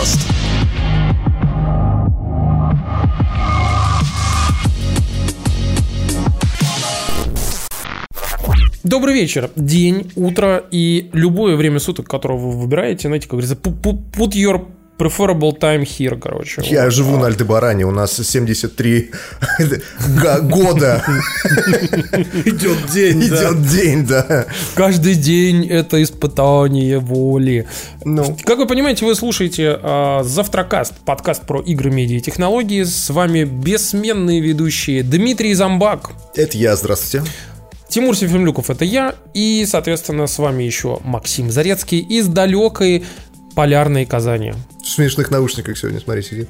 Завтракаст. Добрый вечер, день, утро и любое время суток, которое вы выбираете, знаете, как говорится, put your preferable time here, короче. Я вот. живу на Альдебаране, у нас 73 года. Идет день, Идет день, да. Каждый день это испытание воли. Ну. Как вы понимаете, вы слушаете э, Завтракаст, подкаст про игры, медиа и технологии. С вами бессменные ведущие Дмитрий Замбак. Это я, здравствуйте. Тимур Сефимлюков это я, и, соответственно, с вами еще Максим Зарецкий из далекой полярной Казани. В смешных наушниках сегодня, смотри, сидит.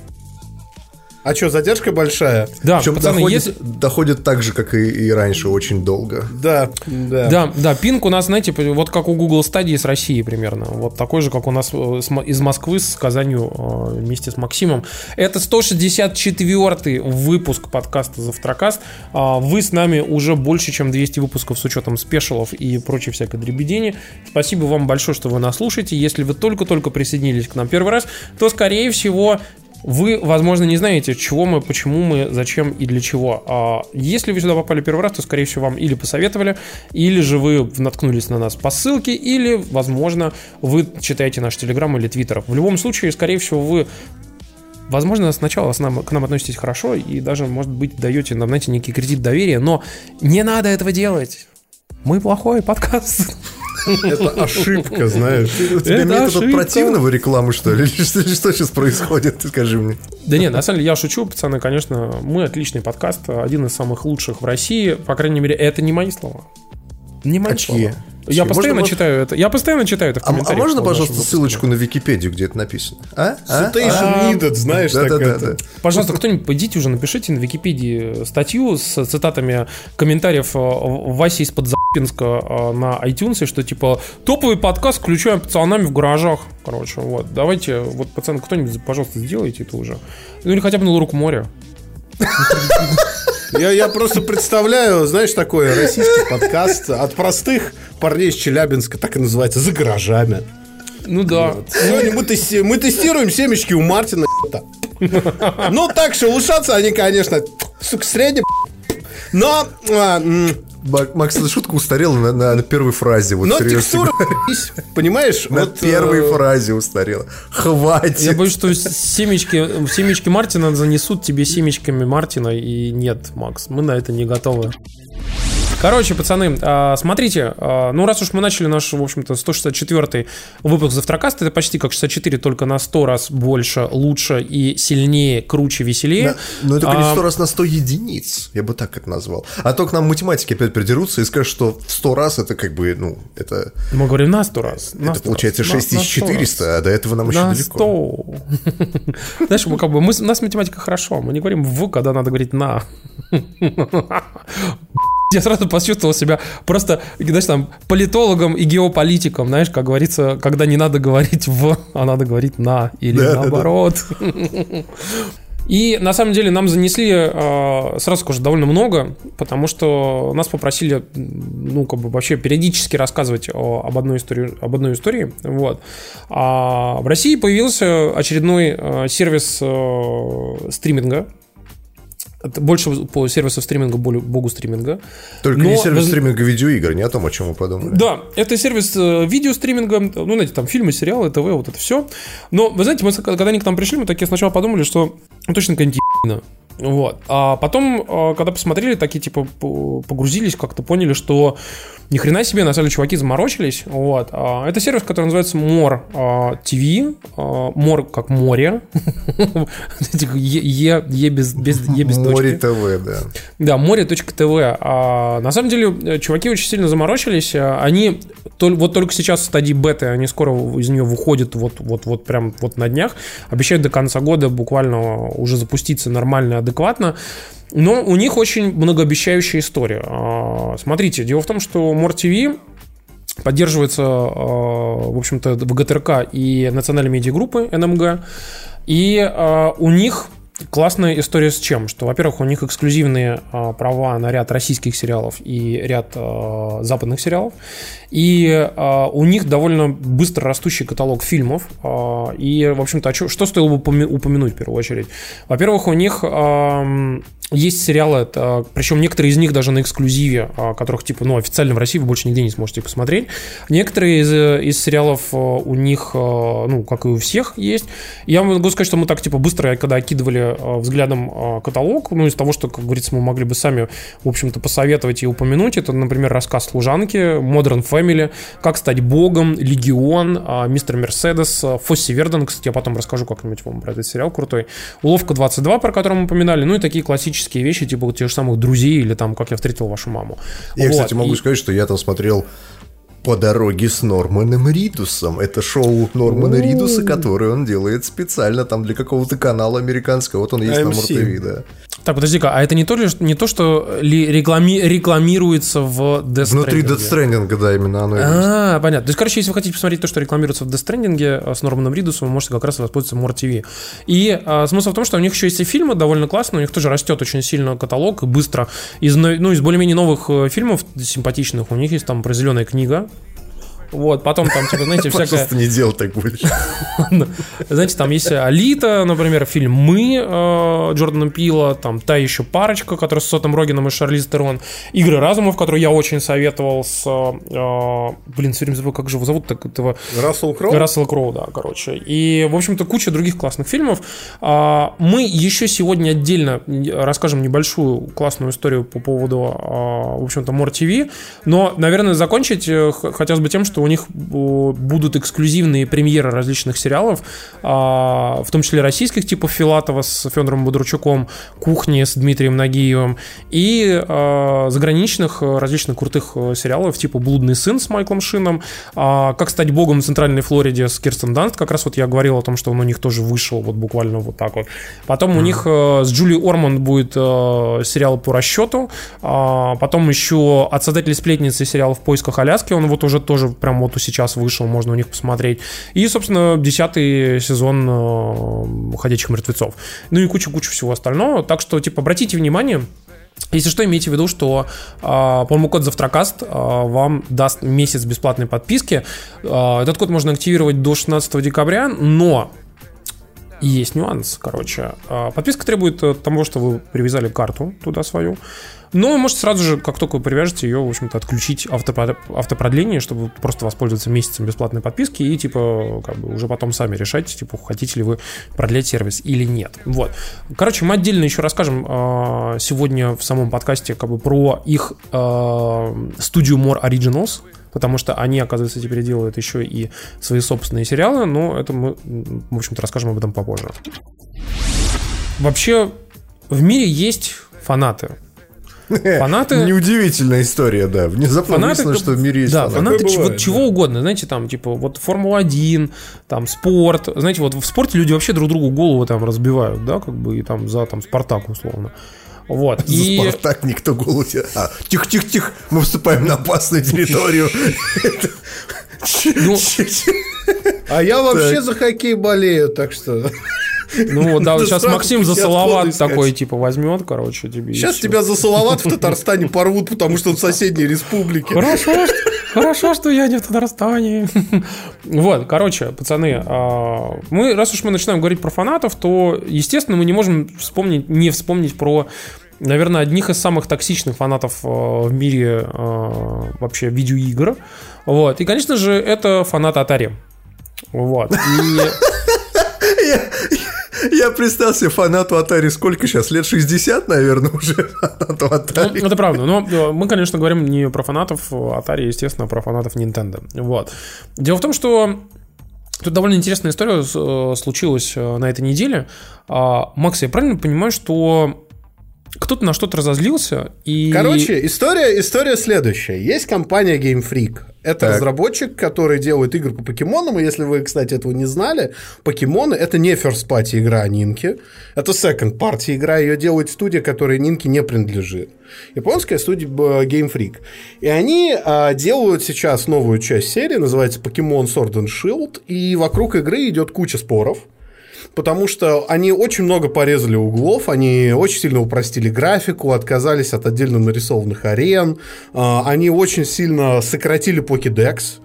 А что, задержка большая? Да, Причем пацаны, доходит, если... доходит так же, как и, и раньше, очень долго. Да, да. Да, да, пинг у нас, знаете, вот как у Google стадии с Россией примерно. Вот такой же, как у нас э, из Москвы с Казанью э, вместе с Максимом. Это 164-й выпуск подкаста «Завтракаст». А, вы с нами уже больше, чем 200 выпусков с учетом спешалов и прочей всякой дребедени. Спасибо вам большое, что вы нас слушаете. Если вы только-только присоединились к нам первый раз, то, скорее всего, вы, возможно, не знаете, чего мы, почему мы, зачем и для чего. А если вы сюда попали первый раз, то, скорее всего, вам или посоветовали, или же вы наткнулись на нас по ссылке, или, возможно, вы читаете наш Телеграм или Твиттер. В любом случае, скорее всего, вы Возможно, сначала с нам, к нам относитесь хорошо и даже, может быть, даете нам, знаете, некий кредит доверия, но не надо этого делать. Мы плохой подкаст. Это ошибка, знаешь. У тебя метод противного рекламы, что ли? Что сейчас происходит? Скажи мне. Да нет, на самом деле я шучу, пацаны, конечно, мы отличный подкаст, один из самых лучших в России. По крайней мере, это не мои слова. Не мои слова. Я постоянно можно... читаю это. Я постоянно читаю это в комментариях. А, а можно, пожалуйста, ссылочку на Википедию, где это написано? А? а? Citation а? needed, знаешь, да, так да, это. Да, да. Пожалуйста, кто-нибудь пойдите уже напишите на Википедии статью с цитатами комментариев э, Васи из-под Запинска э, на iTunes, что типа топовый подкаст включаем пацанами в гаражах. Короче, вот. Давайте, вот, пацаны, кто-нибудь, пожалуйста, сделайте это уже. Ну или хотя бы на руку моря. Я, я просто представляю, знаешь, такой российский подкаст от простых парней из Челябинска, так и называется, за гаражами. Ну да. Вот. Сегодня мы, тести- мы тестируем семечки у Мартина. Ну, так что улучшаться они, конечно, сука, средне. Но а, Макс, эта шутка устарела на, на, на первой фразе. Вот, Но текстура, понимаешь? На вот, первой э... фразе устарела. Хватит. Я боюсь, что семечки, семечки Мартина занесут тебе семечками Мартина, и нет, Макс, мы на это не готовы. Короче, пацаны, а, смотрите, а, ну раз уж мы начали наш, в общем-то, 164 выпуск Завтракаста, это почти как 64, только на 100 раз больше, лучше и сильнее, круче, веселее. Да, но это а... не 100 раз на 100 единиц, я бы так это назвал. А то к нам математики опять придерутся и скажут, что 100 раз это как бы, ну, это... Мы говорим на 100 раз. На это 100 получается 6400, а до этого нам еще на далеко. 100. Знаешь, мы как бы, мы, у нас математика хорошо, мы не говорим в, когда надо говорить на. Я сразу почувствовал себя просто, знаешь, там, политологом и геополитиком, знаешь, как говорится, когда не надо говорить в, а надо говорить на, или да, наоборот. Да, да. И на самом деле нам занесли, э, сразу скажу, довольно много, потому что нас попросили, ну, как бы вообще периодически рассказывать об одной истории. Об одной истории вот. А в России появился очередной э, сервис э, стриминга, больше по сервису стриминга, богу стриминга. Только Но... не сервис стриминга видеоигр, не о том, о чем мы подумали. Да, это сервис э, видеостриминга, ну, знаете, там фильмы, сериалы, ТВ, вот это все. Но, вы знаете, мы, когда они к нам пришли, мы такие сначала подумали, что ну, точно какая-нибудь вот. А потом, э, когда посмотрели, такие, типа, погрузились, как-то поняли, что ни хрена себе, на самом деле, чуваки заморочились. Вот. А, это сервис, который называется TV. А, More как море. Е, е без, без Море ТВ, да. Да, море.тв. А, на самом деле, чуваки очень сильно заморочились. Они вот только сейчас в стадии беты, они скоро из нее выходят вот, вот, вот прям вот на днях. Обещают до конца года буквально уже запуститься нормально, адекватно. Но у них очень многообещающая история. А, смотрите, дело в том, что MorTV поддерживается, а, в общем-то, в ГТРК и национальной медиагруппы НМГ. И а, у них классная история с чем? Что, во-первых, у них эксклюзивные а, права на ряд российских сериалов и ряд а, западных сериалов. И а, у них довольно быстро растущий каталог фильмов. А, и, в общем-то, а что стоило бы упомя- упомянуть в первую очередь? Во-первых, у них ам, есть сериалы, причем некоторые из них даже на эксклюзиве, а, которых, типа, ну, официально в России вы больше нигде не сможете посмотреть. Некоторые из, э, из сериалов а, у них, а, ну, как и у всех, есть. Я могу сказать, что мы так, типа, быстро, когда окидывали а, взглядом каталог, ну, из того, что, как говорится, мы могли бы сами, в общем-то, посоветовать и упомянуть, это, например, рассказ служанки, Modern Family, Как стать богом, Легион, а, Мистер Мерседес, Фосси Верден, кстати, я потом расскажу как-нибудь вам про этот сериал крутой, Уловка 22, про который мы упоминали, ну и такие классические вещи, типа вот тех же самых друзей или там Как я встретил вашу маму. Я, Вот, кстати, могу и- сказать, что я там смотрел по дороге с Норманом Ридусом. Это шоу Нормана Ридуса, которое он делает специально там для какого-то канала американского. Вот он есть на AMC. Муртове, да. Так, подожди-ка, а это не то, ли, что- не то что ли реклами- рекламируется в Death Внутри Stranding? Death Stranding, да, именно оно есть. А, понятно. То есть, короче, если вы хотите посмотреть то, что рекламируется в Death Stranding э, с Норманом Ридусом, вы можете как раз воспользоваться More TV. И а, смысл в том, что у них еще есть и фильмы довольно классные, у них тоже растет очень сильно каталог, и быстро. Из, ну, из более-менее новых э, фильмов симпатичных у них есть там про зеленая книга. Вот, потом там, типа, знаете, всякая... Пожалуйста, не делай так больше. Знаете, там есть Алита, например, фильм «Мы» э, Джордана Пила, там та еще парочка, которая с Сотом Рогином и Шарлиз Терон, «Игры разумов», которую я очень советовал с... э, блин, все время забыл, как же его зовут так этого... Рассел Кроу? Рассел Кроу, да, короче. И, в общем-то, куча других классных фильмов. А, Мы еще сегодня отдельно расскажем небольшую классную историю по поводу, а, в общем-то, More TV. Но, наверное, закончить э, хотелось бы тем, что у них будут эксклюзивные премьеры различных сериалов, а, в том числе российских, типа Филатова с Федором Бодручуком, «Кухни» с Дмитрием Нагиевым, и а, заграничных э, различных крутых э, сериалов, типа «Блудный сын» с Майклом Шином, а, «Как стать богом в Центральной Флориде» с Кирстен Данст, как раз вот я говорил о том, что он у них тоже вышел вот буквально вот так вот. Потом у них э, с Джули Орманд будет сериал по расчету, потом еще от создателей сплетницы сериал «В поисках Аляски», он вот уже тоже прям вот сейчас вышел, можно у них посмотреть. И, собственно, десятый сезон э, «Ходячих мертвецов». Ну и куча-куча всего остального. Так что, типа, обратите внимание, если что, имейте в виду, что э, промокод Завтракаст э, вам даст месяц бесплатной подписки. Э, этот код можно активировать до 16 декабря, но есть нюанс, короче. Э, Подписка требует э, того, что вы привязали карту туда свою. Но вы можете сразу же, как только вы привяжете ее, в общем-то, отключить автопро- автопродление, чтобы просто воспользоваться месяцем бесплатной подписки и, типа, как бы уже потом сами решайте, типа, хотите ли вы продлять сервис или нет. Вот. Короче, мы отдельно еще расскажем э, сегодня в самом подкасте как бы про их э, студию More Originals, потому что они, оказывается, теперь делают еще и свои собственные сериалы, но это мы, в общем-то, расскажем об этом попозже. Вообще, в мире есть фанаты. Фанаты... Неудивительная история, да. Внезапно Фанаты, выяснилось, что в мире есть да, фанаты. фанаты чего, бывает, чего да. угодно, знаете, там, типа, вот Формула-1, там, спорт, знаете, вот в спорте люди вообще друг другу голову там разбивают, да, как бы, и там за, там, Спартак, условно. Вот, За и... Спартак никто голову тебе... А, тихо-тихо-тихо, мы вступаем на опасную территорию. Ну, А я вообще за хоккей болею, так что... Ну, вот, да, сейчас Максим за Салават такой, типа, возьмет, короче, тебе. Сейчас тебя за Салават в Татарстане порвут, потому что он в соседней республике. Хорошо, хорошо, что я не в Татарстане. Вот, короче, пацаны, а, мы, раз уж мы начинаем говорить про фанатов, то, естественно, мы не можем вспомнить, не вспомнить про наверное, одних из самых токсичных фанатов э, в мире э, вообще видеоигр. Вот. И, конечно же, это фанат Atari. Вот. И Я представил себе фанату Atari сколько сейчас? Лет 60, наверное, уже фанату Ну, Atari. это правда. Но э, мы, конечно, говорим не про фанатов Atari, естественно, а про фанатов Nintendo. Вот. Дело в том, что тут довольно интересная история э, случилась э, на этой неделе. А, Макс, я правильно понимаю, что кто-то на что-то разозлился и... Короче, история, история следующая. Есть компания Game Freak. Это Так. разработчик, который делает игры по покемонам. И если вы, кстати, этого не знали, покемоны это не first party игра Нинки. Это second party игра. Ее делает студия, которой Нинки не принадлежит. Японская студия Game Freak. И они а, делают сейчас новую часть серии, называется Pokemon Sword and Shield. И вокруг игры идет куча споров. Потому что они очень много порезали углов, они очень сильно упростили графику, отказались от отдельно нарисованных арен, а, они очень сильно сократили покедекс,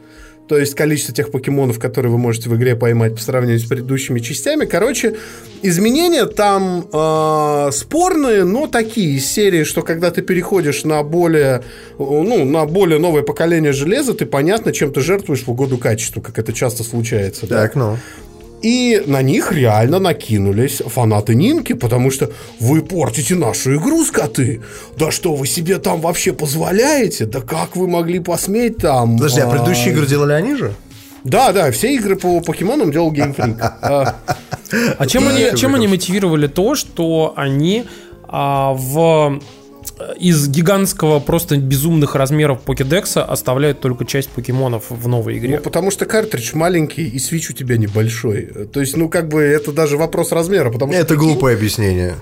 то есть количество тех покемонов, которые вы можете в игре поймать по сравнению с предыдущими частями. Короче, изменения там э, спорные, но такие из серии, что когда ты переходишь на более, ну, на более новое поколение железа, ты понятно, чем ты жертвуешь в угоду качеству, как это часто случается. Так, да? ну. И на них реально накинулись фанаты Нинки, потому что вы портите нашу игру, скоты. Да что вы себе там вообще позволяете? Да как вы могли посметь там? Подожди, а предыдущие игры делали они же? Да, да, все игры по покемонам делал Game Freak. А, А чем они, чем они мотивировали то, что они а, в из гигантского просто безумных размеров покедекса оставляют только часть покемонов в новой игре. Ну, потому что картридж маленький и свич у тебя небольшой. То есть, ну, как бы это даже вопрос размера. Потому что, Это прикинь, глупое объяснение.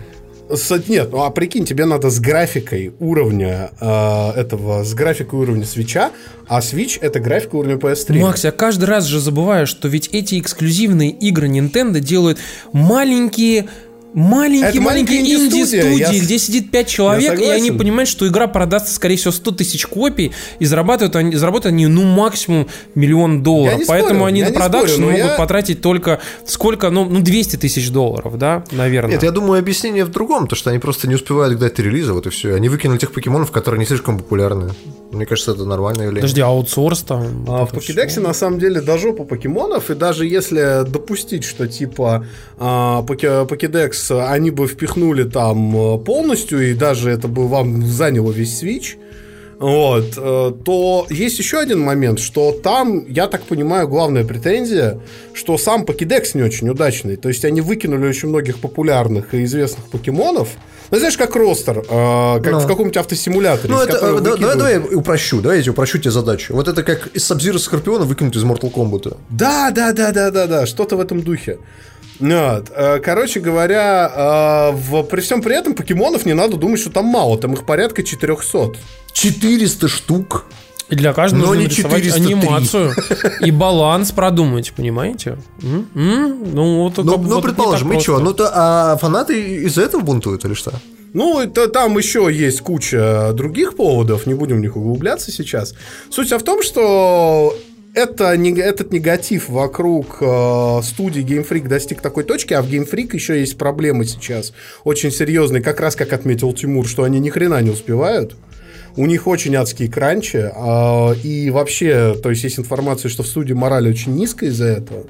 с- нет, ну а прикинь, тебе надо с графикой уровня э, этого, с графикой уровня свеча, а свич это графика уровня PS3. Макс, я каждый раз же забываю, что ведь эти эксклюзивные игры Nintendo делают маленькие маленькие, Это маленькие маленькая инди-студия, инди-студии, я с- где сидит 5 человек, и они понимают, что игра продастся, скорее всего, 100 тысяч копий, и зарабатывают они, заработают они, ну, максимум миллион долларов. не Поэтому спорю, они я на продакшн спорю, могут я- потратить только сколько, ну, ну, 200 тысяч долларов, да, наверное. Нет, я думаю, объяснение в другом, то что они просто не успевают к дате релиза, вот и все. Они выкинули тех покемонов, которые не слишком популярны. Мне кажется, это нормальное явление. Подожди, аутсорс там. А в Покедексе на самом деле до жопы покемонов, и даже если допустить, что типа а, поке- Покедекс они бы впихнули там э, полностью, и даже это бы вам заняло весь свич, вот, э, то есть еще один момент, что там, я так понимаю, главная претензия, что сам Покедекс не очень удачный. То есть они выкинули очень многих популярных и известных покемонов. Ну, знаешь, как ростер, э, как Ну. в каком-нибудь автосимуляторе. Ну, это, да- давай, выкидывают- давай я упрощу, давай я упрощу тебе задачу. Вот это как из Сабзира Скорпиона выкинуть из Mortal Kombat. Да, да, да, да, да, да, что-то в этом духе. Вот. э, Короче говоря, э, в- при всем при этом покемонов не надо думать, что там мало, там их порядка 400. 400 штук. И для каждого Но нужно не нарисовать 403. анимацию и баланс продумать, понимаете? М? М? Ну, вот, Ну, как бы ну вот не предположим, так и что? Ну, то, а фанаты из-за этого бунтуют или что? Ну, это там еще есть куча других поводов, не будем в них углубляться сейчас. Суть в том, что это, этот негатив вокруг э, студии Game Freak достиг такой точки, а в Game Freak еще есть проблемы сейчас очень серьезные, как раз как отметил Тимур, что они ни хрена не успевают. У них очень адские кранчи, а, и вообще, то есть есть информация, что в студии мораль очень низкая из-за этого.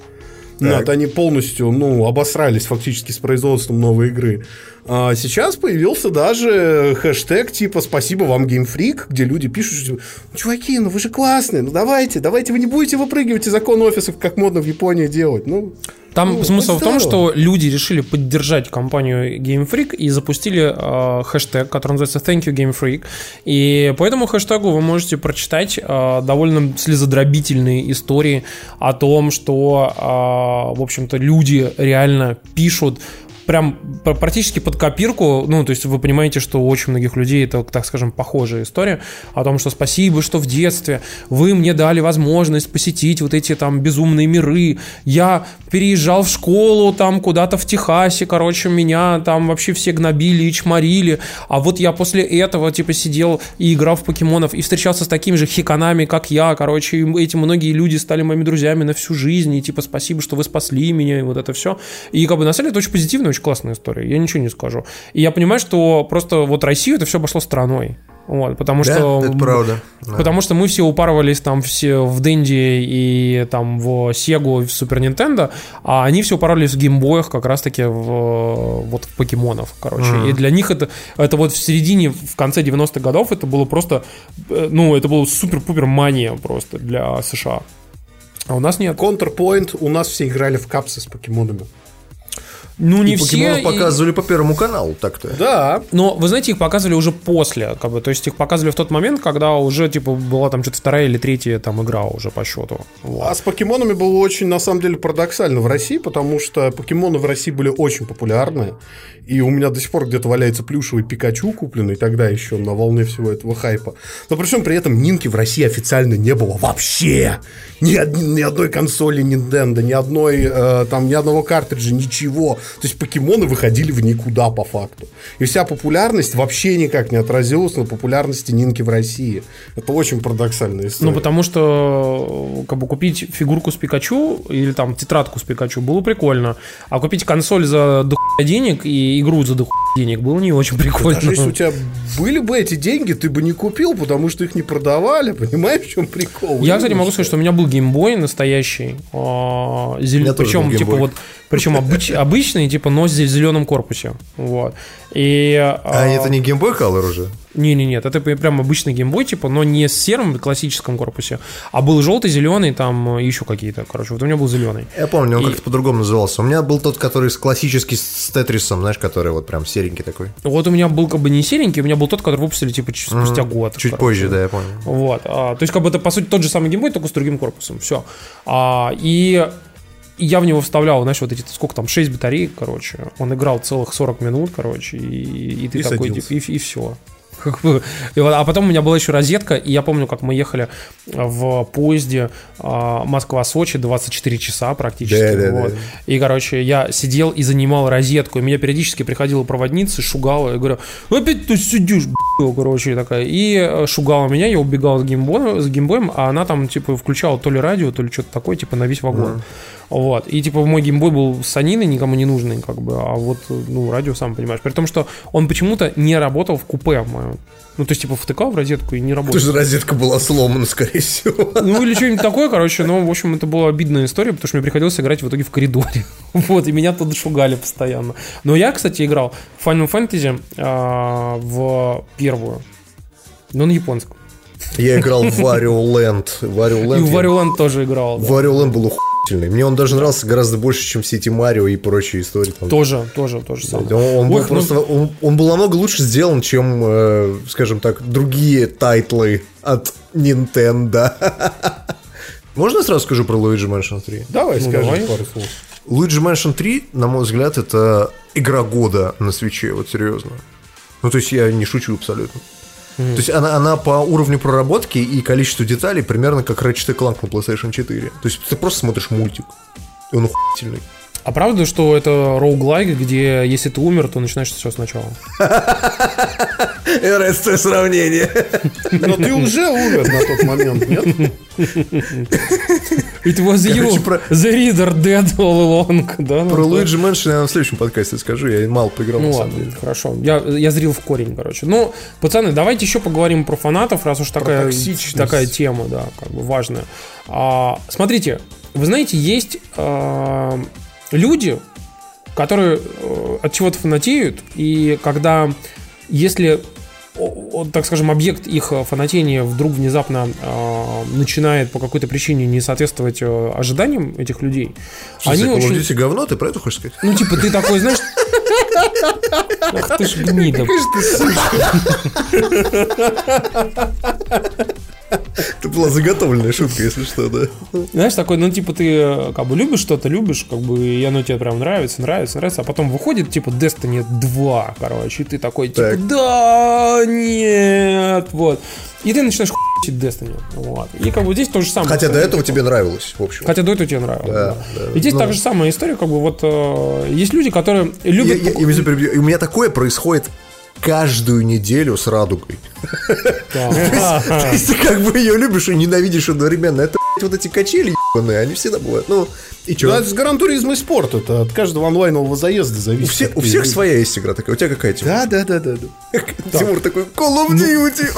Вот, они полностью, ну, обосрались фактически с производством новой игры. А сейчас появился даже хэштег типа «Спасибо вам, Game Freak», где люди пишут, что, «Ну, чуваки, ну вы же классные, ну давайте, давайте вы не будете выпрыгивать из окон офисов, как модно в Японии делать. Ну, Там ну, смысл в том, что люди решили поддержать компанию Game Freak и запустили э, хэштег, который называется Thank you Game Freak. И по этому хэштегу вы можете прочитать э, довольно слезодробительные истории о том, что, э, в общем-то, люди реально пишут прям пр- практически под копирку, ну, то есть вы понимаете, что у очень многих людей это, так скажем, похожая история о том, что спасибо, что в детстве вы мне дали возможность посетить вот эти там безумные миры, я переезжал в школу там куда-то в Техасе, короче, меня там вообще все гнобили и чморили, а вот я после этого, типа, сидел и играл в покемонов и встречался с такими же хиканами, как я, короче, эти многие люди стали моими друзьями на всю жизнь, и типа, спасибо, что вы спасли меня, и вот это все. И как бы на самом деле это очень позитивная, очень классная история, я ничего не скажу. И я понимаю, что просто вот Россию это все обошло стороной. Вот, потому Да, что... это правда. Да. Потому что мы все упарывались там все в Денди и там в Сегу в Супер Нинтендо, а они все упарывались в геймбоях как раз-таки в, вот в покемонов, короче. И для них это, это вот в середине, в конце 90-х годов это было просто, э, ну, это было супер-пупер мания просто для США. А у нас нет. Counterpoint, у нас все играли в капсы с покемонами. Ну, не И все. покемонов и- показывали по Первому каналу, так-то. Да. Но, вы знаете, их показывали уже после, как бы, то есть их показывали в тот момент, когда уже, типа, была там что-то вторая или третья там игра уже по счету. Вот. А с покемонами было очень, на самом деле, парадоксально в России, потому что покемоны в России были очень популярны. И у меня до сих пор где-то валяется плюшевый Пикачу купленный тогда еще на волне всего этого хайпа. Но при всем при этом Нинки в России официально не было вообще. Ни, од- ни одной консоли Nintendo, ни одной, э, там, ни одного картриджа, ничего. То есть покемоны выходили в никуда по факту. И вся популярность вообще никак не отразилась на популярности Нинки в России. Это очень парадоксальная история. Ну, потому что, э, как бы, купить фигурку с Пикачу или там тетрадку с Пикачу было прикольно, а купить консоль за дохуя денег и игру за дохуя денег было не очень прикольно. Даже если у тебя были бы эти деньги, ты бы не купил, потому что их не продавали. Понимаешь, в чем прикол? Я, кстати, могу сказать, что у меня был геймбой настоящий, а, причем типа вот, причем обыч- обычный, типа, но в зеленом корпусе, вот. И А это не Game Boy Color уже? не, не, нет, это прям обычный геймбой, типа, но не с серым классическом корпусе, а был желтый, зеленый, там э, еще какие-то, короче, вот у меня был зеленый. Я помню, он И- как-то по-другому назывался. У меня был тот, который с классический с Тетрисом, знаешь, который вот прям серенький такой. Вот у меня был как бы не серенький, у меня был тот, который выпустили типа спустя год. Чуть короче. позже, да, я понял. Вот. а, то есть, как бы это, по сути, тот же самый геймбой, только с другим корпусом. Все. и я в него вставлял, знаешь, вот эти, сколько там, 6 батареек, короче. Он играл целых 40 минут, короче, и, и ты И такой, садился. типа, и, все. а потом у меня была еще розетка, и я помню, как мы ехали в поезде а, Москва-Сочи 24 часа практически. Да, да, вот. да. И, короче, я сидел и занимал розетку, и меня периодически приходила проводница, шугала, и говорю, «Ну, опять ты сидишь, б***ь», короче, такая, и э, шугала меня, я убегал с геймбоем, с геймбоем, а она там, типа, включала то ли радио, то ли что-то такое, типа, на весь вагон. Вот. И типа мой геймбой был с Аниной, никому не нужный, как бы, а вот, ну, радио, сам понимаешь. При том, что он почему-то не работал в купе моем. Ну, то есть, типа, втыкал в розетку и не работал. Потому что розетка была сломана, скорее всего. Ну, или что-нибудь такое, короче. Но, в общем, это была обидная история, потому что мне приходилось играть в итоге в коридоре. Вот, и меня туда шугали постоянно. Но я, кстати, играл в Final Fantasy а, в первую. Но на японском. Я играл в Wario Land. Wario Land И в Wario Land тоже играл. да. Wario Land был охуительный. Мне он даже нравился гораздо больше, чем все эти Марио и прочие истории. там. Тоже, тоже, тоже самое. Он, он был ну- просто, он, он был намного лучше сделан, чем, э, скажем так, другие тайтлы от Nintendo. Можно я сразу скажу про Luigi Mansion 3? Давай, Ну, скажи давай. пару слов. Luigi Mansion 3, на мой взгляд, это игра года на Switch, вот серьезно. Ну, то есть я не шучу абсолютно. То есть она, она по уровню проработки и количеству деталей примерно как Ratchet Clank на PlayStation 4. То есть ты просто смотришь мультик, и он охуительный. А правда, что это роуглайк, где если ты умер, то начинаешь все сначала? РСТ сравнение. Но ты уже умер на тот момент, нет? It was you, Короче, про- the reader dead all along, да? Про. Luigi Mansion я на следующем подкасте скажу, я мало поиграл Ну на самом ладно, деле. хорошо. Я, я зрил в корень, короче. Ну, пацаны, давайте еще поговорим про фанатов, раз уж такая, такая тема, да, как бы важная. А, смотрите, вы знаете, есть а, люди, которые э, от чего-то фанатеют, и когда, если, так скажем, объект их э, фанатения вдруг внезапно а, начинает по какой-то причине не соответствовать э, ожиданиям этих людей, Они они очень... Говно, ты про это хочешь сказать? Ну, типа, ты такой, знаешь... Ах ты ж гнида. Это была заготовленная шутка, если что, да. Знаешь, такой, ну, типа, ты э, как бы любишь что-то, любишь, как бы, и оно тебе прям нравится, нравится, нравится, а потом выходит, типа, Destiny 2, короче, и ты такой, типа, Так. да, нет, вот. И ты начинаешь хуйчить Destiny, вот. И как бы здесь то же самое. Хотя до этого тебе нравилось, в общем. Хотя до этого тебе нравилось. Да, да. да. И здесь Ну. та же самая история, как бы вот э, есть люди, которые Я, любят... я- я извини, перебью. И у меня такое происходит каждую неделю с радугой. То есть ты как бы ее любишь и ненавидишь одновременно. Это вот эти качели ебаные, они всегда бывают. Ну, и что? это с Гран-туризм и спорт. Это от каждого онлайнового заезда У, зависит. все- как у всех своя есть игра такая. У тебя какая тема? Да, да, да, да. да. Тимур такой, Call of Duty.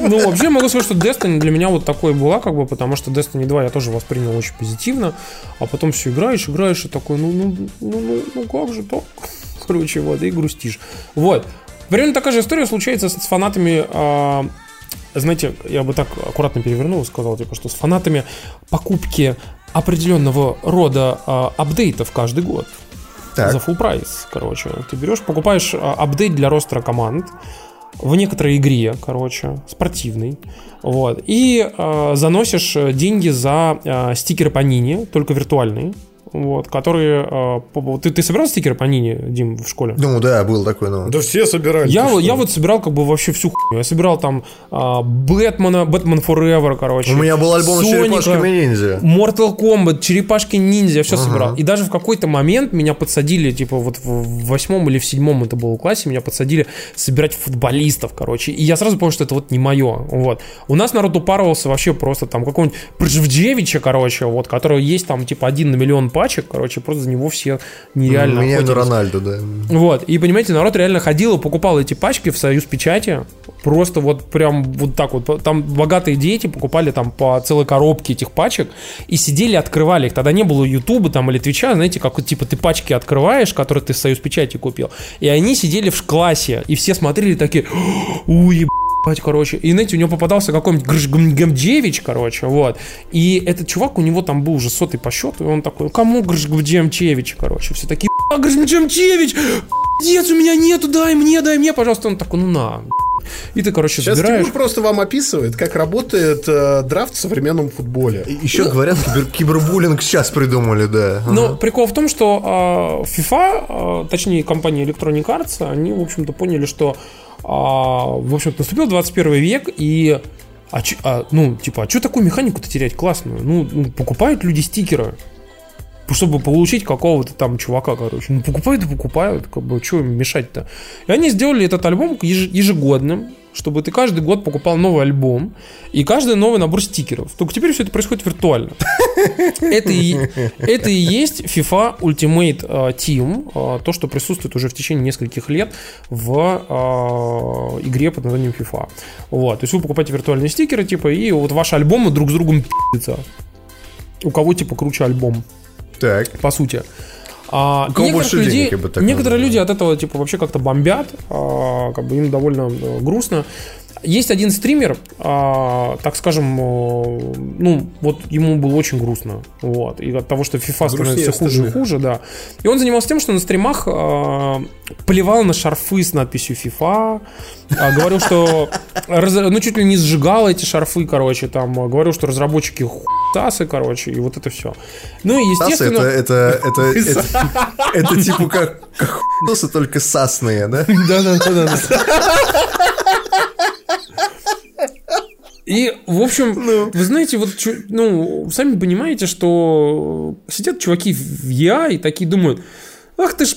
Ну, вообще могу сказать, что Destiny для меня вот такой была, как бы, потому что Destiny 2 я тоже воспринял очень позитивно, а потом все играешь, играешь, и такой, ну, ну, ну, ну, ну как же так? Короче, вот, и грустишь. Вот. Примерно такая же история случается с, фанатами, а, знаете, я бы так аккуратно перевернул и сказал, типа, что с фанатами покупки определенного рода а, апдейтов каждый год. Так. за full прайс, короче. Ты берешь, покупаешь а, апдейт для ростера команд в некоторой игре, короче, спортивной, вот, и а, заносишь деньги за а, стикеры по Нине, только виртуальные, вот, которые... э, Ты, ты собирал стикеры по Нине, Дим, в школе? Ну да, был такой, ну. Да все собирали. Я, я вот собирал как бы вообще всю хуйню. Я собирал там а, Бэтмена, Бэтмен Forever, короче. У меня был альбом с Соника, черепашками ниндзя. Mortal Kombat, черепашки ниндзя, все собирал. И даже в какой-то момент меня подсадили, типа вот в восьмом или в седьмом это было классе, меня подсадили собирать футболистов, короче. И я сразу понял, что это вот не мое. Вот. У нас народ упарывался вообще просто там какого-нибудь Пржевджевича, короче, вот, которого есть там типа один на миллион пачек, короче, просто за него все нереально Меня на охотились. Рональдо, да. Вот, и понимаете, народ реально ходил и покупал эти пачки в Союз Печати. Просто вот прям вот так вот. Там богатые дети покупали там по целой коробке этих пачек и сидели, открывали их. Тогда не было Ютуба там или Твича, знаете, как вот типа ты пачки открываешь, которые ты в Союз Печати купил. И они сидели в классе и все смотрели такие, уй, ебать, короче. И, знаете, у него попадался какой-нибудь Гржгмджевич, короче, вот. И этот чувак, у него там был уже сотый по счету, и он такой, кому Гржгмджевич, короче. Все такие, а, Гржгмджевич, Дец, у меня нету, дай мне, дай мне, пожалуйста. Он такой, ну на. И ты, короче, Сейчас забираешь. Тимур просто вам описывает, как работает э, драфт в современном футболе. Еще говорят, кибер- кибербуллинг сейчас придумали, да. Но прикол в том, что э, FIFA, э, точнее компания Electronic Arts, они, в общем-то, поняли, что, э, в общем-то, наступил 21 век, и, а, а, ну, типа, а что такую механику-то терять классную? Ну, ну, покупают люди стикеры, чтобы получить какого-то там чувака, короче. Ну, покупают и покупают, как бы, что им мешать-то? И они сделали этот альбом еж- ежегодным, чтобы ты каждый год покупал новый альбом и каждый новый набор стикеров. Только теперь все это происходит виртуально. Это и, это и есть FIFA Ultimate э, Team, э, то, что присутствует уже в течение нескольких лет в э, игре под названием FIFA. Вот, то есть вы покупаете виртуальные стикеры, типа, и вот ваши альбомы друг с другом пи***ятся. У кого, типа, круче альбом Так. по сути. А, некоторых людей, некоторые назвал. люди от этого типа вообще как-то бомбят, а, как бы им довольно э, грустно. Есть один стример, а, так скажем, э, ну вот ему было очень грустно, вот, и от того, что FIFA становится все хуже и хуже, да. И он занимался тем, что на стримах а, плевал на шарфы с надписью FIFA, а, говорил, что раз- ну чуть ли не сжигал эти шарфы, короче, там а, говорил, что разработчики хуй***асы, короче, и вот это все. Ну и естественно. это, это, это, это, это типа как, как только сасные, да? Да, да, да, да. И, в общем, вы знаете, вот, ну, сами понимаете, что сидят чуваки в ЯА и такие думают, ах ты ж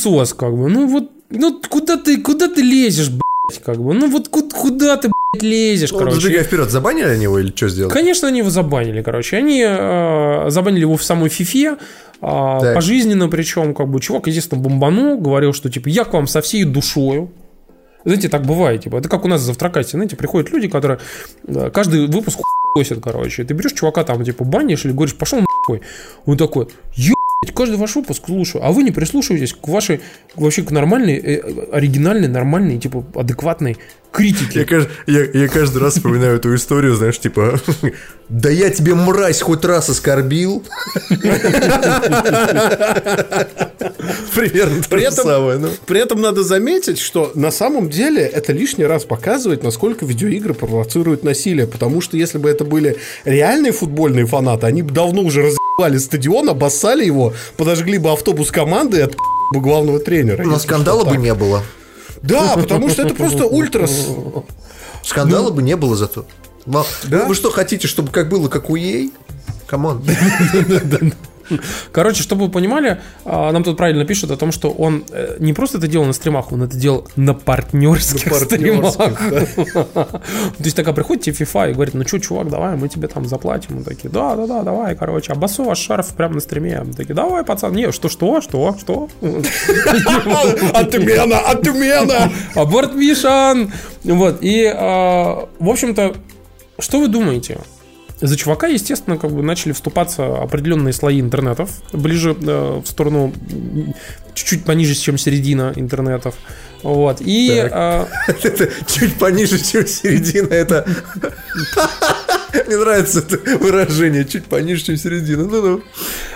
сос, как бы, ну вот, ну куда ты, куда ты лезешь, блядь, как бы, ну вот ку- куда ты, блядь, лезешь, Ну, короче. забегая вперед, забанили они его или что сделали? Конечно, они его забанили, короче. Они э, забанили его в самой фифе, Так. пожизненно причем, как бы, чувак, естественно, бомбанул, говорил, что, типа, я к вам со всей душою. Знаете, так бывает, типа, это как у нас в знаете, приходят люди, которые э, каждый выпуск хуесят, короче. Ты берешь чувака там, типа, банишь или говоришь, пошел нахуй. Он такой, ебать, каждый ваш выпуск слушаю, а вы не прислушиваетесь к вашей, вообще к нормальной, э, оригинальной, нормальной, типа, адекватной критике. Я, я, я каждый раз вспоминаю эту историю, знаешь, типа, да я тебе, мразь, хоть раз оскорбил. Примерно При этом- самое. ну. При этом надо заметить, что на самом деле это лишний раз показывает, насколько видеоигры провоцируют насилие. Потому что если бы это были реальные футбольные фанаты, они бы давно уже разъебали стадион, обоссали его, подожгли бы автобус команды и от бы главного тренера. Но скандала бы не было. Да, потому что это просто ультрас. Скандала бы не было зато. Ма- Вы, вы что хотите, чтобы как было, как у ей? Камон. Короче, чтобы вы понимали, а, нам тут правильно пишут о том, что он э, не просто это делал на стримах, он это делал на партнерских, На стримах. партнерских, То есть такая приходит тебе FIFA и говорит, ну что, чувак, давай, мы тебе там заплатим. Мы такие, да, да, да, давай, короче, обоссу ваш шарф прямо на стриме. Мы такие, давай, пацан, не, что, что, что, что? Отмена, отмена! Аборт Мишан! Вот, и, а, в общем-то, что вы думаете? За чувака, естественно, как бы начали вступаться определенные слои интернетов, ближе э, в сторону чуть-чуть пониже, чем середина интернетов. Вот. И а, Это чуть пониже, чем середина. Это Мне нравится это выражение, чуть пониже, чем середина. Ну-ну.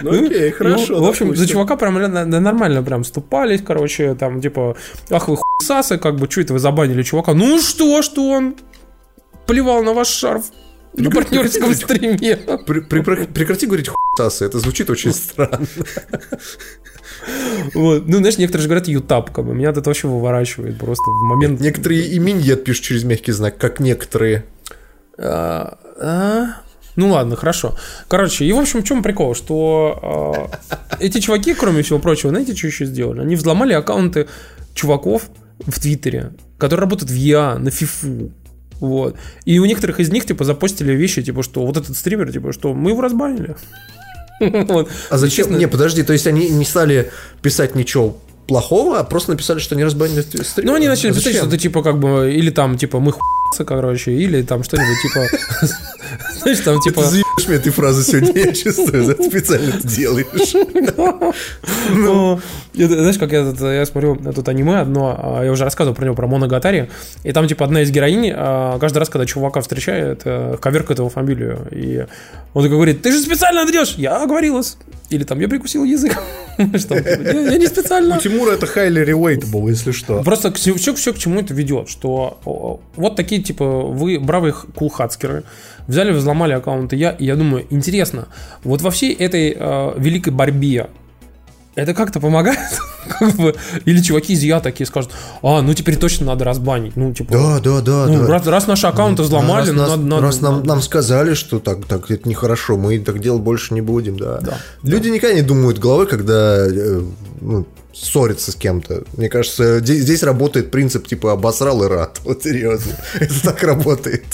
Ну, окей, хорошо. Ну, в общем, допустим. за чувака прям нормально прям ступались, короче, там, типа, ах вы хуйсасы, как бы, что это вы забанили чувака? Ну что, что он плевал на ваш шарф на партнерском стриме. Прекрати говорить хуйсасы, это звучит очень странно. Вот. Ну, знаешь, некоторые же говорят ютап, как бы, меня это вообще выворачивает просто в момент... Некоторые и миньет пишут через мягкий знак, как некоторые. А, а? Ну ладно, хорошо. Короче, и в общем, в чем прикол, что а, эти чуваки, кроме всего прочего, знаете, что еще сделали? Они взломали аккаунты чуваков в Твиттере, которые работают в ЯА, на ФИФУ. Вот. И у некоторых из них, типа, запостили вещи, типа, что вот этот стример, типа, что мы его разбанили. Вот. А зачем? Честно, Не, подожди, то есть они не стали писать ничего плохого, а просто написали, что не разбанили стрим. Ну, они начали А писать, что-то типа, как бы, или там, типа, мы хуйцы, короче, или там что-нибудь, типа, знаешь, там, типа... Ты заебешь мне этой фразы сегодня, я чувствую, это специально это делаешь. Ну, знаешь, как я, смотрю тут аниме одно, а, я уже рассказывал про него, про Моногатари, и там, типа, одна из героинь, а, каждый раз, когда чувака встречает, э, коверкает его фамилию, и он такой говорит, ты же специально отойдешь, я оговорилась, или там, я прикусил язык, Что, типа, я не специально. У Тимура это highly relatable, если что. Просто все, к чему это ведет, что вот такие, типа, вы бравые кулхацкеры, взяли, взломали аккаунты я, я думаю, интересно, вот во всей этой э, великой борьбе это как-то помогает? Как бы, Или чуваки из Я такие скажут, а, ну теперь точно надо разбанить. Ну, типа, Да, да, да, ну, да. раз, раз наши аккаунты взломали, раз, ну, надо, надо- раз нам, надо- нам сказали, что так, так это нехорошо, мы так делать больше не будем, да. Да. Люди никогда не думают головой, когда э, ну, ссорятся с кем-то. Мне кажется, здесь, здесь работает принцип типа обосрал и рад. Вот серьезно. Это так работает.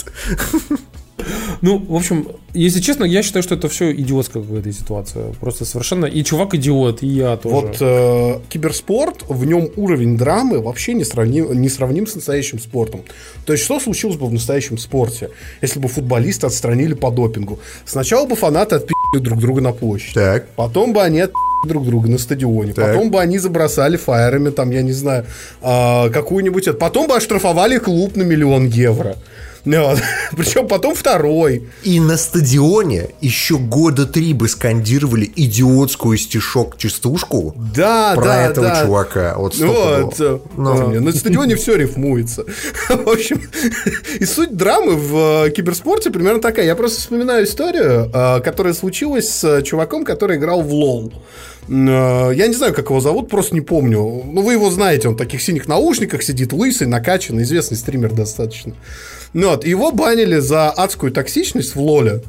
Ну, в общем, если честно, я считаю, что это все идиотская какая-то ситуация. Просто совершенно... И чувак идиот, и я тоже. Вот э, киберспорт, в нем уровень драмы вообще не сравним, не сравним с настоящим спортом. То есть, что случилось бы в настоящем спорте, если бы футболисты отстранили по допингу? Сначала бы фанаты отпи***ли друг друга на площадь. Так. Потом бы они отпи***ли друг друга на стадионе. Так. Потом бы они забросали фаерами, там, я не знаю, а, какую-нибудь... Потом бы оштрафовали клуб на миллион евро. Вот. Причем потом второй. И на стадионе еще года три бы скандировали идиотскую стишок-частушку Да, про да, этого да. чувака. Вот, Вот, стопудово. э, Ну. не, на стадионе все рифмуется. В общем, и суть драмы в э, киберспорте примерно такая. Я просто вспоминаю историю, э, которая случилась с чуваком, который играл в лол. Э, Я не знаю, как его зовут, просто не помню. Ну, вы его знаете, он в таких синих наушниках сидит, лысый, накачанный, известный стример достаточно. Ну, вот, его банили за адскую токсичность в лоле.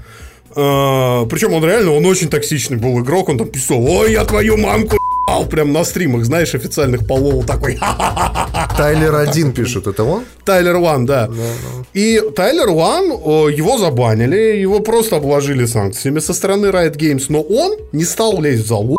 Э, Причем он реально, он очень токсичный был игрок, он там писал, ой, я твою мамку ебал», прям на стримах, знаешь, официальных полол такой, Тайлер один пишет, это он? Тайлер Уан, да. И Тайлер Уан, о, его забанили, его просто обложили санкциями со стороны Riot Games, но он не стал лезть в залу.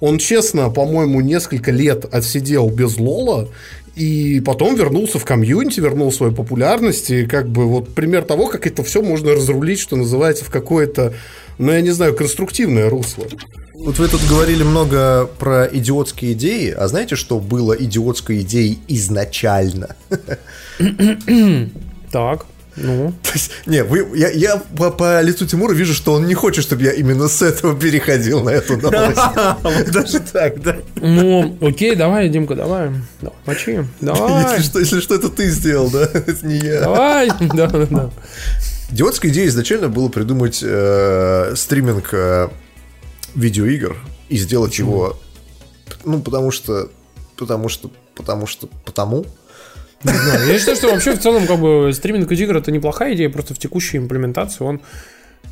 Он, честно, по-моему, несколько лет отсидел без лола, и потом вернулся в комьюнити, вернул свою популярность, и как бы вот пример того, как это все можно разрулить, что называется, в какое-то, ну, я не знаю, конструктивное русло. Вот вы тут говорили много про идиотские идеи, а знаете, что было идиотской идеей изначально? Так, ну... То есть, не, вы, я, я по, по лицу Тимура вижу, что он не хочет, чтобы я именно с этого переходил на эту новость. Даже так, да? Ну, окей, давай, Димка, давай. Мочи. Давай. Если что, это ты сделал, да? Это не я. Давай. Да, да, да. Идиотская идея изначально было придумать э, стриминг э, видеоигр и сделать его, ну, потому что, потому что, потому что, потому. Не знаю, Я считаю, что вообще в целом как бы стриминг игр это неплохая идея, просто в текущей имплементации он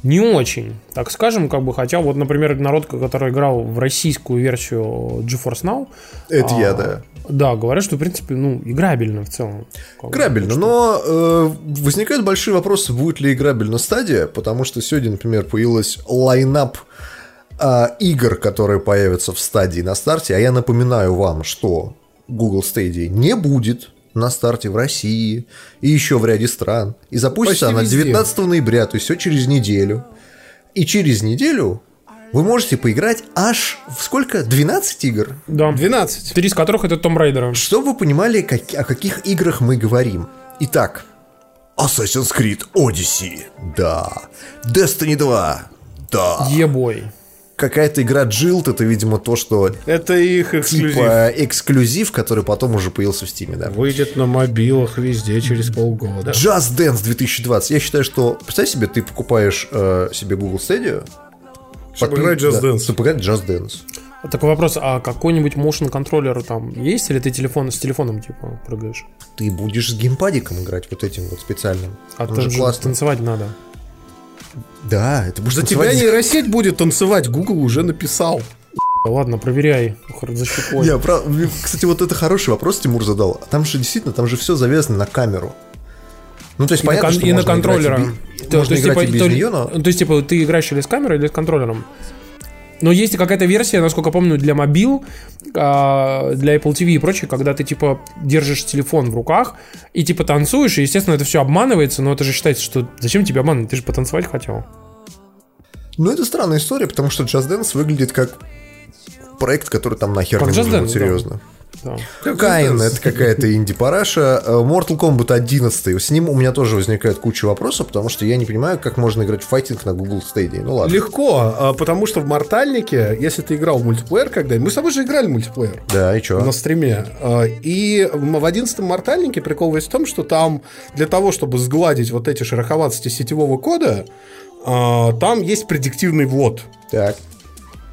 не очень, так скажем, как бы, хотя вот, например, народ, который играл в российскую версию GeForce Now, Это а, я, да. Да, говорят, что, в принципе, ну, играбельно в целом. Играбельно, но э, возникают большие вопросы, будет ли играбельна стадия, потому что сегодня, например, появилась лайнап э, игр, которые появятся в стадии на старте, а я напоминаю вам, что Google Stadia не будет на старте в России и еще в ряде стран. И запустится Почти она везде. 19 ноября, то есть все через неделю. И через неделю вы можете поиграть аж в сколько? 12 игр? Да. 12. Три из которых это Том Райдера. Чтобы вы понимали, как- о каких играх мы говорим. Итак, Assassin's Creed Odyssey. Да. Destiny 2. Да. Ебой. Какая-то игра Jilt, это, видимо, то, что Это их эксклюзив. типа эксклюзив, который потом уже появился в Стиме, да. Выйдет на мобилах везде через полгода. Just Dance 2020. Я считаю, что... Представь себе, ты покупаешь э, себе Google Stadia. Чтобы играть Just да, Dance. чтобы играть Just Dance. Такой вопрос, а какой-нибудь motion контроллер там есть, или ты телефон с телефоном типа прыгаешь? Ты будешь с геймпадиком играть вот этим вот специальным. А Он же классно. танцевать надо. Да, это будешь За тебя танцевать. нейросеть будет танцевать, Google уже написал. Ладно, проверяй. Хр- За щекой. Не, прав- Кстати, вот это хороший вопрос Тимур задал. Там же действительно, там же все завязано на камеру. Ну, то есть, И на, понятно, кон- что и на можно играть контроллера. и То- можно то есть, играть типа, и без то- нее, но... То есть, типа, ты играешь или с камерой, или с контроллером. Но есть какая-то версия, насколько помню, для мобил, а, для Apple TV и прочее, когда ты, типа, держишь телефон в руках и, типа, танцуешь, и, естественно, это все обманывается, но это же считается, что зачем тебе обманывать, ты же потанцевать хотел. Ну, это странная история, потому что Just Dance выглядит как проект, который там нахер Как не нужен, Dance, вот да. Да. Каин, это какая-то инди-параша. Э, Mortal Kombat 11. С ним у меня тоже возникает куча вопросов, потому что я не понимаю, как можно играть в файтинг на Google Stadia. Ну ладно. Легко, а, потому что в Мортальнике, если ты играл в мультиплеер когда Мы с тобой же играли в мультиплеер. Да, и что? на стриме. А, И в 11 мортальнике прикол весь в том, что там для того, чтобы сгладить вот эти шероховатости сетевого кода, а, там есть предиктивный ввод. Так.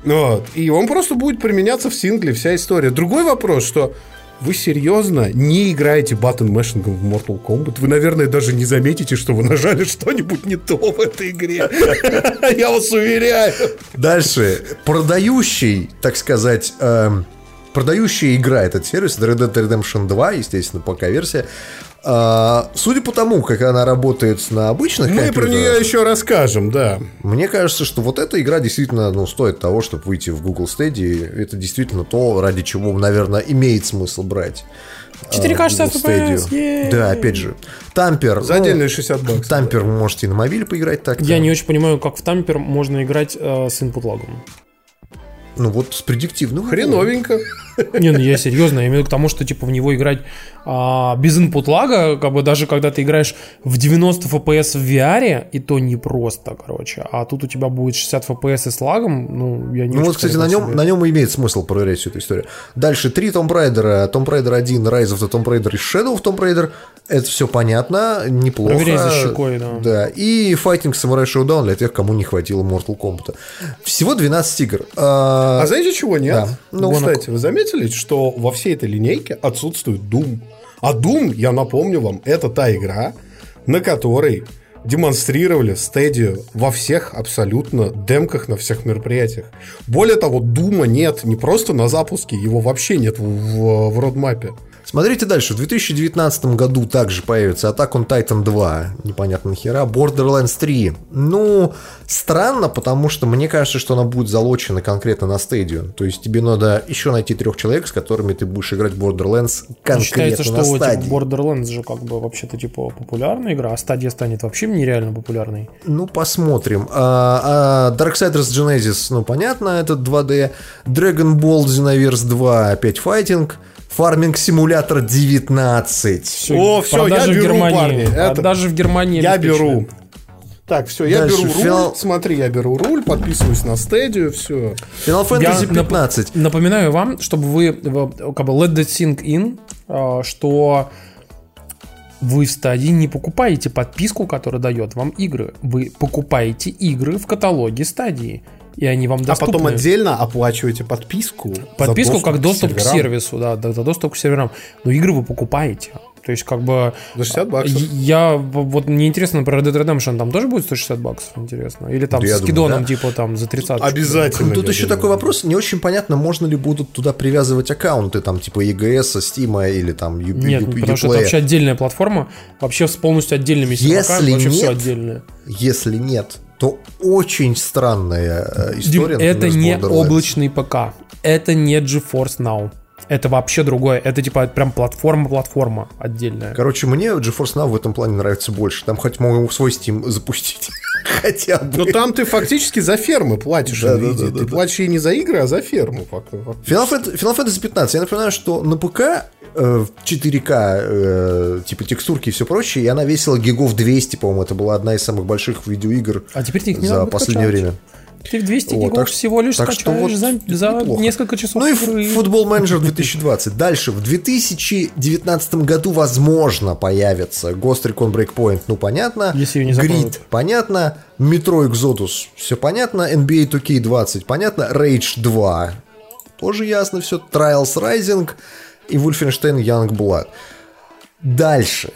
Вот. И он просто будет применяться в сингле, вся история. Другой вопрос, что вы серьезно не играете button-mashing ом в Mortal Kombat? Вы, наверное, даже не заметите, что вы нажали что-нибудь не то в этой игре. Я вас уверяю. Дальше. Продающий, так сказать, эм, продающая игра этот сервис, Red Dead Redemption 2, естественно, ПК-версия. А, судя по тому, как она работает на обычных Мы про нее еще расскажем, да. Мне кажется, что вот эта игра действительно ну, стоит того, чтобы выйти в Google Stadia. Это действительно то, ради чего, наверное, имеет смысл брать. э, 4К 60 Google Stadia. FPS! Да, опять же. Тампер. За ну, отдельные 60 баксов. Тампер вы можете и на мобиле поиграть так. Я не очень понимаю, как в тампер можно играть э, с input лагом. Ну вот с предиктивным. Хреновенько. Не, ну я серьезно, я имею в виду к тому, что типа в него играть а, без input лага, как бы даже когда ты играешь в 90 FPS в VR, и то не просто, короче. А тут у тебя будет 60 FPS и с лагом, ну, я не Ну вот, кстати, на нем, на нем и имеет смысл проверять всю эту историю. Дальше, три Tomb Raider. Tomb Raider 1, Rise of the Tomb Raider и Shadow of Tomb Raider. Это все понятно, неплохо. Проверяй за щекой, да. Да, и Fighting Samurai Showdown для тех, кому не хватило Mortal Kombat. Всего 12 игр. А, А знаете, чего нет? Да. Ну, Гонок. кстати, вы заметили, что во всей этой линейке отсутствует Doom? А Doom, я напомню вам, это та игра, на которой демонстрировали стадию во всех абсолютно демках на всех мероприятиях. Более того, Дума нет не просто на запуске, его вообще нет в, в, в родмапе. Смотрите дальше. В 2019 году также появится Attack on Titan 2. Непонятно нахера. Borderlands 3. Ну, странно, потому что мне кажется, что она будет залочена конкретно на стадию. То есть тебе надо еще найти трех человек, с которыми ты будешь играть Borderlands конкретно Считается, что на типа, стадии. Borderlands же как бы вообще-то типа популярная игра, а стадия станет вообще нереально популярной. Ну, посмотрим. А, а Darksiders Genesis, ну, понятно, это 2D. Dragon Ball Xenoverse 2, опять файтинг. Farming Simulator 19. Всё, О, продажи я в беру, Германии. парни, это- Продажи в Германии Я обеспечены. беру. Так, все, я Дальше, беру руль. финал. Смотри, я беру руль, подписываюсь на стадию, все. Final Fantasy Я нап- 15. Напоминаю вам, чтобы вы как бы let that sink in, а, что вы в стадии не покупаете подписку, которая дает вам игры. Вы покупаете игры в каталоге стадии. И они вам А доступны. потом отдельно оплачиваете подписку. Подписку доступ как доступ к, серверам. сервису, да, за доступ к серверам. Но игры вы покупаете. То есть, как бы... За 60 баксов. Я... Вот мне интересно про Red Dead Redemption, там тоже будет 160 баксов, интересно? Или там Да, с думаю, кидоном, да. типа, там, за 30? Обязательно. Тут еще думаю. такой вопрос, не очень понятно, можно ли будут туда привязывать аккаунты, там, типа EGS, Steam или там U- Нет, U- потому что это вообще отдельная платформа, вообще с полностью отдельными серваками, Если вообще все нет, отдельное. Если нет, то очень странная э, Дим, история. это например, с не облачный ПК, это не GeForce Now. Это вообще другое. Это типа прям платформа-платформа отдельная. Короче, мне GeForce Now в этом плане нравится больше. Там хоть могу свой Steam запустить. Хотя бы. Но там ты фактически за фермы платишь Да, да, да, да, Ты да. платишь ей не за игры, а за ферму. Final Fantasy, Final Fantasy 15. Я напоминаю, что на ПК э, 4К, э, типа текстурки и все прочее, и она весила гигов 200, по-моему, это была одна из самых больших видеоигр А теперь ты их не за последнее время. Ты в 200 Вот, гигов так всего лишь так скачаешь вот за, за неплохо. несколько часов Ну и игры. футбол менеджер 2020. Дальше, в 2019 году, возможно, появится Ghost Recon Breakpoint, ну понятно. Если её не Grid, понятно. Metro Exodus, все понятно. NBA 2K20, понятно. Rage 2, тоже ясно все. Trials Rising и Wolfenstein Youngblood. Дальше.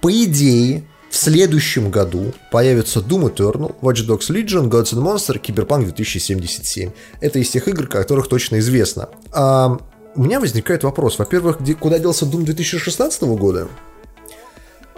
По идее, в следующем году появится Doom Eternal, Watch Dogs Legion, Gods and Monsters, Cyberpunk 2077. Это из тех игр, которых точно известно. А, у меня возникает вопрос. Во-первых, где, куда делся Doom 2016 года?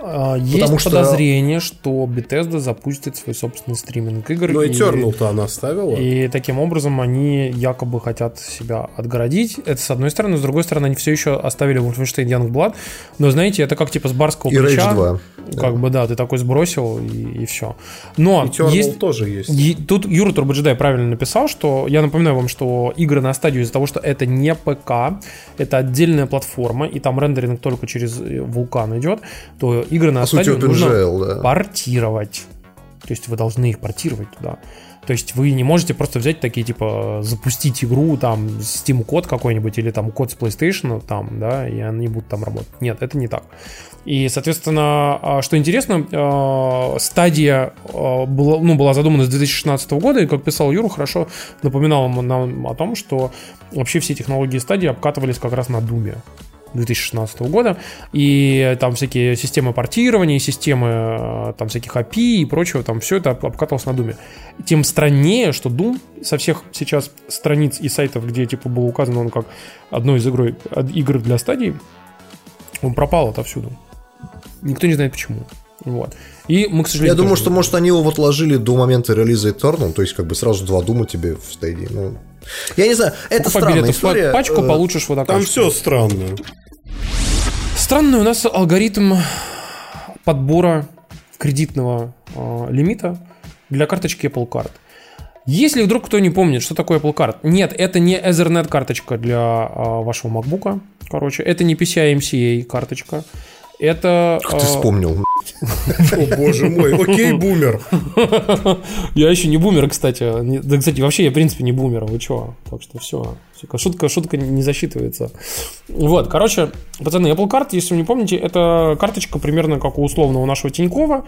А, Есть Потому что- подозрение, что Bethesda запустит свой собственный стриминг игр. Но и- Eternal-то она оставила. И таким образом они якобы хотят себя отгородить. Это с одной стороны. С другой стороны, они все еще оставили Wolfenstein Youngblood. Но знаете, это как типа с барского И плеча. Rage 2. Как бы да, ты такой сбросил и, и все. Но Eternal есть, тоже есть. Е- Тут Юра Турбоджедай правильно написал, что я напоминаю вам, что игры на стадию из-за того, что это не ПК, это отдельная платформа, и там рендеринг только через э, вулкан идет, то игры на По сути, стадию нужно OpenGL, да. портировать. То есть вы должны их портировать туда. То есть вы не можете просто взять такие, типа, запустить игру, там, Steam код какой-нибудь, или там код с PlayStation, там, да, и они будут там работать. Нет, это не так. И, соответственно, а, что интересно, а, стадия а, была, ну, была задумана с 2016 года, и, как писал Юра, хорошо напоминал нам о том, что вообще все технологии стадии обкатывались как раз на Думе. 2016 года, и там всякие системы портирования, системы э, там всяких API и прочего, там все это об- обкатывалось на Думе. Тем страннее, что Doom со всех сейчас страниц и сайтов, где типа было указано он как одной из од- игр для стадии, он пропал отовсюду. Никто не знает почему. Вот. И мы, к сожалению, Я думаю, что, не может, они его вот ложили до момента релиза Eternal, то есть, как бы сразу два дума тебе в стадии. Ну, я не знаю, это Покупай странная билеты история. пачку, Э, получишь вот Там все странно. Странный у нас алгоритм подбора кредитного э, лимита для карточки Apple Card. Если вдруг кто не помнит, что такое Apple Card, нет, это не Ethernet карточка для э, вашего MacBook, короче, это не PCI MCA карточка, это... Ты э, вспомнил. О, боже мой. Окей, бумер. Я еще не бумер, кстати. Да, кстати, вообще я, в принципе, не бумер. Вы чего? Так что все. Шутка, шутка не засчитывается. Вот, короче, пацаны, Apple Card, если вы не помните, это карточка примерно как у условного нашего Тинькова.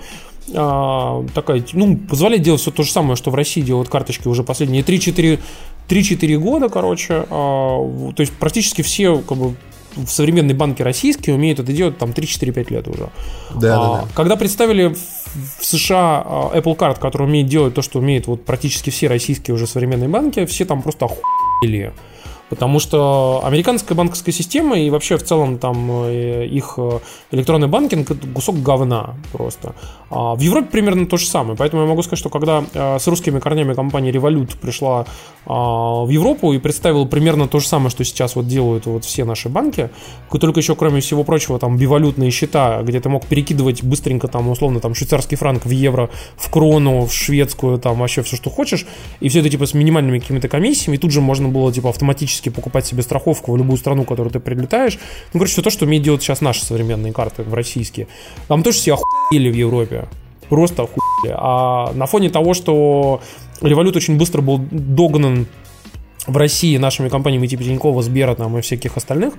А, такая, ну, позволяет делать все то же самое, что в России делают карточки уже последние 3-4 3-4 года, короче. А, то есть практически все как бы в современной банке российские умеют это делать там 3-4-5 лет уже. Да, А, да, да. Когда представили в в США а, Apple Card, который умеет делать то, что умеют вот практически все российские уже современные банки, все там просто охуели. Потому что американская банковская система и вообще в целом там э, их э, электронный банкинг это кусок говна просто. А в Европе примерно то же самое. Поэтому я могу сказать, что когда э, с русскими корнями компания Revolut пришла а, в Европу и представила примерно то же самое, что сейчас вот делают вот все наши банки, только еще кроме всего прочего там бивалютные счета, где ты мог перекидывать быстренько там условно там швейцарский франк в евро, в крону, в шведскую, там вообще все, что хочешь, и все это типа с минимальными какими-то комиссиями, и тут же можно было типа автоматически покупать себе страховку в любую страну, в которую ты прилетаешь. Ну, короче, все то, что умеют делать сейчас наши современные карты в российские. Там тоже все охуели в Европе. Просто охуели. А на фоне того, что револют очень быстро был догнан в России нашими компаниями типа Тинькова, Сбера там, и всяких остальных,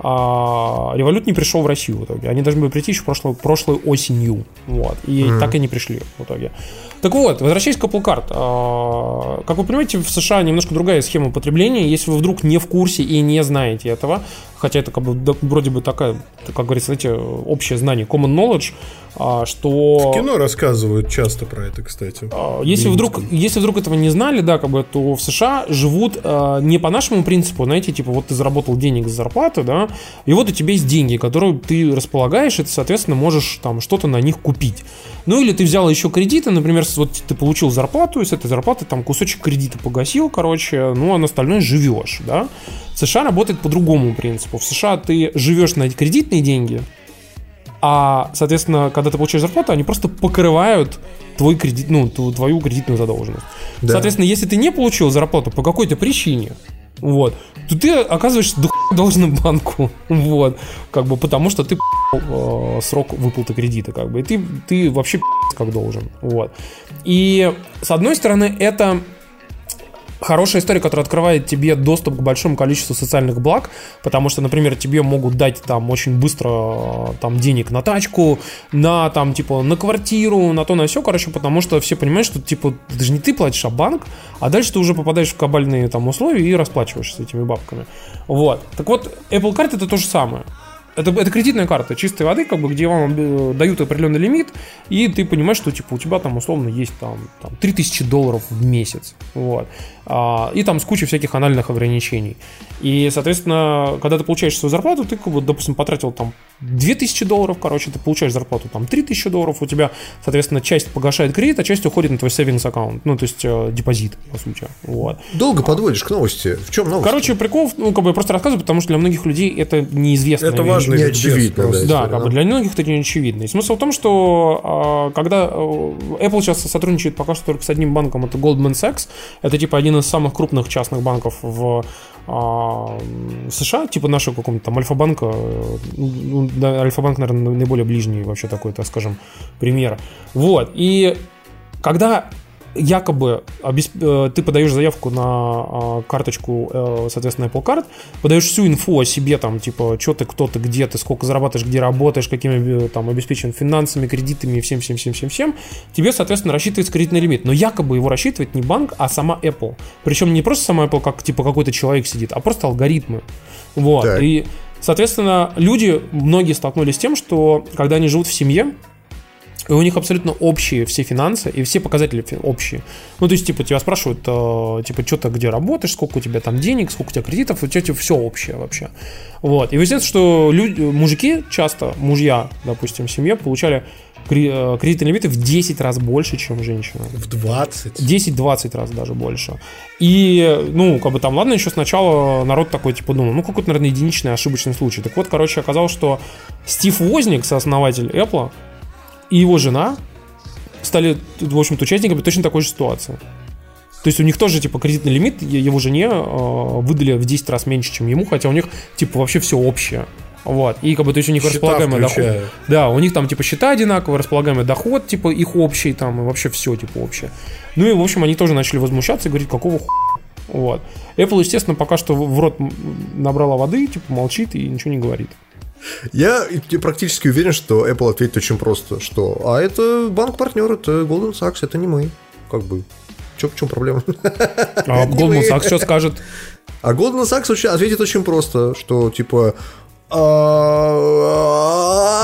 а Револют не пришел в Россию в итоге. Они должны были прийти еще прошлой, прошлой осенью. Вот. И так и не пришли в итоге. Так вот, возвращаясь к Apple Card. а, Как вы понимаете, в США немножко другая схема потребления. Если вы вдруг не в курсе и не знаете этого, хотя это как бы да, вроде бы такая, как говорится, знаете, общее знание, common knowledge, а, что... В кино рассказывают часто про это, кстати. А, Если вдруг, если вдруг этого не знали, да, как бы, то в США живут э, не по нашему принципу, знаете, типа вот ты заработал денег за зарплату, да, и вот у тебя есть деньги, которые ты располагаешь, и ты, соответственно, можешь там что-то на них купить. Ну или ты взял еще кредиты, например, вот ты получил зарплату, и с этой зарплаты там кусочек кредита погасил, короче, ну а на остальное живешь, да. В США работает по другому принципу. В США ты живешь на кредитные деньги, А, соответственно, когда ты получаешь зарплату, они просто покрывают твой кредит, ну, твою кредитную задолженность. Да. Соответственно, если ты не получил зарплату по какой-то причине, вот, то ты оказываешься до должен банку, вот, как бы, потому что ты э, срок выплаты кредита, как бы, и ты, ты вообще как должен, вот. И, с одной стороны, это хорошая история, которая открывает тебе доступ к большому количеству социальных благ, потому что, например, тебе могут дать там очень быстро э, там денег на тачку, на там типа на квартиру, на то, на все, короче, потому что все понимают, что типа это же не ты платишь, а банк, а дальше ты уже попадаешь в кабальные там условия и расплачиваешься этими бабками. Вот. Так вот, Apple Card это то же самое. Это, это кредитная карта чистой воды, как бы, где вам э, дают определенный лимит, и ты понимаешь, что типа у тебя там условно есть там, там 3000 долларов в месяц. Вот. А, и там с кучей всяких анальных ограничений. И, соответственно, когда ты получаешь свою зарплату, ты, как бы, допустим, потратил там 2000 долларов, короче, ты получаешь зарплату там 3000 долларов, у тебя, соответственно, часть погашает кредит, а часть уходит на твой savings аккаунт, ну, то есть э, депозит, по сути. Вот. Долго подводишь к новости. В чем новость? Короче, прикол, ну, как бы я просто рассказываю, потому что для многих людей это неизвестно. Это важно. не очевидно, да. Да, как бы для многих это не очевидно. И смысл в том, что а, когда э, Apple сейчас сотрудничает пока что только с одним банком, это Goldman Sachs, это типа один из самых крупных частных банков в а, США, типа нашего какого-нибудь там Альфа-банка, э, ну, да, Альфа-банк, наверное, наиболее ближний вообще такой, так скажем, пример. Вот, и когда якобы э, ты подаешь заявку на а, карточку, э, соответственно, Apple Card, подаешь всю инфу о себе, там, типа, что ты, кто ты, где ты, сколько зарабатываешь, где работаешь, какими э, там обеспечен финансами, кредитами и всем, всем, всем, всем, всем, тебе, соответственно, рассчитывается кредитный лимит. Но якобы его рассчитывает не банк, а сама Apple. Причем не просто сама Apple, как типа какой-то человек сидит, а просто алгоритмы. Вот. Так. И, соответственно, люди, многие столкнулись с тем, что когда они живут в семье, и у них абсолютно общие все финансы и все показатели общие. Ну, то есть, типа, тебя спрашивают, э, типа, что ты где работаешь, сколько у тебя там денег, сколько у тебя кредитов, у тебя типа, все общее вообще. Вот. И выясняется, что люди, мужики часто, мужья, допустим, в семье получали э, кредитные лимиты в 10 раз больше, чем женщины. В 20. 10-20 раз даже больше. И, ну, как бы там, ладно, еще сначала народ такой, типа, думал, ну, какой-то, наверное, единичный ошибочный случай. Так вот, короче, оказалось, что Стив Возник, сооснователь Apple, и его жена стали, в общем-то, участниками точно такой же ситуации. То есть у них тоже, типа, кредитный лимит его жене э, выдали в 10 раз меньше, чем ему, хотя у них, типа, вообще все общее. Вот. И как бы, то есть у них Счета располагаемый доход. Да, у них там, типа, счета одинаковые, располагаемый доход, типа, их общий, там, и вообще все, типа, общее. Ну и, в общем, они тоже начали возмущаться и говорить, какого хуя. Вот. Apple, естественно, пока что в рот набрала воды, типа, молчит и ничего не говорит. Я практически уверен, что Apple ответит очень просто, что а это банк-партнер, это Goldman Sachs, это не мы. Как бы. Чё, в чем проблема? А Goldman Sachs что скажет? А Goldman Sachs ответит очень просто, что типа... Это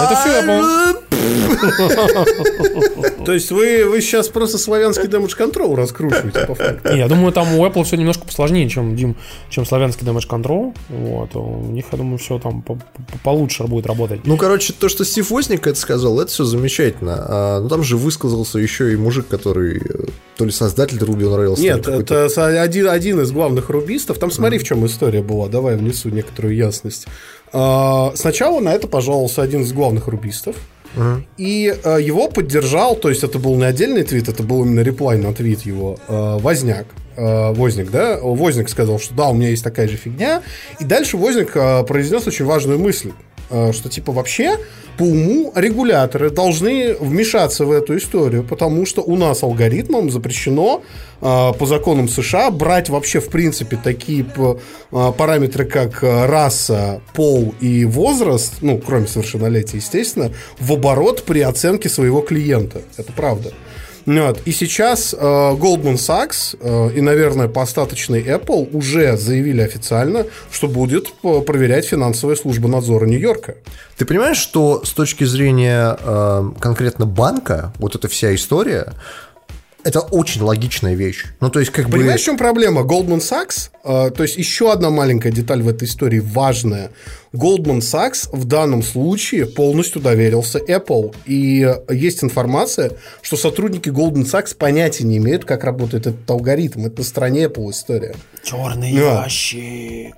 Это всё Apple. То есть вы, вы сейчас просто славянский damage control раскручиваете по факту. Не, я думаю, там у Apple все немножко посложнее, чем Дим, чем славянский Damage Control. Вот. У них, я думаю, все там по- по- получше будет работать. Ну, короче, то, что Стив Возник это сказал, это все замечательно. А, ну, там же высказался еще и мужик, который э, то ли создатель Ruby on Rails. Нет, это один, один из главных рубистов. Там смотри, в чем история была. Давай внесу некоторую ясность. А, Сначала на это пожаловался один из главных рубистов. И э, его поддержал, то есть это был не отдельный твит, это был именно реплай на твит его, э, Возняк. Э, Возник, да? Возник сказал, что да, у меня есть такая же фигня. И дальше Возник э, произнес очень важную мысль, что типа вообще по уму регуляторы должны вмешаться в эту историю, потому что у нас алгоритмом запрещено э, по законам США брать вообще в принципе такие э, параметры, как э, раса, пол и возраст, ну, кроме совершеннолетия, естественно, в оборот при оценке своего клиента. Это правда. Вот. И сейчас э, Goldman Sachs э, и, наверное, по остаточной Apple уже заявили официально, что будет э, проверять финансовая служба надзора Нью-Йорка. Ты понимаешь, что с точки зрения э, конкретно банка, вот эта вся история, это очень логичная вещь. Ну, то есть, как бы... Понимаешь, в чем проблема? Goldman Sachs, э, то есть еще одна маленькая деталь в этой истории важная. Goldman Sachs в данном случае полностью доверился Apple. И есть информация, что сотрудники Goldman Sachs понятия не имеют, как работает этот алгоритм. Это на стороне Apple история. Черный Да. ящик.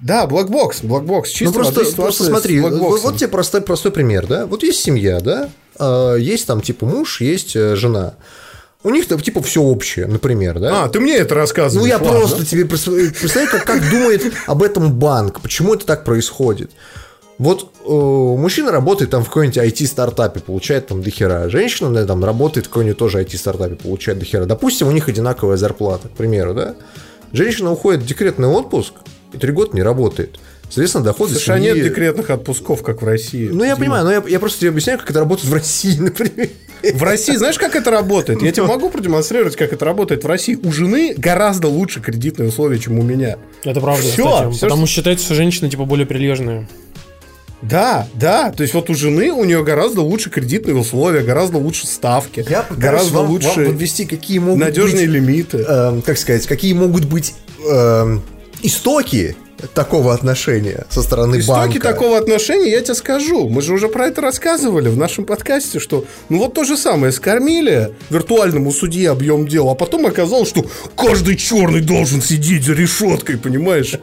Да, black box, black box, чисто Ну просто, просто смотри, вот, вот тебе простой, простой пример, да? Вот есть семья, да? А, есть там типа муж, есть э, жена. У них там типа все общее, например, да? А, ты мне это ну рассказываешь. я ладно. просто тебе представляю, как, как думает об этом банк, почему это так происходит. Вот э, мужчина работает там в какой-нибудь IT-стартапе, получает там дохера. Женщина да, там работает в какой-нибудь тоже IT-стартапе, получает дохера. Допустим, у них одинаковая зарплата, к примеру, да? Женщина уходит в декретный отпуск и три года не работает. Соответственно, доходы США семьи- нет декретных отпусков, как в России. Ну, я Дима. понимаю, но я, я просто тебе объясняю, как это работает в России, например. В России, знаешь, как это работает? Я тебе могу продемонстрировать, как это работает в России. У жены гораздо лучше кредитные условия, чем у меня. Это правда, Всё, кстати. всё, потому что считается, что женщины типа более прилежные. Да, да. То есть вот у жены у нее гораздо лучше кредитные условия, гораздо лучше ставки, гораздо лучше подвести, какие могут надежные быть, лимиты. эм, как сказать, какие могут быть эм, истоки такого отношения со стороны Истоки банка. такого отношения я тебе скажу. Мы же уже про это рассказывали в нашем подкасте, что ну вот то же самое скормили виртуальному судье объем дела, а потом оказалось, что каждый черный должен сидеть за решеткой, понимаешь?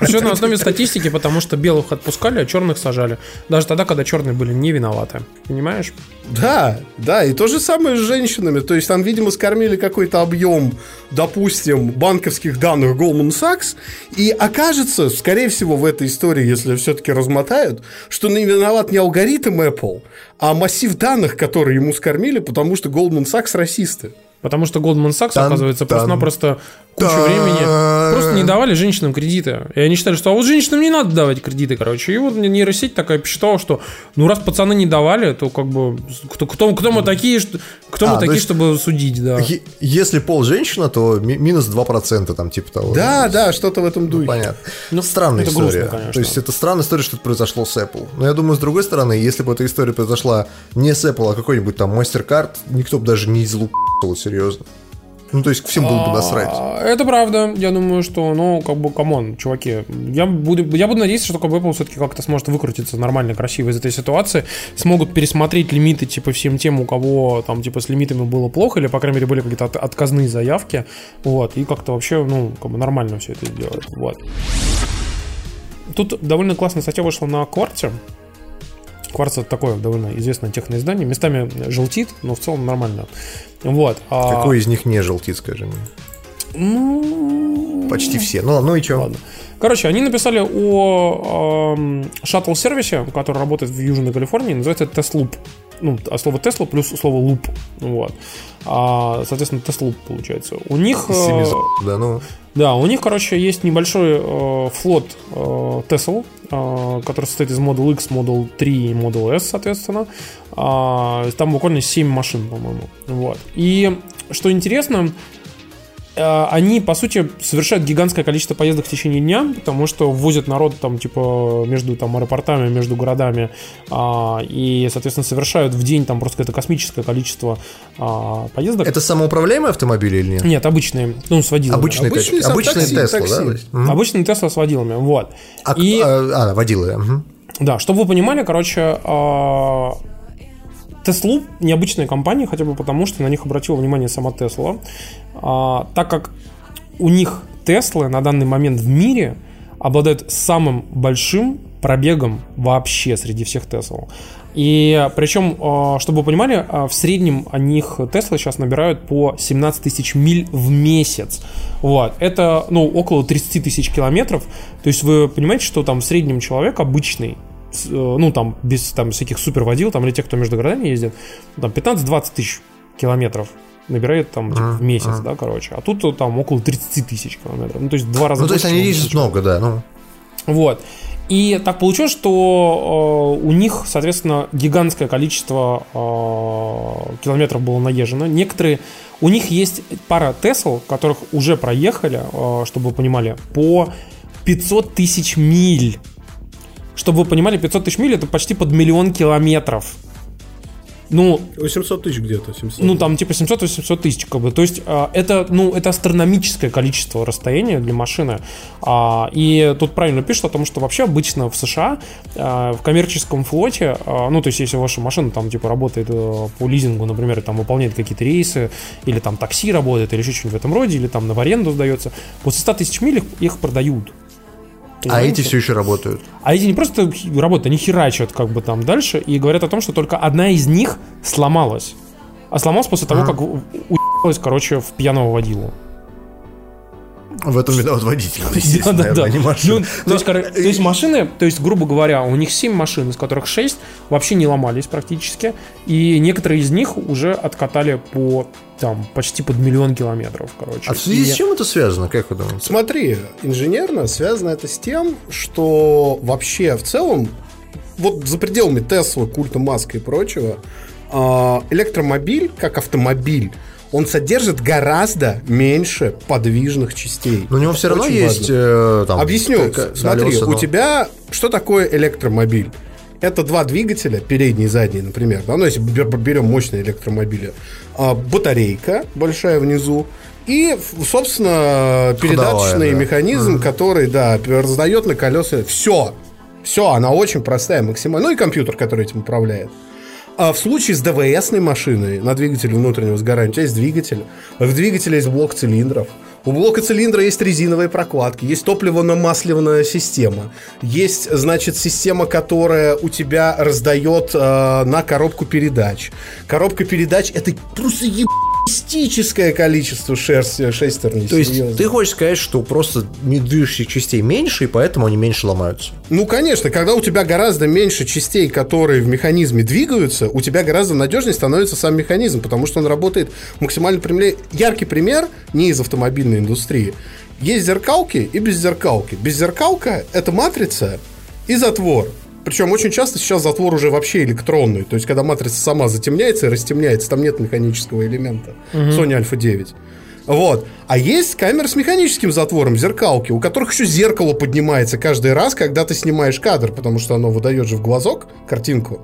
Все на основе статистики, потому что белых отпускали, а черных сажали. Даже тогда, когда черные были не виноваты. Понимаешь? Да, да, и то же самое с женщинами. То есть там, видимо, скормили какой-то объем, допустим, банковских данных Goldman Sachs, и окажется, скорее всего, в этой истории, если все-таки размотают, что не виноват не алгоритм Apple, а массив данных, которые ему скормили, потому что Goldman Sachs расисты. Потому что Goldman Sachs, Тан- оказывается, просто-напросто кучу времени просто не давали женщинам кредиты. И они считали, что а вот женщинам не надо давать кредиты, короче. И вот нейросеть такая посчитала, что ну раз пацаны не давали, то как бы кто, кто, кто мы такие, что, кто А, мы такие, есть- чтобы судить, да. Если пол женщина, то ми- минус 2%, там, типа того. Да, да, что-то в этом духе. Понятно. Ну, Странная это грустно, история. конечно. То есть это странная история, что это произошло с Apple. Но я думаю, с другой стороны, если бы эта история произошла не с Apple, а какой-нибудь там MasterCard, никто бы даже не излупил, серьезно. Ну, то есть всем было бы насрать. А, Это правда. Я думаю, что, ну, как бы, come on, чуваки. Я буду, я буду надеяться, что как бы, Apple все-таки как-то сможет выкрутиться нормально, красиво из этой ситуации. Смогут пересмотреть лимиты, типа, всем тем, у кого там, типа, с лимитами было плохо, или, по крайней мере, были какие-то от- отказные заявки. Вот. И как-то вообще, ну, как бы нормально все это сделать. Вот. Тут довольно классная статья вышла на Кварте. Кварц это такое довольно известное техноиздание. Местами желтит, но в целом нормально. Вот. а- Какой из них не желтит, скажи мне? Ну, Почти все. Ну, ну и что? Ладно. Короче, они написали о шаттл-сервисе, который работает в Южной Калифорнии, называется Tesloop. Ну, а слово Tesla плюс слово loop. Вот. А, соответственно, Tesloop получается. У них... Э, Да, ну. да, у них, короче, есть небольшой э, флот э, Tesla, который состоит из Model X, Model 3 и Model S, соответственно. А, там буквально 7 машин, по-моему. Вот. И что интересно, они, по сути, совершают гигантское количество поездок в течение дня, потому что возят народ там, типа, между там аэропортами, между городами, а, и, соответственно, совершают в день там просто какое-то космическое количество а, поездок. Это самоуправляемые автомобили или нет? Нет, обычные, ну, с водилами. Обычные, Обычные тачки. Обычные такси, Тесла, такси. да? то есть? Мгм. Обычный Тесла с водилами, вот. А, и, а, а, водила. мгм. да, чтобы вы понимали, короче, а, Tesloop необычная компания, хотя бы потому, что на них обратила внимание сама Тесла, А, так как у них Теслы на данный момент в мире обладают самым большим пробегом вообще среди всех Тесл. И причем, а, чтобы вы понимали, а, в среднем о них Теслы сейчас набирают по 17 тысяч миль в месяц. Вот. Это, ну, около 30 тысяч километров. То есть вы понимаете, что там в среднем человек обычный, э, ну, там, без там всяких суперводил, там, или тех, кто между городами ездит, там, 15-20 тысяч километров набирает там типа, в месяц, да, короче. А тут э, там около 30 тысяч километров. Ну, то есть два раза Ну, то есть они ездят много, да. Ну, вот. И так получилось, что э, у них, соответственно, гигантское количество э, километров было наезжено. Некоторые... У них есть пара Тесл, которых уже проехали, э, чтобы вы понимали, по 500 тысяч миль. Чтобы вы понимали, 500 тысяч миль это почти под миллион километров. Ну, 800 тысяч где-то, 700. ну, там типа 700-800 тысяч, как бы. То есть, а, это, ну, это астрономическое количество расстояния для машины. А, и тут правильно пишут о том, что вообще обычно в США а, в коммерческом флоте, ну, то есть, если ваша машина там, типа, работает э, по лизингу, например, там выполняет какие-то рейсы, или там такси работает, или еще что-нибудь в этом роде, или там на аренду сдается, после 100 тысяч миль их, их продают. А эти все еще работают. А эти не просто работают, они херачат как бы там дальше и говорят о том, что только одна из них сломалась. А сломалась после того, как у- уебалась, короче, в пьяного водилу. В этом виноват водитель, естественно, Да-да-да. наверное, не машина. Ну, то, есть, коро- то есть машины, то есть, грубо говоря, у них 7 машин, из которых 6 вообще не ломались практически. И некоторые из них уже откатали по там почти под миллион километров, короче. А в связи И- с чем это связано, как вы думаете? Смотри, инженерно связано это с тем, что вообще в целом, вот за пределами Тесла, культа Маска и прочего, а, электромобиль, как автомобиль, он содержит гораздо меньше подвижных частей. Но у него все равно Очень есть... э, там, Объясню. Смотри, колеса, у но- тебя что такое электромобиль? Это два двигателя, передний и задний, например. Да? Ну, если бер- берем мощные электромобили. А, батарейка большая внизу. И, собственно, передаточный да. механизм, который, да, раздает на колеса. Все. Все, она очень простая, максимально. Ну и компьютер, который этим управляет. А в случае с ДВСной машиной на двигателе внутреннего сгорания у тебя есть двигатель. В двигателе есть блок цилиндров. У блока цилиндра есть резиновые прокладки, есть топливно-масляная система, есть, значит, система, которая у тебя раздает э, на коробку передач. Коробка передач это просто ебистическое количество шерсти, шестерней. То есть серьезно. ты хочешь сказать, что просто движущих частей меньше, и поэтому они меньше ломаются? Ну, конечно, когда у тебя гораздо меньше частей, которые в механизме двигаются, у тебя гораздо надежнее становится сам механизм, потому что он работает максимально прямее. Яркий пример не из автомобильной индустрии. Есть зеркалки и беззеркалки. Беззеркалка — это матрица и затвор. Причем очень часто сейчас затвор уже вообще электронный. То есть, когда матрица сама затемняется и растемняется, там нет механического элемента. Sony Alpha 9. Вот. А есть камеры с механическим затвором, зеркалки, у которых еще зеркало поднимается каждый раз, когда ты снимаешь кадр, потому что оно выдает же в глазок картинку.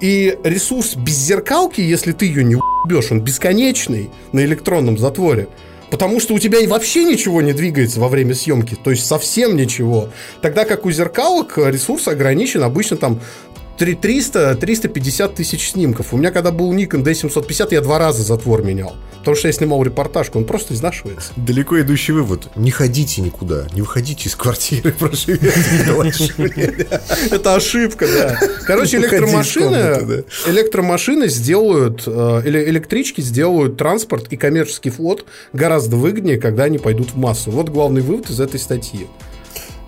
И ресурс без зеркалки, если ты ее не уебешь, он бесконечный на электронном затворе. Потому что у тебя вообще ничего не двигается во время съемки, то есть совсем ничего. Тогда как у зеркалок ресурс ограничен обычно там 300-350 тысяч снимков. У меня когда был Nikon D750, я два раза затвор менял. Потому что я снимал репортажку, он просто изнашивается. Далеко идущий вывод. Не ходите никуда, не выходите из квартиры, проживете. Это ошибка, да. Короче, электромашины, электромашины сделают, э, или электрички сделают транспорт и коммерческий флот гораздо выгоднее, когда они пойдут в массу. Вот главный вывод из этой статьи.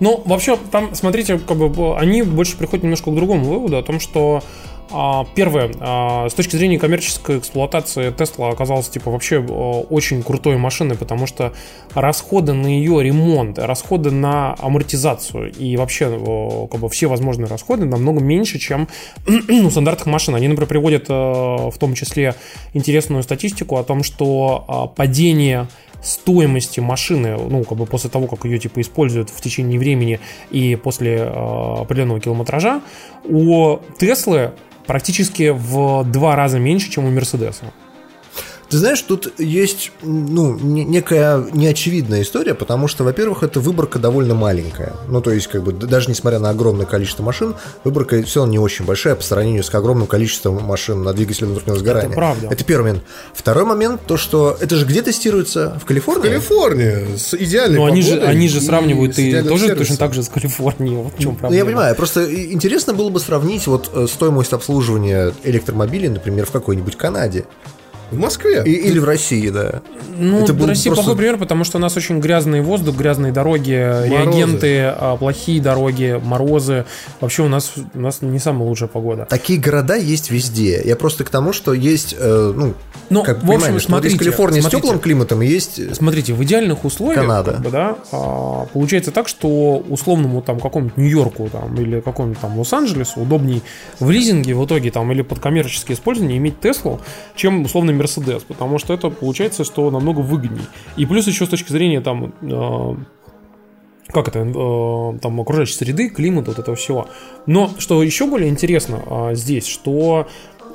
Ну, вообще, там, смотрите, как бы они больше приходят немножко к другому выводу, о том, что а, первое, а, с точки зрения коммерческой эксплуатации Тесла оказалась типа вообще очень крутой машиной, потому что расходы на ее ремонт, расходы на амортизацию и вообще как бы все возможные расходы намного меньше, чем у стандартных машин. Они, например, приводят а, в том числе интересную статистику о том, что а, падение стоимости машины, ну, как бы после того, как ее, типа, используют в течение времени и после э, определенного километража, у Теслы практически в два раза меньше, чем у Мерседеса. Ты знаешь, тут есть ну, не- некая неочевидная история, потому что, во-первых, эта выборка довольно маленькая. Ну, то есть, как бы, даже несмотря на огромное количество машин, выборка все равно не очень большая по сравнению с огромным количеством машин на двигателе внутреннего сгорания. правда. Это первый момент. Второй момент, то, что это же где тестируется? В Калифорнии? Калифорния с идеальной Но они же, они же и сравнивают и идеальным тоже сервисом. точно так же с Калифорнией. Вот в чем Ну, проблема. я понимаю, просто и- интересно было бы сравнить вот э, стоимость обслуживания электромобилей, например, в какой-нибудь Канаде В Москве. и- или в России, да. Ну, Это был Россия просто- плохой пример, потому что у нас очень грязный воздух, грязные дороги, реагенты, а, плохие дороги, морозы. Вообще у нас, у нас не самая лучшая погода. Такие города есть везде. Я просто к тому, что есть, э, ну, Ну, как в общем, понимаешь, что вот есть смотрите, смотрите. с теплым климатом, есть Смотрите, в идеальных условиях, Канада. как бы, да, а, получается так, что условному там какому-нибудь Нью-Йорку там, или какому-нибудь там Лос-Анджелесу удобней в лизинге в итоге там или под коммерческое использование иметь Теслу, чем условный Мерседес, потому что это получается, что намного выгодней. И плюс еще с точки зрения там э, как это, э, там, окружающей среды, климата, вот этого всего. Но что еще более интересно а, здесь, что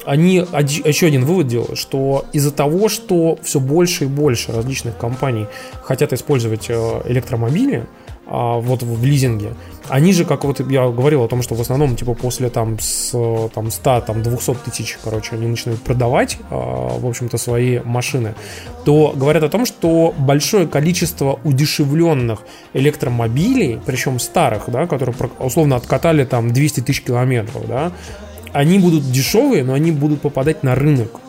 они оди- еще один вывод делают, что из-за того, что все больше и больше различных компаний хотят использовать э, электромобили, а, вот в лизинге. Они же, как вот я говорил о том, что в основном, типа, после там, с, там 100, там 200 тысяч, короче, они начинают продавать, а, в общем-то, свои машины, то говорят о том, что большое количество удешевленных электромобилей, причем старых, да, которые условно откатали там 200 тысяч километров, да, они будут дешевые, но они будут попадать на рынок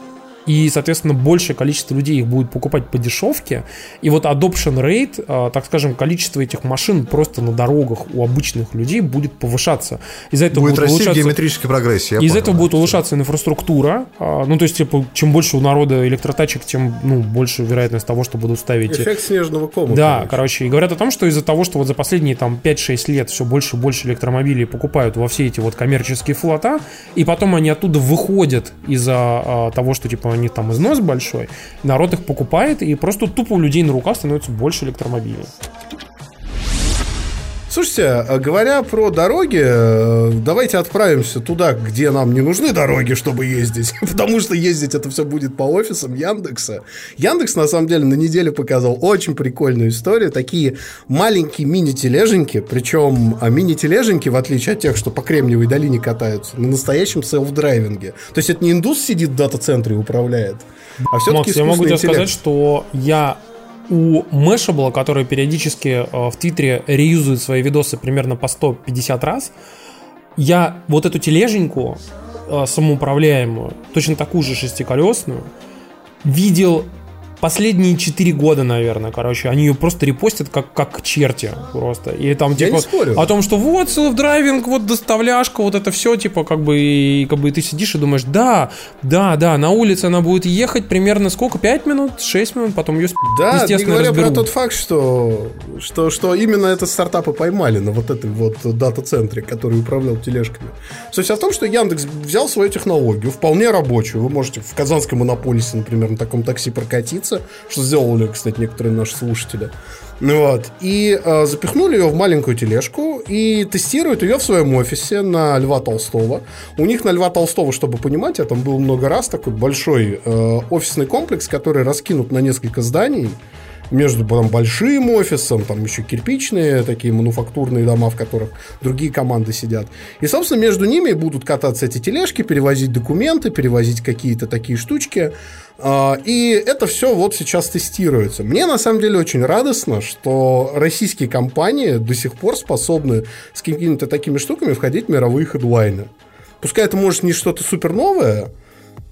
и, соответственно, большее количество людей их будет покупать по дешевке. И вот adoption rate, а, так скажем, количество этих машин просто на дорогах у обычных людей будет повышаться. Из-за этого будет, будет расти улучшаться... геометрической прогрессии. Из-за этого будет улучшаться инфраструктура. А, ну, то есть, типа, чем больше у народа электротачек, тем ну, больше вероятность того, что будут ставить... Эффект снежного кома. Да, короче. короче. И говорят о том, что из-за того, что вот за последние там 5-6 лет все больше и больше электромобилей покупают во все эти вот коммерческие флота, и потом они оттуда выходят из-за а, того, что, типа, них там износ большой, народ их покупает, и просто тупо у людей на руках становится больше электромобилей. Слушайте, а говоря про дороги, э, давайте отправимся туда, где нам не нужны дороги, чтобы ездить, потому что ездить это все будет по офисам Яндекса. Яндекс, на самом деле, на неделе показал очень прикольную историю. Такие маленькие мини-тележеньки, причем а, мини-тележеньки, в отличие от тех, что по Кремниевой долине катаются, на настоящем селф-драйвинге. То есть это не индус сидит в дата-центре и управляет, а все-таки Макс, я могу тебе сказать, что я у Mashable, который периодически э, в Твиттере реюзует свои видосы примерно по 150 раз, я вот эту тележеньку э, самоуправляемую, точно такую же шестиколесную, видел последние 4 года, наверное, короче, они ее просто репостят как, как черти просто. И там, типа, о том, что вот self-driving, вот доставляшка, вот это все, типа, как бы, и как бы ты сидишь и думаешь, да, да, да, на улице она будет ехать примерно сколько, 5 минут, 6 минут, потом ее, да, естественно, говоря разберут. про тот факт, что, что, что именно это стартапы поймали на вот этом вот дата-центре, который управлял тележками. Суть в том, что Яндекс взял свою технологию, вполне рабочую, вы можете в Казанском монополисе, например, на таком такси прокатиться, Netflix, что сделали, кстати, некоторые наши слушатели. Ну вот. И э, запихнули ее в маленькую тележку и тестируют ее в своем офисе на Льва Толстого. У них на Льва Толстого, чтобы понимать, я там был много раз, такой большой э, офисный комплекс, который раскинут на несколько зданий между там, большим офисом, там еще кирпичные такие мануфактурные дома, в которых другие команды сидят. И, собственно, между ними будут кататься эти тележки, перевозить документы, перевозить какие-то такие штучки. А, и это все вот сейчас тестируется. Мне на самом деле очень радостно, что российские компании до сих пор способны с какими-то такими штуками входить в мировые хедлайны. Пускай это может не что-то супер новое,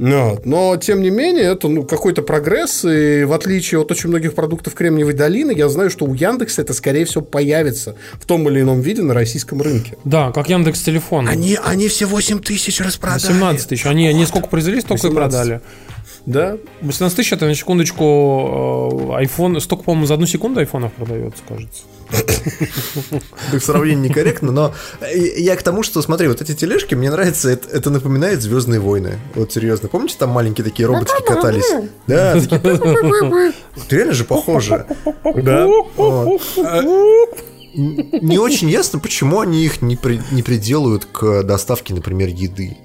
но, но, тем не менее, это ну, какой-то прогресс, и в отличие от очень многих продуктов Кремниевой долины, я знаю, что у Яндекса это, скорее всего, появится в том или ином виде на российском рынке. Да, как Яндекс Телефон. Они, они все 8 тысяч распродали. 17 тысяч. Они, они сколько произвели, столько 18. и продали. Да. 18 тысяч, это на секундочку э, iPhone, столько, по-моему, за одну секунду айфонов продается, кажется. Сравнение некорректно, но я к тому, что, смотри, вот эти тележки, мне нравится, это, это напоминает Звездные войны. Вот серьезно. Помните, там маленькие такие роботики катались? Да, реально же похоже. Да. Не очень ясно, почему они их не, при, не приделают к доставке, например, еды.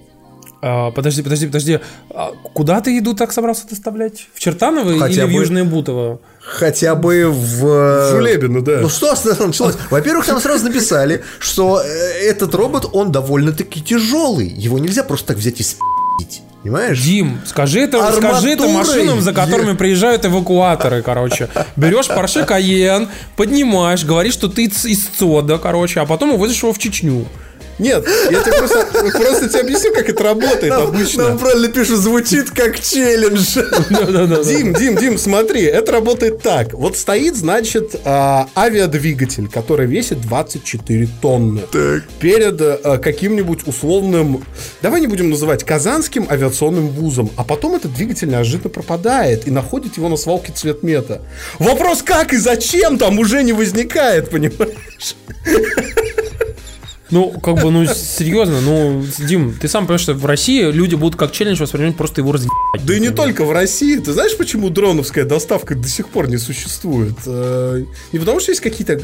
А, подожди, подожди, подожди. А куда ты еду так собрался доставлять? В Чертаново Хотя или бы... в Южное Бутово? хотя бы в... В Жулебину, да. Ну что началось? Во-первых, там сразу написали, что э, этот робот, он довольно-таки тяжелый. Его нельзя просто так взять и спить. Понимаешь? Дим, скажи это, скажи это машинам, за которыми приезжают эвакуаторы, короче. Берешь Porsche Cayenne, поднимаешь, говоришь, что ты из ЦОДа, короче, а потом увозишь его в Чечню. Нет, я тебе просто, просто тебе объясню, как это работает нам, обычно. Нам правильно пишут, звучит как челлендж. Дим, Дим, Дим, смотри, это работает так. Вот стоит, значит, а, авиадвигатель, который весит 24 тонны. Так. Перед а, каким-нибудь условным, давай не будем называть, казанским авиационным вузом. А потом этот двигатель неожиданно пропадает и находит его на свалке цветмета. Вопрос, как и зачем там уже не возникает, понимаешь? Ну, как бы, ну, серьезно, ну, Дим, ты сам понимаешь, что в России люди будут как челлендж воспринимать просто его разъебать. Да и не только в России. Ты знаешь, почему дроновская доставка до сих пор не существует? Э, не потому, что есть какие-то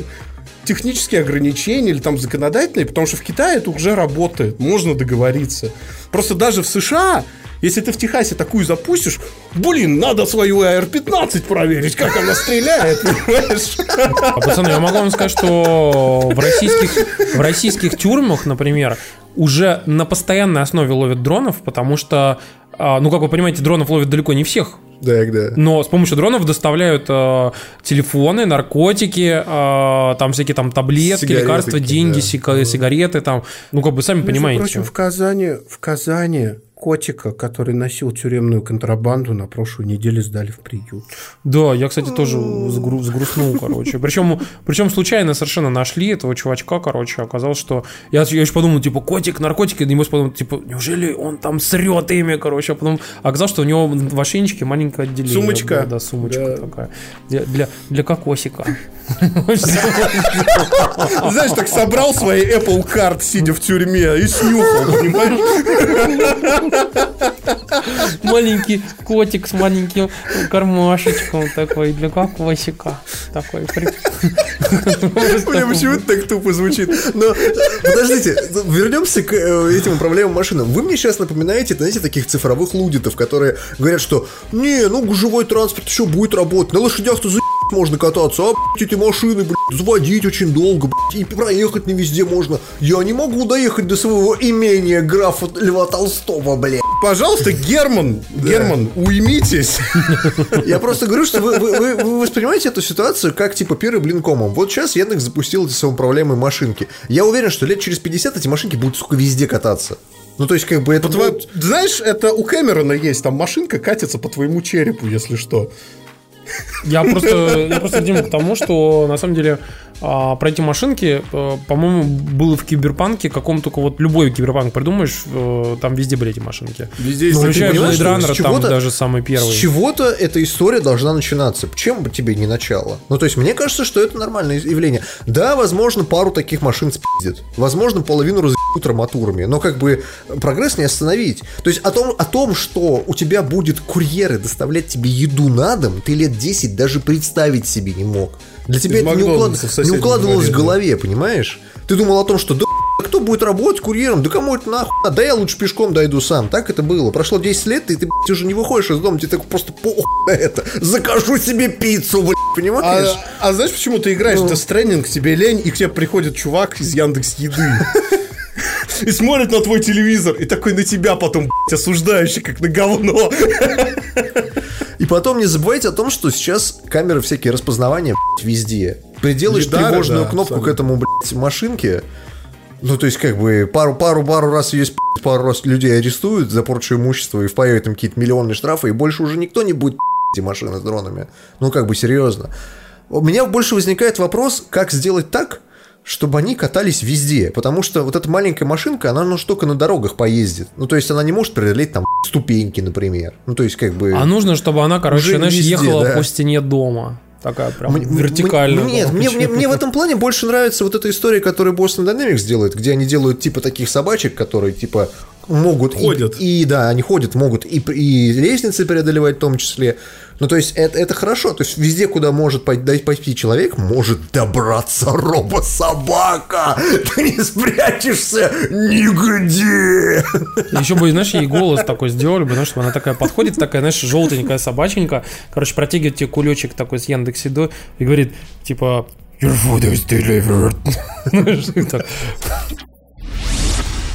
технические ограничения или там законодательные, потому что в Китае это уже работает, можно договориться. Просто даже в США Если ты в Техасе такую запустишь, блин, надо свою AR-15 проверить, как она стреляет, понимаешь? А, пацаны, я могу вам сказать, что в российских, в российских тюрьмах, например, уже на постоянной основе ловят дронов, потому что, а, ну, как вы понимаете, дронов ловят далеко не всех. Да, да. Но с помощью дронов доставляют э, телефоны, наркотики, э, там всякие там таблетки, Сигареты лекарства, деньги, да. сига- сигареты, там, ну как бы сами Между понимаете. прочим, в Казани, в Казани котика, который носил тюремную контрабанду, на прошлой неделе сдали в приют. Да, я, кстати, тоже сгру- сгрустнул, короче. Причем, причем случайно совершенно нашли этого чувачка, короче, оказалось, что... Я, я еще подумал, типа, котик, наркотики, и подумал, типа, неужели он там срет ими, короче, а потом оказалось, что у него в ошейничке маленькое отделение. Сумочка. Да, да, сумочка Да. такая. Для, для, для кокосика. Знаешь, так собрал свои Apple Card, сидя в тюрьме, и снюхал, понимаешь? Маленький котик с маленьким кармашечком такой для кокосика. Такой. Бля, почему это так тупо звучит? Но, подождите, вернемся к э, этим управляемым машинам. Вы мне сейчас напоминаете, знаете, таких цифровых лудитов, которые говорят, что не, ну гужевой транспорт еще будет работать, на лошадях-то за можно кататься, а блядь, эти машины, блядь, заводить очень долго, блядь, и проехать не везде можно. Я не могу доехать до своего имения графа Льва Толстого, блядь. Пожалуйста, Герман, Герман, уймитесь. Я просто говорю, что вы, вы- вы- вы воспринимаете эту ситуацию как типа пиры блинкомом. Вот сейчас Яндекс запустил эти самоуправляемые машинки. Я уверен, что лет через 50 эти машинки будут, сука, везде кататься. Ну, то есть, как бы это будет- Знаешь, это у Кэмерона есть, там машинка катится по твоему черепу, если что. Я просто, я просто Дима, к тому, что на самом деле а, про эти машинки, э, по-моему, было в киберпанке, каком только вот любой киберпанк придумаешь, э, там везде были эти машинки. Везде Ну, Включая понимаешь, Blade Runner, с там чего-то- даже самый первый. С чего-то эта история должна начинаться. Чем бы тебе не начало? Ну, то есть, мне кажется, что это нормальное явление. Да, возможно, пару таких машин спиздят. Возможно, половину разъебут арматурами. Но, как бы, прогресс не остановить. То есть, о том, о том, что у тебя будет курьеры доставлять тебе еду на дом, ты лет 10 даже представить себе не мог. Для тебя Из это не, уклад- не укладывалось в голове, понимаешь? Ты думал о том, что да кто будет работать курьером? Да кому это нахуй? Да я лучше пешком дойду сам. Так это было. Прошло 10 лет, и ты, блядь, уже не выходишь из дома, тебе так просто похуй на это. Закажу себе пиццу, блядь, понимаешь? А, а знаешь, почему ты играешь Ну. в тест-тренинг, тебе лень, и к тебе приходит чувак из Яндекс Еды. И смотрит на твой телевизор, и такой на тебя потом, блядь, осуждающий, как на говно. И потом не забывайте о том, что сейчас камеры всякие распознавания блядь, везде. Приделаешь Лидары, тревожную да, кнопку к абсолютно. этому, блядь, машинке. Ну, то есть, как бы, пару, пару, пару раз ее спи***т, пару раз людей арестуют за порчу имущества и впаивают им какие-то миллионные штрафы, и больше уже никто не будет эти машины с дронами. Ну, как бы, серьезно. У меня больше возникает вопрос, как сделать так, чтобы они катались везде. Потому что вот эта маленькая машинка, она ну, только на дорогах поездит. Ну, то есть, она не может преодолеть там ступеньки, например. Ну, то есть, как бы... А нужно, чтобы она, короче, знаешь, везде, ехала да. по стене дома. Такая прям Мне- вертикально. мне- Нет, мне, мне- мне в этом плане больше нравится вот эта история, которую Boston Dynamics делает, где они делают типа таких собачек, которые типа могут... и- Ходят. И, да, они ходят, могут и, и лестницы преодолевать в том числе. Ну, то есть, это, это хорошо. То есть, везде, куда может пойти человек, может добраться робособака. Ты не спрячешься нигде. Еще бы, знаешь, ей голос такой сделали, потому что она такая подходит, такая, знаешь, желтенькая собаченька, короче, протягивает тебе кулечек такой с Яндекс Едой и говорит, типа, Your food is delivered.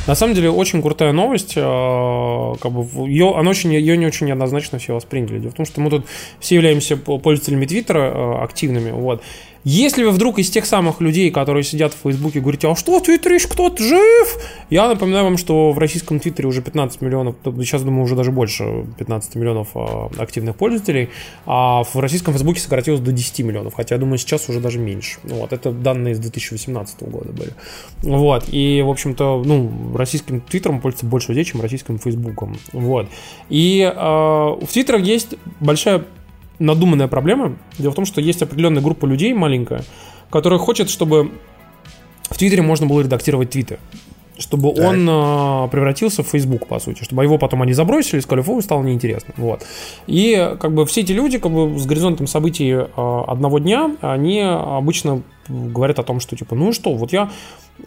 На самом деле очень крутая новость, э, как бы ее, она очень, ее не очень неоднозначно все восприняли. Дело в том, что мы тут все являемся пользователями Твиттера э, активными, вот. Если вы вдруг из тех самых людей, которые сидят в Фейсбуке, говорите, а что, в Твиттере кто-то жив? Я напоминаю вам, что в российском Твиттере уже 15 миллионов, сейчас, думаю, уже даже больше 15 миллионов э, активных пользователей, а в российском Фейсбуке сократилось до 10 миллионов, хотя, я думаю, сейчас уже даже меньше. Вот, это данные с 2018 года были. Вот, и, в общем-то, ну, российским Твиттером пользуется больше людей, чем российским Фейсбуком. Вот. И э, в Твиттерах есть большая надуманная проблема. Дело в том, что есть определенная группа людей, маленькая, которая хочет, чтобы в Твиттере можно было редактировать твиты. Чтобы Так. он э, превратился в Facebook, по сути. Чтобы его потом они забросили и сказали, фу, стало неинтересно. Вот. И как бы все эти люди, как бы с горизонтом событий э, одного дня, они обычно говорят о том, что типа, ну что, вот я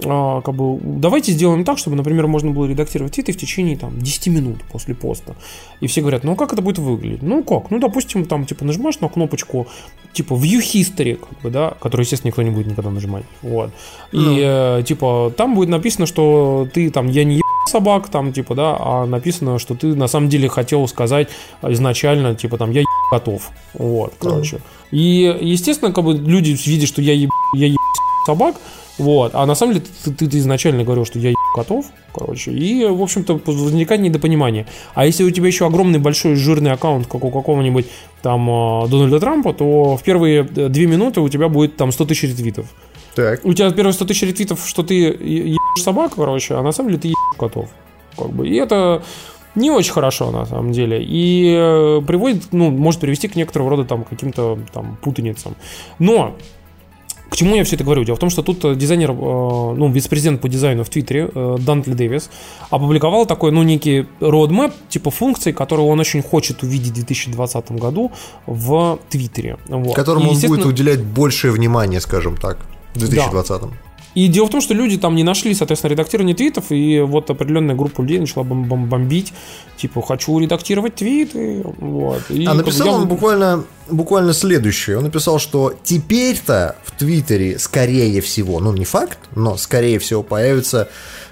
а, как бы, давайте сделаем так, чтобы, например, можно было редактировать твиты в течение там 10 минут после поста. И все говорят, ну а как это будет выглядеть? Ну как? Ну, допустим, там, типа, нажимаешь на кнопочку, типа, View History, как бы, да, которую, естественно, никто не будет никогда нажимать. Вот. И, ну. э, типа, там будет написано, что ты там, я не собак, там, типа, да, а написано, что ты на самом деле хотел сказать изначально, типа, там, я готов. Вот, ну. короче. Ну. И, естественно, как бы люди видят, что я еб, я еб собак, вот. А на самом деле ты, ты, ты изначально говорил, что я котов, короче. И, в общем-то, возникает недопонимание. А если у тебя еще огромный большой жирный аккаунт, как у какого-нибудь там а, Дональда Трампа, то в первые э, две минуты у тебя будет там 100 тысяч ретвитов. Так. У тебя первые 100 тысяч ретвитов, что ты ебешь собак, короче, а на самом деле ты ебешь котов. Как бы. И это не очень хорошо на самом деле и э, приводит, ну, может привести к некоторого рода там каким-то там путаницам. Но к чему я все это говорю? Дело в том, что тут э, дизайнер, э, ну, вице-президент по дизайну в Твиттере, э, Дантли Дэвис, опубликовал такой, ну, некий roadmap, типа функций, которые он очень хочет увидеть в 2020 году в Твиттере. Вот. Которому И, он будет уделять большее внимание, скажем так, в 2020. Да. И дело в том, что люди там не нашли, соответственно, редактирование твитов, и вот определенная группа людей начала бом бом бомбить, типа, хочу редактировать твиты, вот. И, а написал я... он буквально, буквально следующее. Он написал, что теперь-то в Твиттере, скорее всего, ну не факт, но скорее всего появятся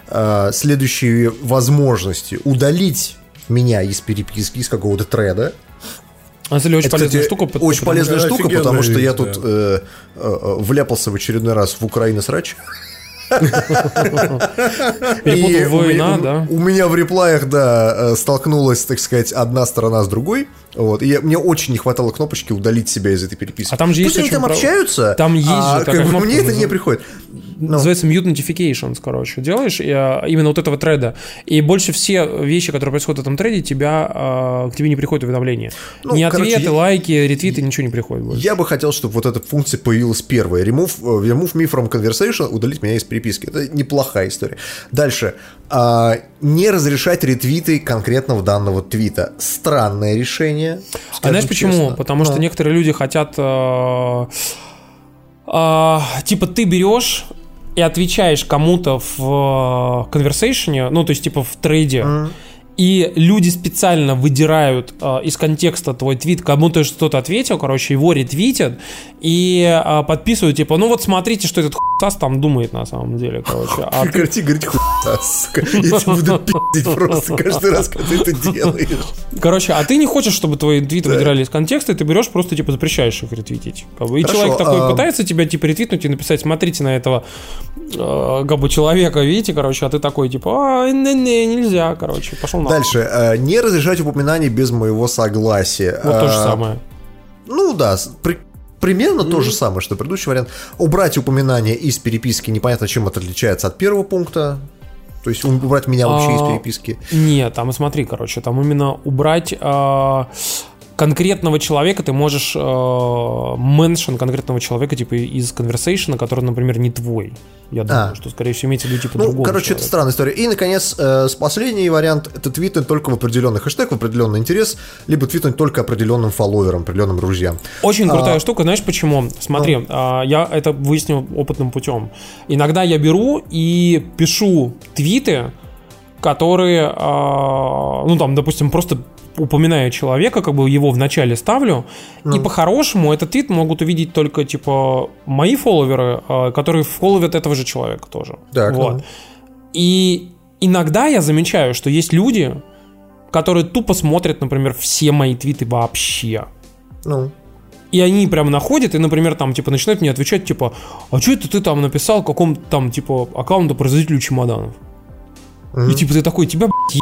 э, следующие возможности удалить меня из переписки, из какого-то треда, на самом деле очень это, полезная кстати, штука. Очень полезная штука, потому что я тут э, э, вляпался в очередной раз в Украину срач. И война, да. У меня в реплаях, да, э, столкнулась, так сказать, одна сторона с другой. Вот. И мне очень не хватало кнопочки удалить себя из этой переписки. А там же есть Пусть они там общаются, там есть а, же как бы, мне это не приходит. No. Называется mute notifications, короче. Делаешь и, а, именно вот этого треда. И больше все вещи, которые происходят в этом треде, тебя, а, к тебе не приходят уведомления. Ну, ни короче, ответы, я, лайки, ретвиты, ничего не приходит больше. Я бы хотел, чтобы вот эта функция появилась первая. Remove, э, remove me from conversation, удалить меня из переписки. Это неплохая история. Дальше. А, не разрешать ретвиты конкретного данного твита. Странное решение. А знаешь почему? Честно. Потому что некоторые люди хотят... Э, э, типа ты берешь и отвечаешь кому-то в конверсейшене, ну, то есть, типа, в трейде, mm. И люди специально выдирают э, из контекста твой твит, кому-то что-то ответил, короче, его ретвитят и э, подписывают, типа, ну вот смотрите, что этот хуйсас там думает на самом деле, короче. А Прекрати говорить хуйсас, сука, я тебя буду пиздить просто каждый раз, когда ты это делаешь. Короче, а ты не хочешь, чтобы твои твиты выдирали из контекста, и ты берешь просто, типа, запрещаешь их ретвитить. И человек такой а пытается тебя, типа, ретвитнуть и написать, смотрите на этого э, как бы человека, видите, короче, а ты такой, типа, а, не, не, нельзя, короче, пошел на. Дальше. Э, не разрешать упоминания без моего согласия. Вот то же э, самое. Ну да, при, примерно mm-hmm. то же самое, что предыдущий вариант. Убрать упоминание из переписки, непонятно, чем это отличается от первого пункта. То есть убрать меня вообще а, из переписки? Нет, там смотри, короче, там именно убрать а, конкретного человека ты можешь э, меншен конкретного человека типа из конверсейшена, который, например, не твой. Я думаю, а. что, скорее всего, имеется в виду типа ну, другого короче, человека. это странная история. И, наконец, э, последний вариант – это твитнуть только в определенный хэштег, в определенный интерес, либо твитнуть только определенным фолловерам, определенным друзьям. Очень а, крутая штука. Знаешь почему? Смотри, ну. а, я это выяснил опытным путем. Иногда я беру и пишу твиты, которые, а, ну, там, допустим, просто упоминаю человека, как бы его в начале ставлю, ну. и по-хорошему этот твит могут увидеть только, типа, мои фолловеры, а, которые фолловят этого же человека тоже. Так, вот. Ну. И иногда я замечаю, что есть люди, которые тупо смотрят, например, все мои твиты вообще. Ну. И они прям находят и, например, там, типа, начинают мне отвечать, типа, а что это ты там написал каком-то там, типа, аккаунту производителю чемоданов? Mm-hmm. И типа ты такой, тебя, блядь,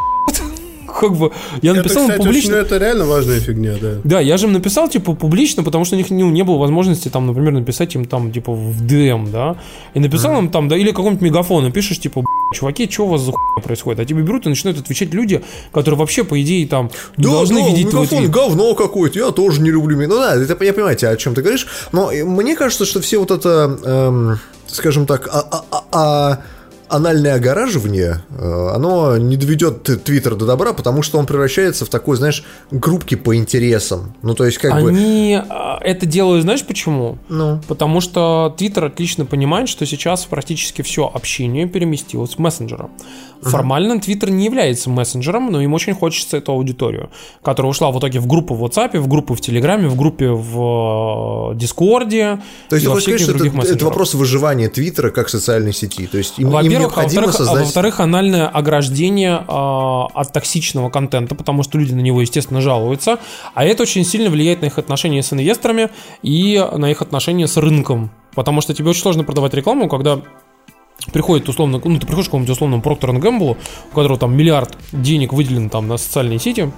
как бы я написал это, кстати, публично. Очень, ну, это реально важная фигня, да. Да, я же им написал типа публично, потому что у них ну, не было возможности там, например, написать им там типа в DM, да, и написал mm. им там, да, или каком-нибудь мегафон, пишешь типа, чуваки, что у вас за хуйня происходит? А тебе берут и начинают отвечать люди, которые вообще по идее там не да, должны да, видеть мегафон, твой говно какое-то, я тоже не люблю. Ну да, это я понимаю, о чем ты говоришь, но мне кажется, что все вот это, эм, скажем так, а, а, а, а анальное огораживание, э, оно не доведет Твиттер до добра, потому что он превращается в такой, знаешь, группки по интересам. Ну, то есть, как Они бы... Они это делают, знаешь почему? Ну. Потому что Твиттер отлично понимает, что сейчас практически все общение переместилось в мессенджера. Формально Твиттер не является мессенджером, но им очень хочется эту аудиторию, которая ушла в итоге в группу в WhatsApp, в группу в Телеграме, в группе в Дискорде. То есть, ты хочешь сказать, что это, это вопрос выживания Твиттера как социальной сети? То есть, им, им необходимо во-вторых, создать... во-вторых, анальное ограждение э, от токсичного контента, потому что люди на него, естественно, жалуются, а это очень сильно влияет на их отношения с инвесторами и на их отношения с рынком. Потому что тебе очень сложно продавать рекламу, когда приходит условно, ну ты приходишь к какому-нибудь условному Procter Gamble, у которого там миллиард денег выделен там на социальные сети,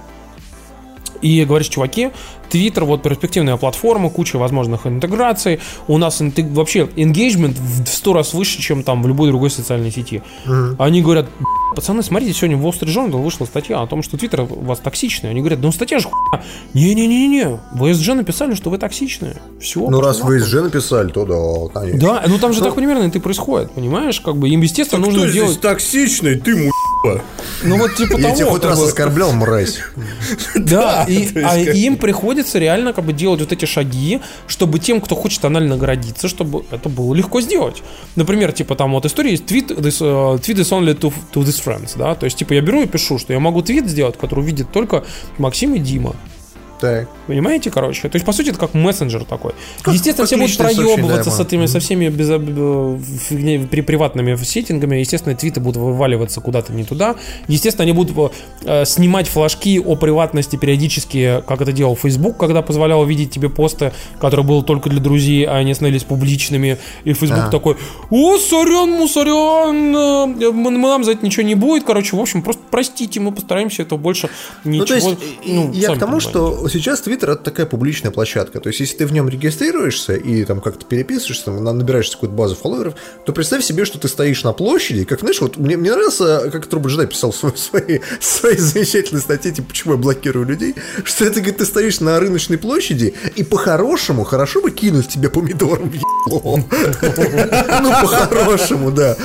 и говоришь, чуваки, Твиттер, вот перспективная платформа, куча возможных интеграций. У нас вообще engagement в сто раз выше, чем там в любой другой социальной сети. Uh-huh. Они говорят, пацаны, смотрите, сегодня в Wall Street Journal вышла статья о том, что Твиттер у вас токсичный. Они говорят, ну статья же хуйня. Не-не-не-не, в ESG написали, что вы токсичные. Все. Ну раз в ESG написали, то да, конечно. Да, ну там же ну, так примерно это и происходит, понимаешь? Как бы им, естественно, так нужно кто делать... здесь токсичный? Ты му ну вот типа Я тебя хоть раз оскорблял, мразь. Да, и, а им приходится реально как бы делать вот эти шаги, чтобы тем, кто хочет анально наградиться, чтобы это было легко сделать. Например, типа там вот история есть tweet, this, uh, tweet is only to, to this friends, да, то есть типа я беру и пишу, что я могу твит сделать, который увидит только Максим и Дима. Так. Понимаете, короче? То есть, по сути, это как мессенджер такой. Как, естественно, все будут проебываться с этими, со всеми без, при приватными сеттингами. Естественно, твиты будут вываливаться куда-то не туда. Естественно, они будут э, снимать флажки о приватности периодически, как это делал Facebook, когда позволял видеть тебе посты, которые были только для друзей, а они становились публичными. И Facebook а. такой, о, сорян, мусорян, э, мы, нам за это ничего не будет. Короче, в общем, просто простите, мы постараемся этого больше ничего. Ну, то есть, ну, я к тому, понимаете. что сейчас Твиттер это такая публичная площадка. То есть, если ты в нем регистрируешься и там как-то переписываешься, там, набираешься какую-то базу фолловеров, то представь себе, что ты стоишь на площади, как, знаешь, вот мне, мне нравится, как Труба Джедай писал в своей, своей, своей замечательной статье, типа, почему я блокирую людей, что это, говорит, ты стоишь на рыночной площади, и по-хорошему, хорошо бы кинуть тебе помидором в Ну, по-хорошему, да.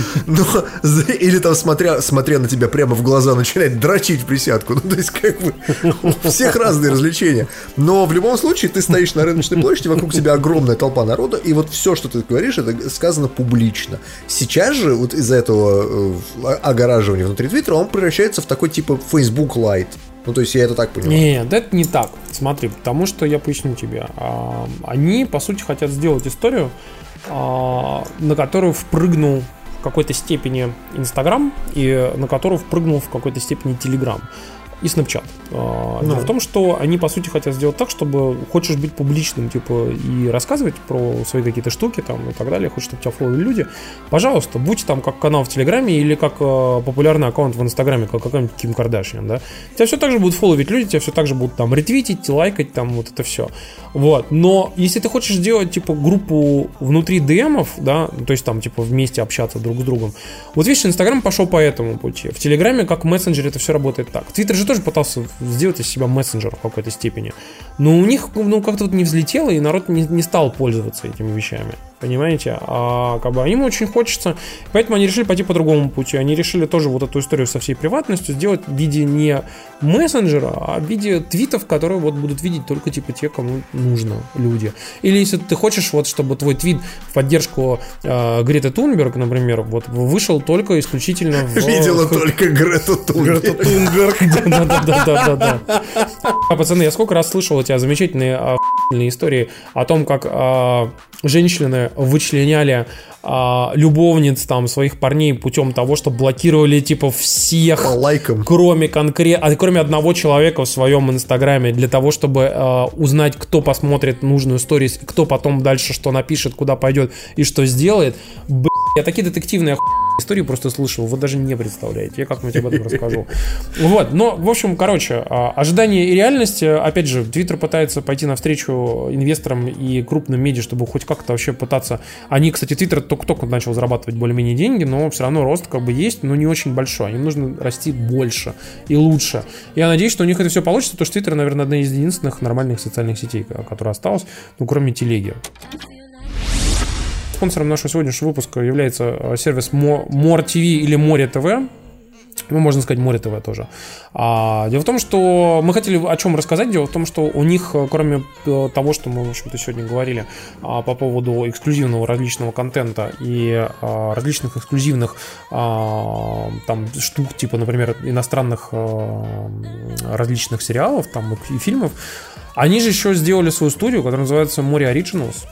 Или там, смотря, смотря на тебя прямо в глаза, начинать дрочить присядку. Ну, то есть, как бы, у всех разные развлечения. Но в любом случае ты стоишь на рыночной площади, вокруг тебя огромная толпа народа, и вот все, что ты говоришь, это сказано публично. Сейчас же вот из-за этого э, огораживания внутри Твиттера он превращается в такой типа Facebook Lite. Ну, то есть я это так понимаю. Нет, это не так. Смотри, потому что я поясню тебе. А, они, по сути, хотят сделать историю, а, на которую впрыгнул в какой-то степени Инстаграм и на которую впрыгнул в какой-то степени Телеграм и Snapchat. А, ну. Дело в том, что они, по сути, хотят сделать так, чтобы хочешь быть публичным, типа, и рассказывать про свои какие-то штуки там и так далее, хочешь, чтобы тебя фолловили люди, пожалуйста, будь там как канал в Телеграме или как э, популярный аккаунт в Инстаграме, как какой-нибудь Ким Кардашьян, да, тебя все так же будут фолловить люди, тебя все так же будут там ретвитить, лайкать, там вот это все. Вот, но если ты хочешь сделать, типа, группу внутри ДМов, да, то есть там, типа, вместе общаться друг с другом, вот видишь, Инстаграм пошел по этому пути. В Телеграме, как мессенджер, это все работает так. Твиттер же тоже пытался сделать из себя мессенджер в какой-то степени. Но у них ну, как-то вот не взлетело, и народ не, не стал пользоваться этими вещами. Понимаете? А как бы им очень хочется. Поэтому они решили пойти по другому пути. Они решили тоже вот эту историю со всей приватностью сделать в виде не мессенджера, а в виде твитов, которые вот будут видеть только типа те, кому нужно люди. Или если ты хочешь, вот чтобы твой твит в поддержку э, Греты Тунберг, например, вот вышел только исключительно в... Видела только Грету Тунберг. Грету Тунберг. Да-да-да-да-да. А, пацаны, я сколько раз слышал у тебя замечательные истории о том, как а, женщины вычленяли а, любовниц там своих парней путем того, что блокировали типа всех, По лайкам. кроме конкрет, а, кроме одного человека в своем инстаграме для того, чтобы а, узнать, кто посмотрит нужную сторис, кто потом дальше что напишет, куда пойдет и что сделает. Б***, я такие детективные оху истории просто слышал, вы даже не представляете. Я как-нибудь об этом расскажу. Вот, но, в общем, короче, а, ожидания и реальность, опять же, Твиттер пытается пойти навстречу инвесторам и крупным медиа, чтобы хоть как-то вообще пытаться... Они, кстати, Твиттер только-только начал зарабатывать более-менее деньги, но все равно рост как бы есть, но не очень большой. Им нужно расти больше и лучше. Я надеюсь, что у них это все получится, потому что Твиттер, наверное, одна из единственных нормальных социальных сетей, которая осталась, ну, кроме телеги. Спонсором нашего сегодняшнего выпуска является э, сервис More TV или Море ТВ. Ну, можно сказать, море ТВ тоже. А, дело в том, что мы хотели о чем рассказать. Дело в том, что у них, э, кроме э, того, что мы, в общем-то, сегодня говорили а, по поводу эксклюзивного различного контента и а, различных эксклюзивных а, там штук, типа, например, иностранных а, различных сериалов там и фильмов, они же еще сделали свою студию, которая называется Море Originals.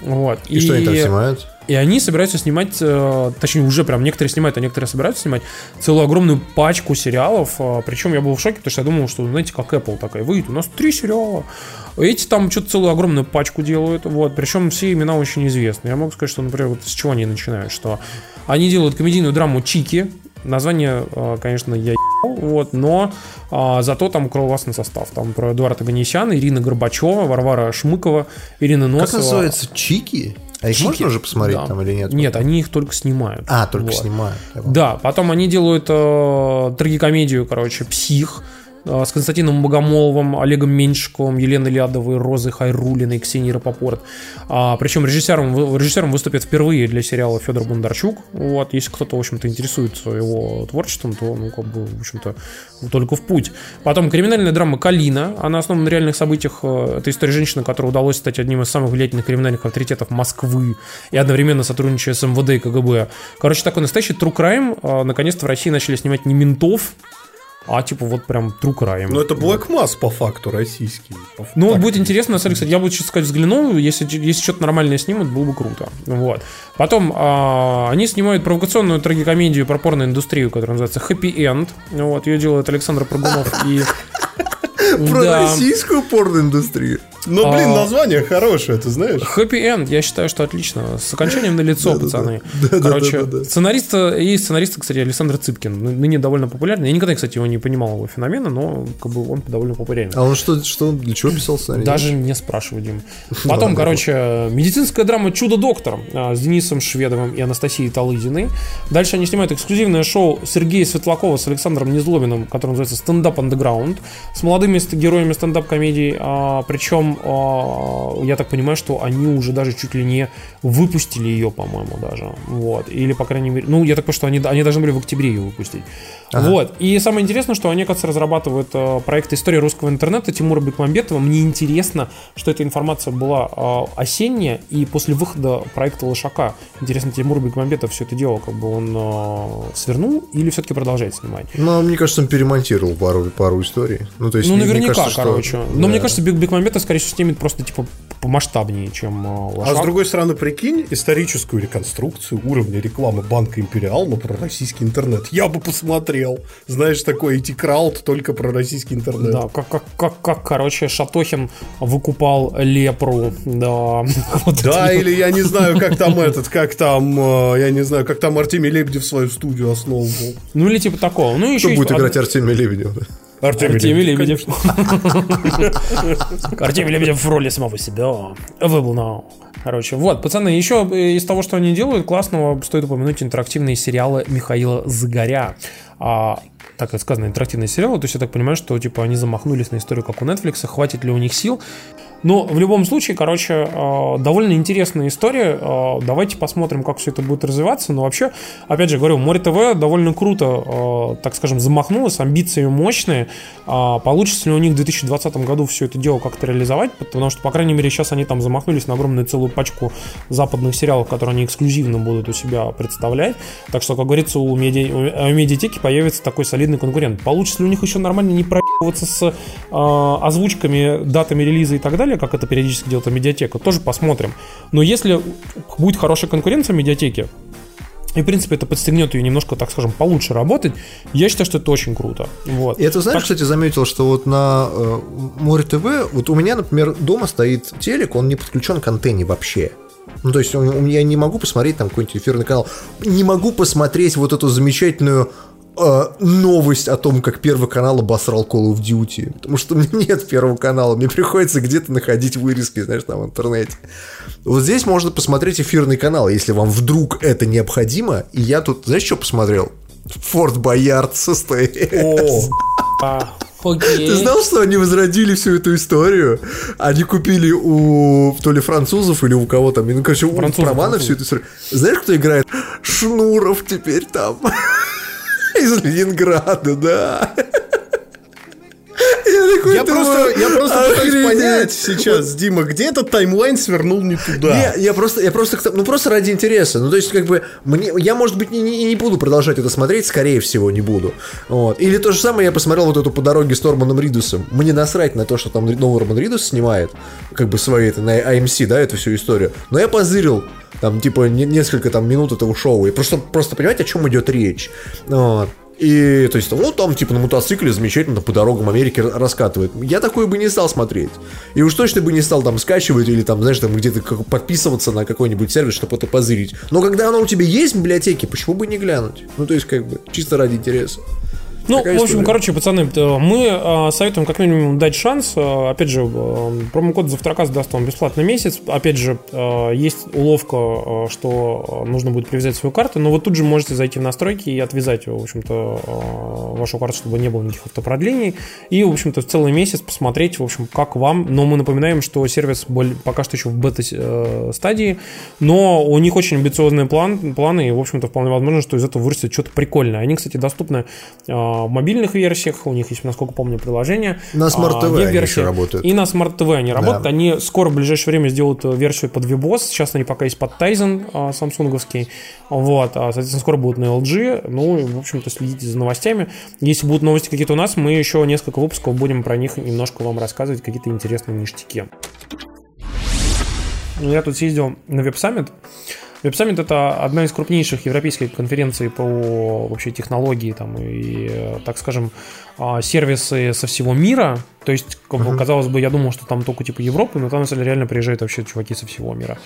Вот. И, и что они там снимают? И они собираются снимать, э, точнее уже прям некоторые снимают, а некоторые собираются снимать целую огромную пачку сериалов. Э, Причем я был в шоке, потому что я думал, что, знаете, как Apple такая, выйдет, у нас три сериала. Эти там что-то целую огромную пачку делают, вот, причем все имена очень известны. Я могу сказать, что, например, вот с чего они начинают, что они делают комедийную драму Чики, Название, э, конечно, я вот, но а, зато там классный состав. Там про Эдуарда Ганесяна, Ирина Горбачева, Варвара Шмыкова, Ирина Носова. Как называется? Чики? А их Чики. можно уже посмотреть да. там или нет? Нет, они их только снимают. А, только вот. снимают. Да, потом они делают э, трагикомедию, короче, «Псих», с Константином Богомоловым, Олегом Меньшиковым, Еленой Лядовой, Розой Хайрулиной, Ксенией Рапопорт. А, причем режиссером, режиссером выступит впервые для сериала Федор Бондарчук. Вот, если кто-то, в общем-то, интересуется его творчеством, то, ну, как бы, в общем-то, только в путь. Потом криминальная драма «Калина». Она основана на реальных событиях. Э, это история женщины, которой удалось стать одним из самых влиятельных криминальных авторитетов Москвы и одновременно сотрудничая с МВД и КГБ. Короче, такой настоящий true crime. Э, наконец-то в России начали снимать не ментов, а типа вот прям true crime. Ну это Black Mass по факту российский. По ну вот будет интересно, на самом деле, кстати, я сейчас сказать взглянул, если, если что-то нормальное снимут, было бы круто. Вот. Потом а, они снимают провокационную трагикомедию про порноиндустрию, которая называется Happy End. Вот, ее делает Александр Прогунов и Про российскую порноиндустрию. Ну, блин, а, название хорошее, ты знаешь. Happy End, я считаю, что отлично. С окончанием на лицо, пацаны. Короче, сценарист, есть сценарист, кстати, Александр Цыпкин. Ныне довольно популярный. Я никогда, кстати, его не понимал, его феномена, но как бы он довольно популярен. А он что, что для чего писал сценарий? Даже не спрашивай, Дим. Потом, короче, медицинская драма «Чудо-доктор» а, с Денисом Шведовым и Анастасией Талызиной. Дальше они снимают эксклюзивное шоу Сергея Светлакова с Александром Незлобиным, которое называется «Стендап андеграунд», с молодыми героями стендап-комедий. А, причем а, я так понимаю, что они уже даже чуть ли не выпустили ее, по-моему, даже. Вот. Или, по крайней мере, ну, я так понимаю, что они, они должны были в октябре ее выпустить. Ага. Вот. И самое интересное, что они, кажется, разрабатывают э, проект «История русского интернета» Тимура Бекмамбетова. Мне интересно, что эта информация была э, осенняя, и после выхода проекта «Лошака», интересно, Тимур Бекмамбетов все это дело, как бы он э, свернул или все-таки продолжает снимать? Ну, мне кажется, он перемонтировал пару, пару историй. Ну, то есть, ну наверняка, кажется, короче. Что... Но да. мне кажется, Бекмамбетов, скорее всего, снимет просто, типа, помасштабнее, чем «Лошак». А с другой стороны, прикинь, историческую реконструкцию уровня рекламы Банка Империал, но про российский интернет. Я бы посмотрел смотрел. Знаешь, такой идти крауд только про российский интернет. Да, как, как, как, как короче, Шатохин выкупал лепру. Да, вот да или я не знаю, как там этот, как там, э, я не знаю, как там Артемий Лебедев свою студию основывал. Ну, или типа такого. Ну, еще Кто будет играть Артемий Лебедев? Артемий, Артемий Лебедев. Артемий Лебедев в роли самого себя. Вы был на Короче, вот, пацаны, еще из того, что они делают, классного стоит упомянуть интерактивные сериалы Михаила Загоря. А, так и сказано, интерактивные сериалы, то есть я так понимаю, что типа они замахнулись на историю, как у Netflix, хватит ли у них сил. Но в любом случае, короче, э, довольно интересная история. Э, давайте посмотрим, как все это будет развиваться. Но вообще, опять же говорю, Море ТВ довольно круто, э, так скажем, замахнулось, амбиции мощные. Получится ли у них в 2020 году все это дело как-то реализовать? Потому что, по крайней мере, сейчас они там замахнулись на огромную целую пачку западных сериалов, которые они эксклюзивно будут у себя представлять. Так что, как говорится, у, меди... у медиатеки появится такой солидный конкурент. Получится ли у них еще нормально не проебываться с озвучками, датами релиза и так далее? Далее, как это периодически делает медиатека, тоже посмотрим. Но если будет хорошая конкуренция в медиатеке, и, в принципе, это подстегнет ее немножко, так скажем, получше работать. Я считаю, что это очень круто. Вот. И это, знаешь, так... кстати, заметил, что вот на э, Море ТВ, вот у меня, например, дома стоит телек, он не подключен к антенне вообще. Ну, то есть я не могу посмотреть там какой-нибудь эфирный канал. Не могу посмотреть вот эту замечательную э, новость о том, как Первый канал обосрал Call of Duty. Потому что у меня нет Первого канала, мне приходится где-то находить вырезки, знаешь, там в интернете. Вот здесь можно посмотреть эфирный канал, если вам вдруг это необходимо. И я тут, знаешь, что посмотрел? Форт Боярд состоит. О, а, Окей. Ты знал, что они возродили всю эту историю? Они купили у то ли французов или у кого там, ну, короче, у Французов, права на всю эту историю. Знаешь, кто играет? Шнуров теперь там. Из Ленинграда, да. Я, такой Я просто, я просто пытаюсь понять сейчас, Дима, где этот таймлайн свернул не туда. Не, я просто, я просто, ну просто ради интереса. Ну то есть как бы мне, я может быть не, не, не буду продолжать это смотреть, скорее всего не буду. Вот. Или то же самое я посмотрел вот эту по дороге с Норманом Ридусом. Мне насрать на то, что там Норман Ридус снимает, как бы свои это на AMC, да, эту всю историю. Но я позырил там типа не- несколько там минут этого шоу и просто просто понимать о чем идет речь. Вот. И, то есть, ну, там, типа, на мотоцикле замечательно по дорогам Америки раскатывает. Я такое бы не стал смотреть. И уж точно бы не стал там скачивать или там, знаешь, там где-то подписываться на какой-нибудь сервис, чтобы это позырить. Но когда оно у тебя есть в библиотеке, почему бы не глянуть? Ну, то есть, как бы, чисто ради интереса. Ну, Такая в общем, история. короче, пацаны, э, мы э, советуем как минимум дать шанс. Э, Опять же, промокод Завтракас даст вам бесплатный месяц. Опять же, есть уловка, что нужно будет привязать свою карту, но вы тут же можете зайти в настройки и отвязать, в общем-то, вашу карту, чтобы не было никаких автопродлений. И, в общем-то, в целый месяц посмотреть, в общем, как вам. Но мы напоминаем, что сервис пока что еще в бета-стадии, но у них очень амбициозные план, планы, и, в общем-то, вполне возможно, что из этого вырастет что-то прикольное. Они, кстати, доступны в мобильных версиях, у них есть, насколько помню, приложение. На Smart а, TV они еще работают. И на Smart TV они работают. Они скоро, в ближайшее время, сделают э, версию под VBOS. Сейчас они пока есть под Tizen а, самсунговский. Вот. А, соответственно, скоро будут на LG. Ну, в общем-то, следите за новостями. Если будут новости какие-то у нас, мы еще несколько выпусков будем про них немножко вам рассказывать, какие-то интересные ништяки. Я тут съездил на Web Summit. Web Summit это одна из крупнейших европейских конференций по вообще технологии там, и, э, так скажем, а, сервисы со всего мира. То есть, как бы, казалось бы, я думал, что там только типа Европы, но там на самом деле реально приезжают вообще чуваки со всего мира.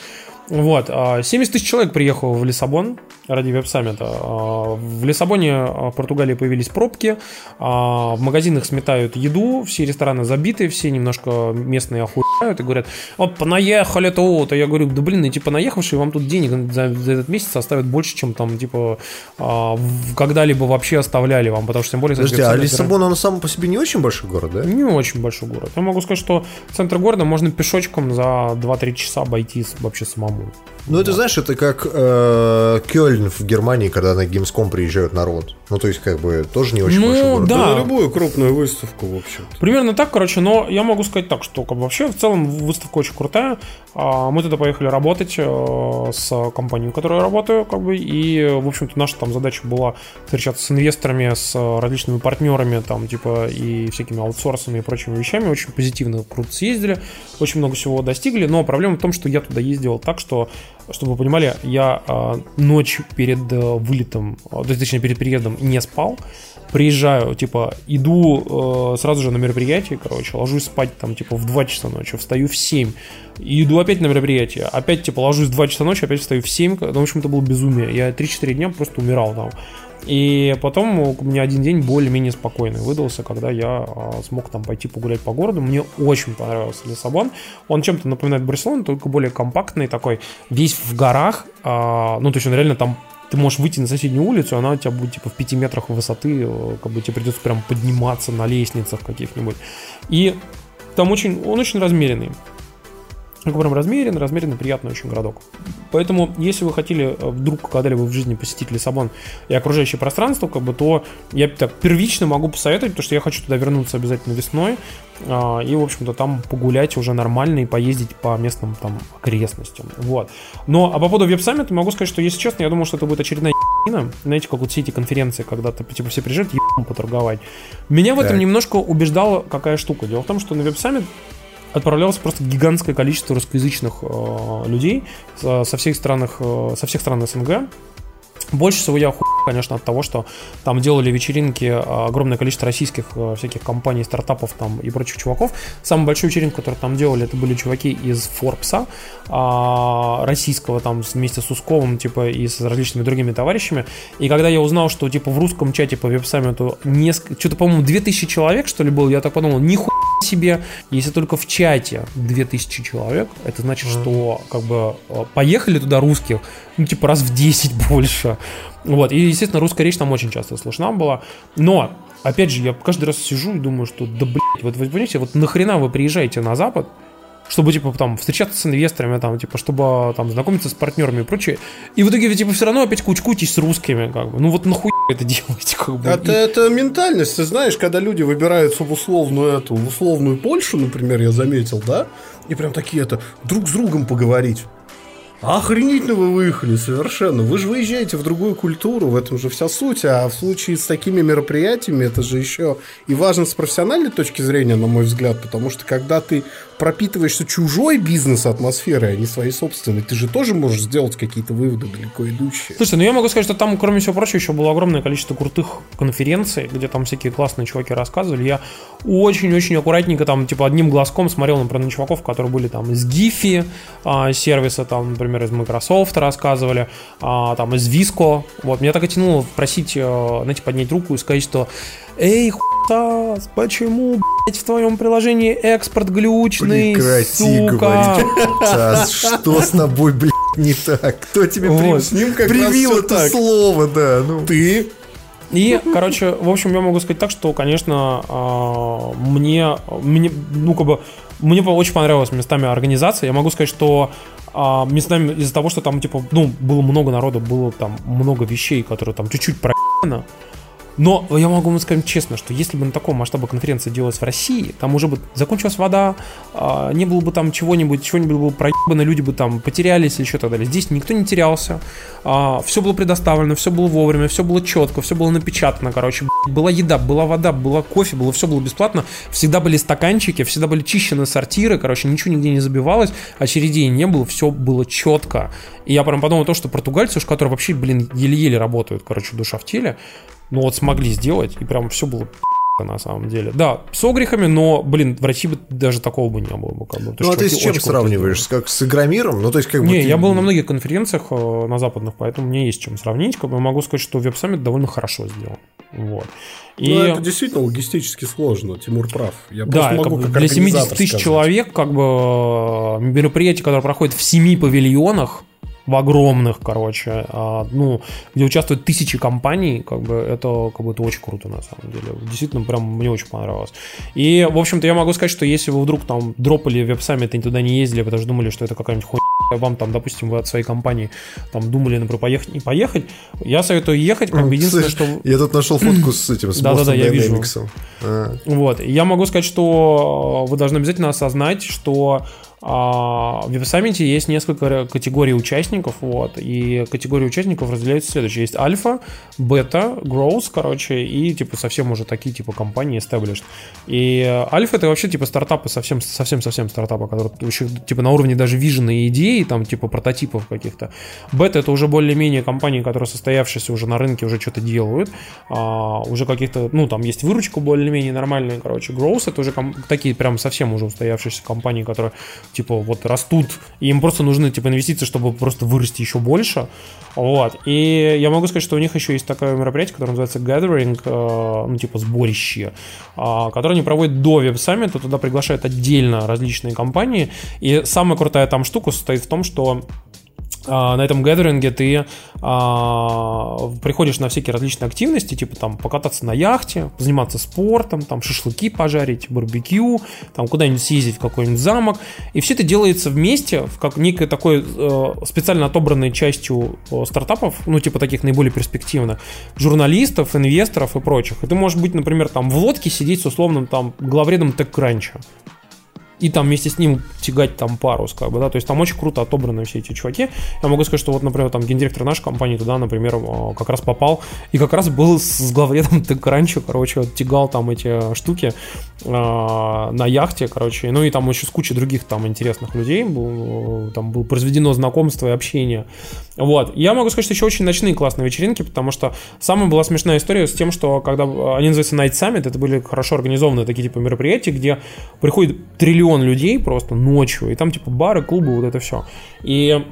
Вот. а, 70 тысяч человек приехало в Лиссабон ради веб-саммита. А, В Лиссабоне, а, в Португалии появились пробки, а, в магазинах сметают еду, все рестораны забиты, все немножко местные охуевают и говорят, вот понаехали то-то. Я говорю, да блин, эти понаехавшие вам тут денег за, за этот месяц оставят больше, чем там, типа, а, когда-либо вообще оставляли вам, потому что тем более... Подожди, а Лиссабон, он сам по себе не очень большой город, да? не очень большой город. Я могу сказать, что центр города можно пешочком за 2-3 часа обойти вообще самому. Ну, это, знаешь, это как э, Кёльн в Германии, когда на Gamescom приезжают народ. Ну, то есть, как бы, тоже не очень Ну, большой город. да. Да, на любую крупную выставку, в общем-то. Примерно так, короче, но я могу сказать так, что как бы, вообще в целом выставка очень крутая. А, Мы туда поехали работать э, с компанией, в которой я работаю, как бы, и, в общем-то, наша там задача была встречаться с инвесторами, с различными партнерами, там, типа, и всякими аутсорсами и прочими вещами. Очень позитивно, круто съездили, очень много всего достигли, но проблема в том, что я туда ездил так, что, чтобы вы понимали, я а, ночь перед э, вылетом, а, точнее, перед приездом не спал, приезжаю, типа, иду э, сразу же на мероприятие, короче, ложусь спать там, типа, в 2 часа ночи, встаю в 7, и иду опять на мероприятие, опять, типа, ложусь в 2 часа ночи, опять встаю в 7, ну, в общем, это было безумие, я 3-4 дня просто умирал там. И потом у меня один день более-менее спокойный выдался, когда я а, смог там пойти погулять по городу. Мне очень понравился Лиссабон. Он чем-то напоминает Барселону, только более компактный такой, весь в горах. а, ну, то есть он реально там ты можешь выйти на соседнюю улицу, она у тебя будет типа в пяти метрах высоты, э, как бы тебе придется прям подниматься на лестницах каких-нибудь. И там очень, он очень размеренный. Как прям размерен, размеренный, приятный очень городок. Поэтому, если вы хотели э, вдруг когда-либо в жизни посетить Лиссабон и окружающее пространство, как бы, то я так первично могу посоветовать, потому что я хочу туда вернуться обязательно весной а, и, в общем-то, там погулять уже нормально и поездить по местным там окрестностям. Вот. Но, а по поводу веб-саммита могу сказать, что, если честно, я думал, что это будет очередная ебанина. Знаете, как вот все эти конференции, когда ты, типа, все приезжают ебаном поторговать. Меня в этом немножко убеждала какая штука. Дело в том, что на веб-саммит отправлялось просто гигантское количество русскоязычных э, людей со, со всех стран, э, со всех стран СНГ. Больше всего я охуел, конечно, от того, что там делали вечеринки э, огромное количество российских э, всяких компаний, стартапов там и прочих чуваков. Самую большую вечеринку, которую там делали, это были чуваки из Форбса, а, российского там вместе с Усковым, типа, и с различными другими товарищами. И когда я узнал, что, типа, в русском чате по веб-саммиту несколько, что-то, по-моему, 2000 человек, что ли, было, я так подумал, нихуя себе, если только в чате 2000 человек, это значит, что, как бы, поехали туда русских, ну, типа, раз в 10 больше. Вот, и, естественно, русская речь там очень часто слышна была. Но опять же, я каждый раз сижу и думаю, что да блядь, вот вы понимаете, вот нахрена вы приезжаете на Запад, чтобы, типа, там, встречаться с инвесторами, там, типа, чтобы, там, знакомиться с партнерами и прочее. И в итоге вы, типа, все равно опять кучкуйтесь с русскими, как бы. Ну, вот нахуй это делаете, как бы. Это, это ментальность, ты знаешь, когда люди выбираются в условную эту, в условную Польшу, например, я заметил, да, и прям такие это, друг с другом поговорить. Охренительно вы выехали, совершенно. Вы же выезжаете в другую культуру, в этом же вся суть. А в случае с такими мероприятиями это же еще и важно с профессиональной точки зрения, на мой взгляд, потому что когда ты пропитываешься чужой бизнес-атмосферой, а не своей собственной, ты же тоже можешь сделать какие-то выводы далеко идущие. Слушай, ну я могу сказать, что там, кроме всего прочего, еще было огромное количество крутых конференций, где там всякие классные чуваки рассказывали. Я очень-очень аккуратненько там, типа, одним глазком смотрел, например, на чуваков, которые были там из Гифи а, сервиса, там, например, из Microsoft рассказывали, а, там, из Visco. Вот, меня так и тянуло просить, а, знаете, поднять руку и сказать, что Эй, хуйтас, почему, блядь, в твоем приложении экспорт глючный, Прекрати сука? говорить. Что с тобой, блядь, не так? Кто тебе Вот. при- С ним как привил это так. слово, да? Ну, Ты И, короче, в общем, я могу сказать так, что, конечно, а, мне, мне, ну, как бы, мне очень понравилась местами организация. Я могу сказать, что а, местами из-за того, что там, типа, ну, было много народу, было там много вещей, которые там чуть-чуть проебано. Но я могу вам сказать честно, что если бы на таком масштабе конференция делалась в России, там уже бы закончилась вода, а, не было бы там чего-нибудь, чего-нибудь было бы проебано, люди бы там потерялись или еще так далее. Здесь никто не терялся, все было предоставлено, все было вовремя, все было четко, все было напечатано, короче, была еда, была вода, была кофе, было все было бесплатно, всегда были стаканчики, всегда были чищены сортиры, короче, ничего нигде не забивалось, очередей не было, все было четко. И я прям подумал то, что португальцы, уж которые вообще, блин, еле-еле работают, короче, душа в теле, ну вот смогли сделать, и прям все было на самом деле. Да, с огрехами, но, блин, в России бы даже такого бы не было. бы, Как бы. Ну а ты с чем сравниваешь? Как с Игромиром? Ну, то есть, как бы... не, ты- я был на многих конференциях э, на западных, поэтому мне есть чем сравнить. Как бы могу сказать, что веб-саммит довольно хорошо сделан. Вот. И Ну, это действительно логистически сложно, Тимур прав. Я да, могу как как для 70 организатор тысяч сказать. человек, как бы э, мероприятие, которое проходит в семи павильонах, в огромных, короче, а, ну, где участвуют тысячи компаний, как бы это как бы это очень круто на самом деле. Действительно, прям мне очень понравилось. И, в общем-то, я могу сказать, что если вы вдруг там дропали веб-саммит и туда не ездили, потому что думали, что это какая-нибудь хуйня, вам там, допустим, вы от своей компании там думали, например, поехать, не поехать, я советую ехать, как бы единственное, что... Я тут нашел фотку с этим, с Да-да-да, я вижу. А. Вот. Я могу сказать, что вы должны обязательно осознать, что в веб-саммите есть несколько категорий участников, вот, и категории участников разделяются следующие. Есть альфа, бета, growth, короче, и, типа, совсем уже такие, типа, компании established. И альфа это вообще, типа, стартапы, совсем, совсем-совсем стартапы, которые еще, типа, на уровне даже вижена идеи, там, типа, прототипов каких-то. Бета это уже более-менее компании, которые состоявшиеся уже на рынке, уже что-то делают, а, уже каких-то, ну, там есть выручка более-менее нормальная, короче. Growth это уже ком- такие прям совсем уже устоявшиеся компании, которые, типа, вот растут, и им просто нужны, типа, инвестиции, чтобы просто вырасти еще больше. Вот. И я могу сказать, что у них еще есть такое мероприятие, которое называется Gathering, э, ну, типа, сборище, а, которое они проводят до веб-саммита, туда приглашают отдельно различные компании, и самая крутая там штука состоит в том, что на этом гедеринге ты а, приходишь на всякие различные активности, типа там покататься на яхте, заниматься спортом, там шашлыки пожарить, барбекю, там куда-нибудь съездить в какой-нибудь замок. И все это делается вместе, в как некой такой э, специально отобранной частью э, стартапов, ну типа таких наиболее перспективных, журналистов, инвесторов и прочих. И ты можешь быть, например, там в лодке сидеть с условным там главредом TechCrunch и там вместе с ним тягать там парус, как бы, да, то есть там очень круто отобраны все эти чуваки. Я могу сказать, что вот, например, там гендиректор нашей компании туда, например, э, как раз попал и как раз был с главредом раньше, короче, вот тягал там эти штуки э, на яхте, короче, ну и там еще с кучей других там интересных людей, был, э, там было произведено знакомство и общение. Вот. Я могу сказать, что еще очень ночные классные вечеринки, потому что самая была смешная история с тем, что когда э, они называются Night Summit, это были хорошо организованные такие типа мероприятия, где приходит триллион людей просто ночью, и там типа бары, клубы, вот это все. И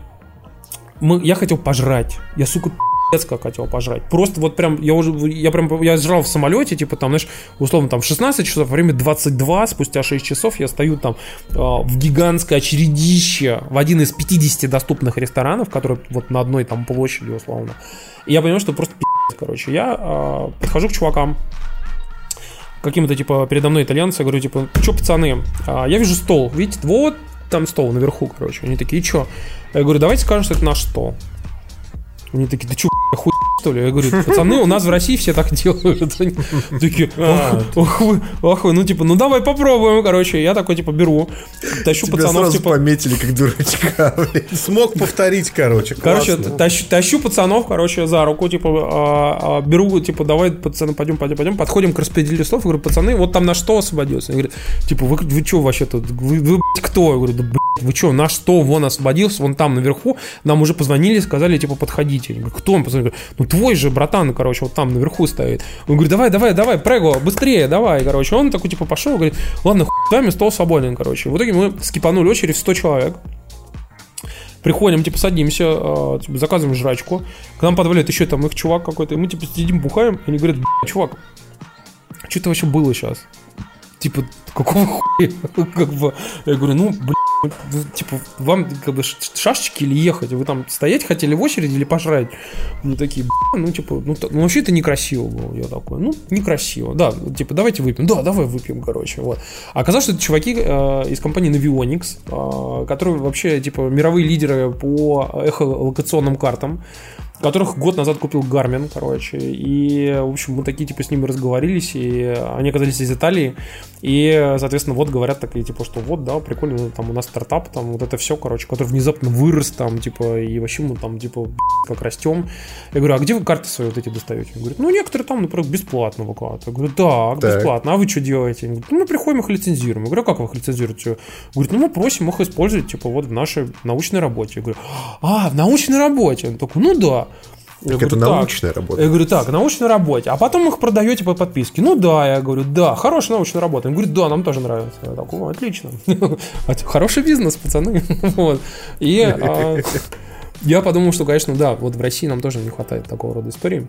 мы, я хотел пожрать. Я, сука, пи***ц как хотел пожрать. Просто вот прям, я уже, я прям, я жрал в самолете, типа там, знаешь, условно там 16 часов, время 22, спустя 6 часов я стою там э, в гигантское очередище в один из 50 доступных ресторанов, которые вот на одной там площади условно. И я понимаю, что просто пи***ц, короче. Я э, подхожу к чувакам, каким-то, типа, передо мной итальянцы, я говорю, типа, что, пацаны, а, я вижу стол, видите, вот там стол наверху, короче. Они такие, и что? Я говорю, давайте скажем, что это наш стол. Они такие, да что, хуй что ли? Я говорю, пацаны, у нас в России все так делают. Такие, А, ох вы, ох вы, ну типа, ну давай попробуем, короче. Я такой, типа, беру, тащу пацанов, типа, пометили как дурачка. Смог повторить, короче. Короче, тащу, тащу пацанов, короче, за руку, типа, а, а, беру, типа, давай, пацаны, пойдем, пойдем, пойдем, подходим к распределителю слов, говорю, пацаны, вот там на что освободился? Они говорят, типа, вы, вы что вообще тут, вы, вы, кто? Я говорю, да, блядь, вы что, на что вон освободился, вон там наверху, нам уже позвонили, сказали, типа, подходите. Я говорю, кто он? Пацаны ну, твой же, братан, короче, вот там наверху стоит. Он говорит, давай, давай, давай, прего, быстрее, давай, короче. Он такой, типа, пошел, говорит, ладно, хуй с вами, стол свободен, короче. В итоге мы скипанули очередь в 100 человек. Приходим, типа, садимся, э, типа, заказываем жрачку. К нам подваляет еще там их чувак какой-то. И мы, типа, сидим, бухаем. И они говорят, «Бля, чувак, что это вообще было сейчас? Типа, какого хуя? Как бы, я говорю, ну, блин, ну, типа, вам как бы шашечки или ехать? Вы там стоять хотели в очереди или пожрать? Ну, такие, «Бля, ну, типа, ну, ну, вообще это некрасиво было. Я такой, ну, некрасиво. Да, типа, давайте выпьем. Да, давай выпьем, короче, вот. А оказалось, что это чуваки э, из компании Navionics, э, которые вообще, типа, мировые лидеры по эхолокационным картам которых год назад купил Гармин, короче. И, в общем, мы такие, типа, с ними разговорились, и они оказались из Италии. И, соответственно, вот говорят такие, типа, что вот, да, прикольно, там у нас стартап, там вот это все, короче, который внезапно вырос, там, типа, и вообще мы там, типа, как растем. Я говорю, а где вы карты свои вот эти достаете? Он говорит, ну, некоторые там, например, бесплатно выкладывают. Я говорю, да, Так. бесплатно. А вы что делаете? Они говорят, ну, мы приходим их лицензируем. Я говорю, а как вы их лицензируете? Говорит, ну, мы просим их использовать, типа, вот в нашей научной работе. Я говорю, а, в научной работе? Он такой, ну, да. Я Так говорю, это «Так». научная работа. Я говорю, так, научной работе. А потом их продаете по подписке. Ну да, я говорю, да, хорошая научная работа. Он говорит, да, нам тоже нравится. Я такой, «О, отлично. Хороший бизнес, пацаны. Вот. И а, я подумал, что, конечно, да, вот в России нам тоже не хватает такого рода истории.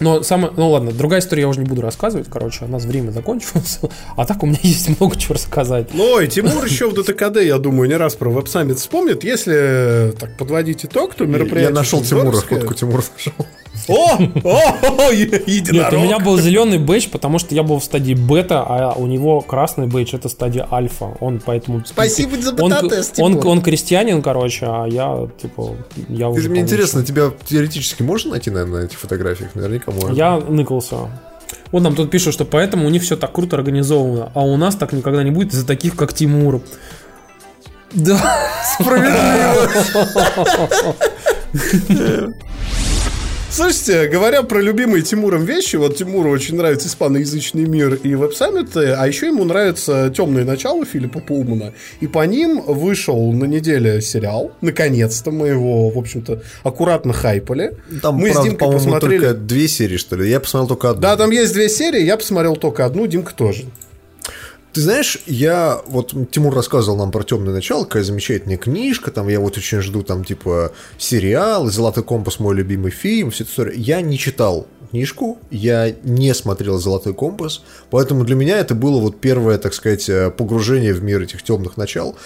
Но самое, ну ладно, другая история я уже не буду рассказывать, короче, у нас время закончилось, а так у меня есть много чего рассказать. Ну, и Тимур еще в ДТКД, я думаю, не раз про веб-саммит вспомнит. Если так подводить итог, то мероприятие... Я нашел Тимура, фотку Тимура нашел. О! О! Единорог! Нет, у меня был зеленый бейдж, потому что я был в стадии бета, а у него красный бейдж это стадия альфа. Он поэтому. Спасибо за он, бета-тест, он, Тимур. он крестьянин, короче, а я типа я уже. Мне интересно, тебя теоретически можно найти, наверное, на этих фотографиях? Наверняка можно. Я ныкался. Вот нам тут пишут, что поэтому у них все так круто организовано, а у нас так никогда не будет из-за таких, как Тимур. Да. Слушайте, говоря про любимые Тимуром вещи, вот Тимуру очень нравится испаноязычный мир и веб-саммиты, а еще ему нравится «Темное начало» Филиппа Пулмана. И по ним вышел на неделе сериал. Наконец-то мы его, в общем-то, аккуратно хайпали. Там, мы с правда, Димкой по-моему, посмотрели... только две серии, что ли. Я посмотрел только одну. Да, там есть две серии, я посмотрел только одну, Димка тоже. Ты знаешь, я вот Тимур рассказывал нам про темное начало, какая замечательная книжка, там я вот очень жду там типа сериал, Золотой компас мой любимый фильм, эта история. Я не читал книжку, я не смотрел Золотой компас, поэтому для меня это было вот первое, так сказать, э, погружение в мир этих темных начал.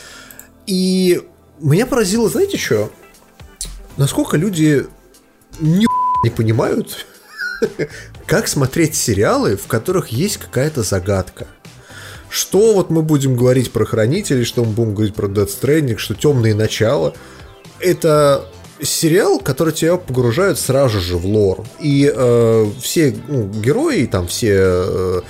И меня поразило, знаете что? Насколько люди ни не понимают, как смотреть сериалы, в которых есть какая-то загадка. Что вот мы будем говорить про хранителей, что мы будем говорить про Death Stranding, что темные начала. Это сериал, который тебя погружает сразу же в лор. И э, все ну, герои, там все, э,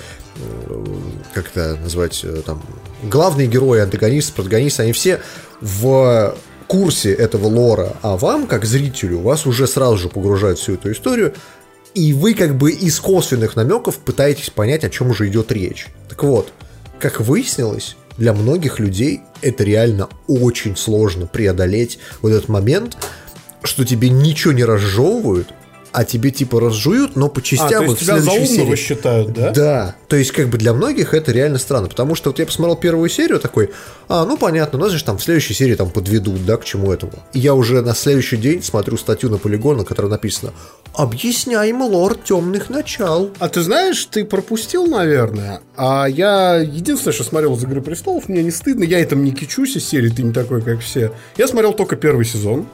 как это назвать, э, там, главные герои, антагонисты, протагонисты, они все в курсе этого лора, а вам, как зрителю, вас уже сразу же погружают всю эту историю, и вы как бы из косвенных намеков пытаетесь понять, о чем уже идет речь. Так вот, как выяснилось, для многих людей это реально очень сложно преодолеть вот этот момент, что тебе ничего не разжевывают, а тебе типа разжуют, но по А, частям то и есть в следующей серии. считают, да? Да, то есть как бы для многих это реально странно, потому что вот я посмотрел первую серию такой, а, ну понятно, нас же там в следующей серии там подведут, да, к чему этому. И я уже на следующий день смотрю статью на полигон, на которой написано «Объясняем лор темных начал». А ты знаешь, ты пропустил, наверное. А я единственное, что смотрел из «Игры престолов», мне не стыдно, я этом не кичусь из серии «Ты не такой, как все». Я смотрел только первый сезон,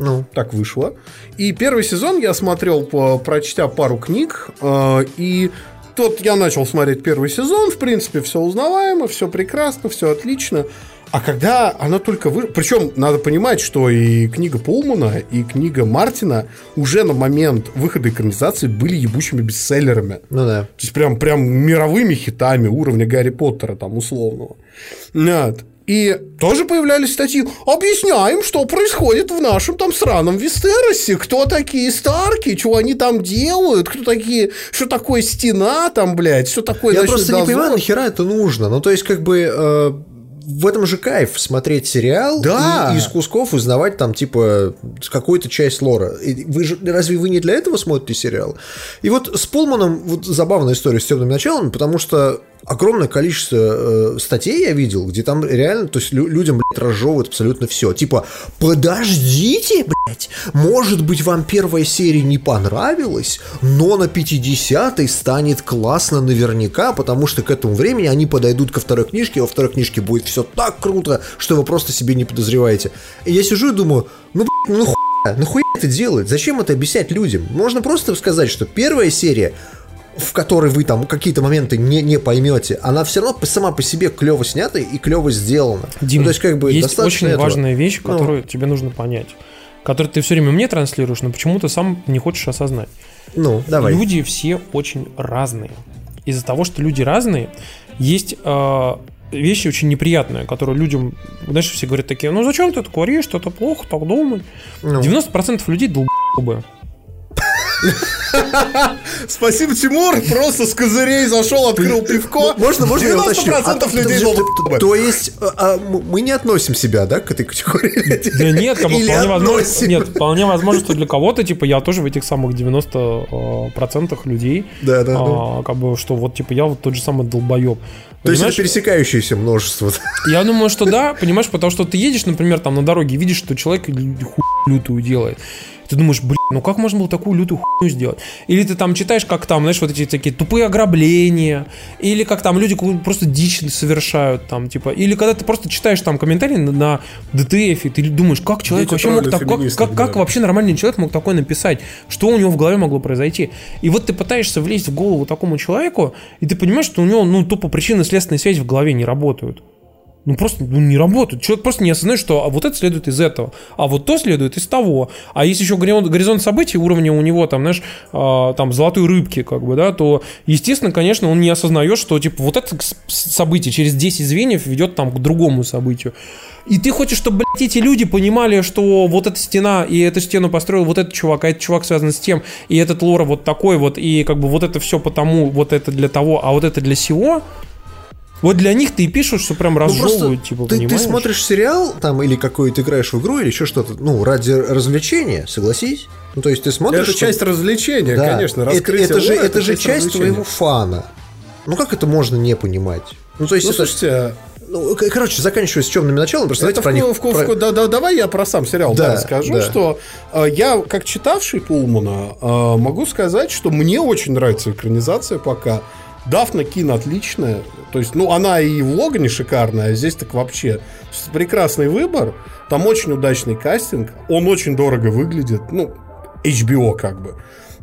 Ну, так вышло. И первый сезон я смотрел, по, прочтя пару книг, э, и тут я начал смотреть первый сезон, в принципе, все узнаваемо, все прекрасно, все отлично. А когда она только вы... Причем надо понимать, что и книга Пулмана, и книга Мартина уже на момент выхода экранизации были ебучими бестселлерами. Ну да. То есть прям, прям мировыми хитами уровня Гарри Поттера там условного. Вот. И тоже появлялись статьи. Объясняем, что происходит в нашем там сраном Вестеросе. Кто такие Старки, что они там делают, кто такие, что такое стена там, блядь, что такое Я просто не дозор. понимаю, нахера это нужно. Ну, то есть, как бы... э, в этом же кайф смотреть сериал Да. и из кусков узнавать там типа какую-то часть лора. И Вы же, разве вы не для этого смотрите сериал? И вот с Пулманом вот забавная история с темным началом, потому что огромное количество э, статей я видел, где там реально, то есть лю- людям, блядь, разжевывают абсолютно все. Типа, подождите, блядь, может быть, вам первая серия не понравилась, но на 50-й станет классно наверняка, потому что к этому времени они подойдут ко второй книжке, а во второй книжке будет все так круто, что вы просто себе не подозреваете. И я сижу и думаю, ну, блядь, ну хуя, нахуя это делать? Зачем это объяснять людям? Можно просто сказать, что первая серия в которой вы там какие-то моменты не, не поймете, она все равно сама по себе клево снята и клево сделана. Дим, Ну, то есть, как бы, есть достаточно очень этого. важная вещь, Ну. которую тебе нужно понять. Которую ты все время мне транслируешь, но почему-то сам не хочешь осознать. Ну, давай. Люди все очень разные. Из-за того, что люди разные, есть э, вещи очень неприятные, которые людям, знаешь, все говорят такие, ну зачем ты это говоришь, что это плохо, так думать. Ну. 90% людей долбы. Спасибо, Тимур, просто с козырей зашел, открыл пивко. Можно, можно я уточню? 90% А, людей. То есть, а, а, мы не относим себя, да, к этой категории? Да нет, вполне возможно, нет, вполне возможно, что для кого-то, типа, я тоже в этих самых 90% процентах людей, Да, да, да. а, как бы, что вот, типа, я вот тот же самый долбоеб. То есть, это пересекающееся множество. Я думаю, что да, понимаешь, потому что ты едешь, например, там на дороге, видишь, что человек хуй лютую делает. Ты думаешь, блин, ну как можно было такую лютую хуйню сделать? Или ты там читаешь, как там, знаешь, вот эти такие тупые ограбления, или как там люди просто дичь совершают, там, типа, или когда ты просто читаешь там комментарии на, на ДТФ, и ты думаешь, как человек Дети вообще мог так, как, как, как вообще нормальный человек мог такое написать? Что у него в голове могло произойти? И вот ты пытаешься влезть в голову такому человеку, и ты понимаешь, что у него, ну, тупо причинно-следственные связи в голове не работают. Ну просто ну, не работают. Человек просто не осознает, что а вот это следует из этого, а вот то следует из того. А если еще горизонт, горизонт событий уровня у него там, знаешь, а, там золотой рыбки, как бы, да, то, естественно, конечно, он не осознает, что типа вот это событие через 10 звеньев ведет там к другому событию. И ты хочешь, чтобы, блядь, эти люди понимали, что вот эта стена, и эту стену построил вот этот чувак, а этот чувак связан с тем, и этот лора вот такой вот, и как бы вот это все потому, вот это для того, а вот это для сего. Вот для них ты и пишешь, что прям Ну, разжевывают, типа, ты, ты смотришь сериал там или какой-то играешь в игру или еще что-то, ну, ради развлечения, согласишь? Ну, то есть ты смотришь... Это что- часть развлечения, Да. конечно. Это, раскрытие это же, лора это же часть твоего фана. Ну, как это можно не понимать? Ну, то есть Ну, это... слушайте, Ну, к- короче, заканчивая с темными началом, просто это давайте про в, них... в- в- про- да, да, давай я про сам сериал Да, да, расскажу, да. что э, я, как читавший Пулмана, э, могу сказать, что мне очень нравится экранизация пока. Дафна Кин отличная. То есть, ну, она и в Логане шикарная, а здесь так вообще. Прекрасный выбор. Там очень удачный кастинг. Он очень дорого выглядит. Ну, HBO как бы.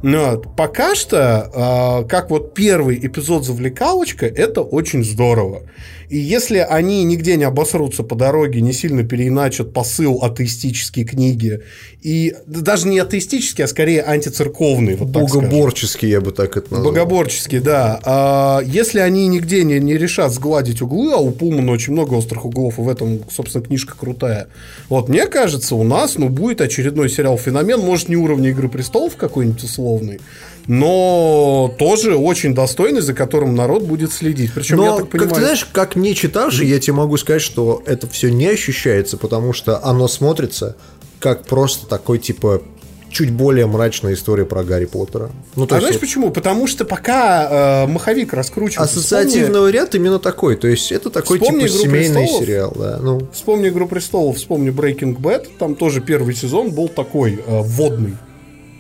Но пока что, э, как вот первый эпизод завлекалочка, это очень здорово. И если они нигде не обосрутся по дороге, не сильно переиначат посыл атеистические книги, и да даже не атеистические, а скорее антицерковные, вот. Богоборческий, я бы так это назвал. Богоборческий, да. А если они нигде не, не решат сгладить углы, а у Пулмана очень много острых углов, и в этом, собственно, книжка крутая. Вот, мне кажется, у нас, ну, будет очередной сериал «Феномен», может, не уровня «Игры престолов» какой-нибудь условный, но тоже очень достойный, за которым народ будет следить. Причем, Но, я так понимаю... как ты знаешь, как не читавший, я тебе могу сказать, что это все не ощущается, потому что оно смотрится как просто такой, типа, чуть более мрачная история про Гарри Поттера. Ну, то а есть знаешь вот почему? Потому что пока э, маховик раскручивается... ассоциативный ряд именно такой. То есть это такой, Вспомни типа, «Игру семейный престолов». сериал. Да. Ну, Вспомни «Игру престолов», вспомни Breaking Bad, там тоже первый сезон был такой э, вводный,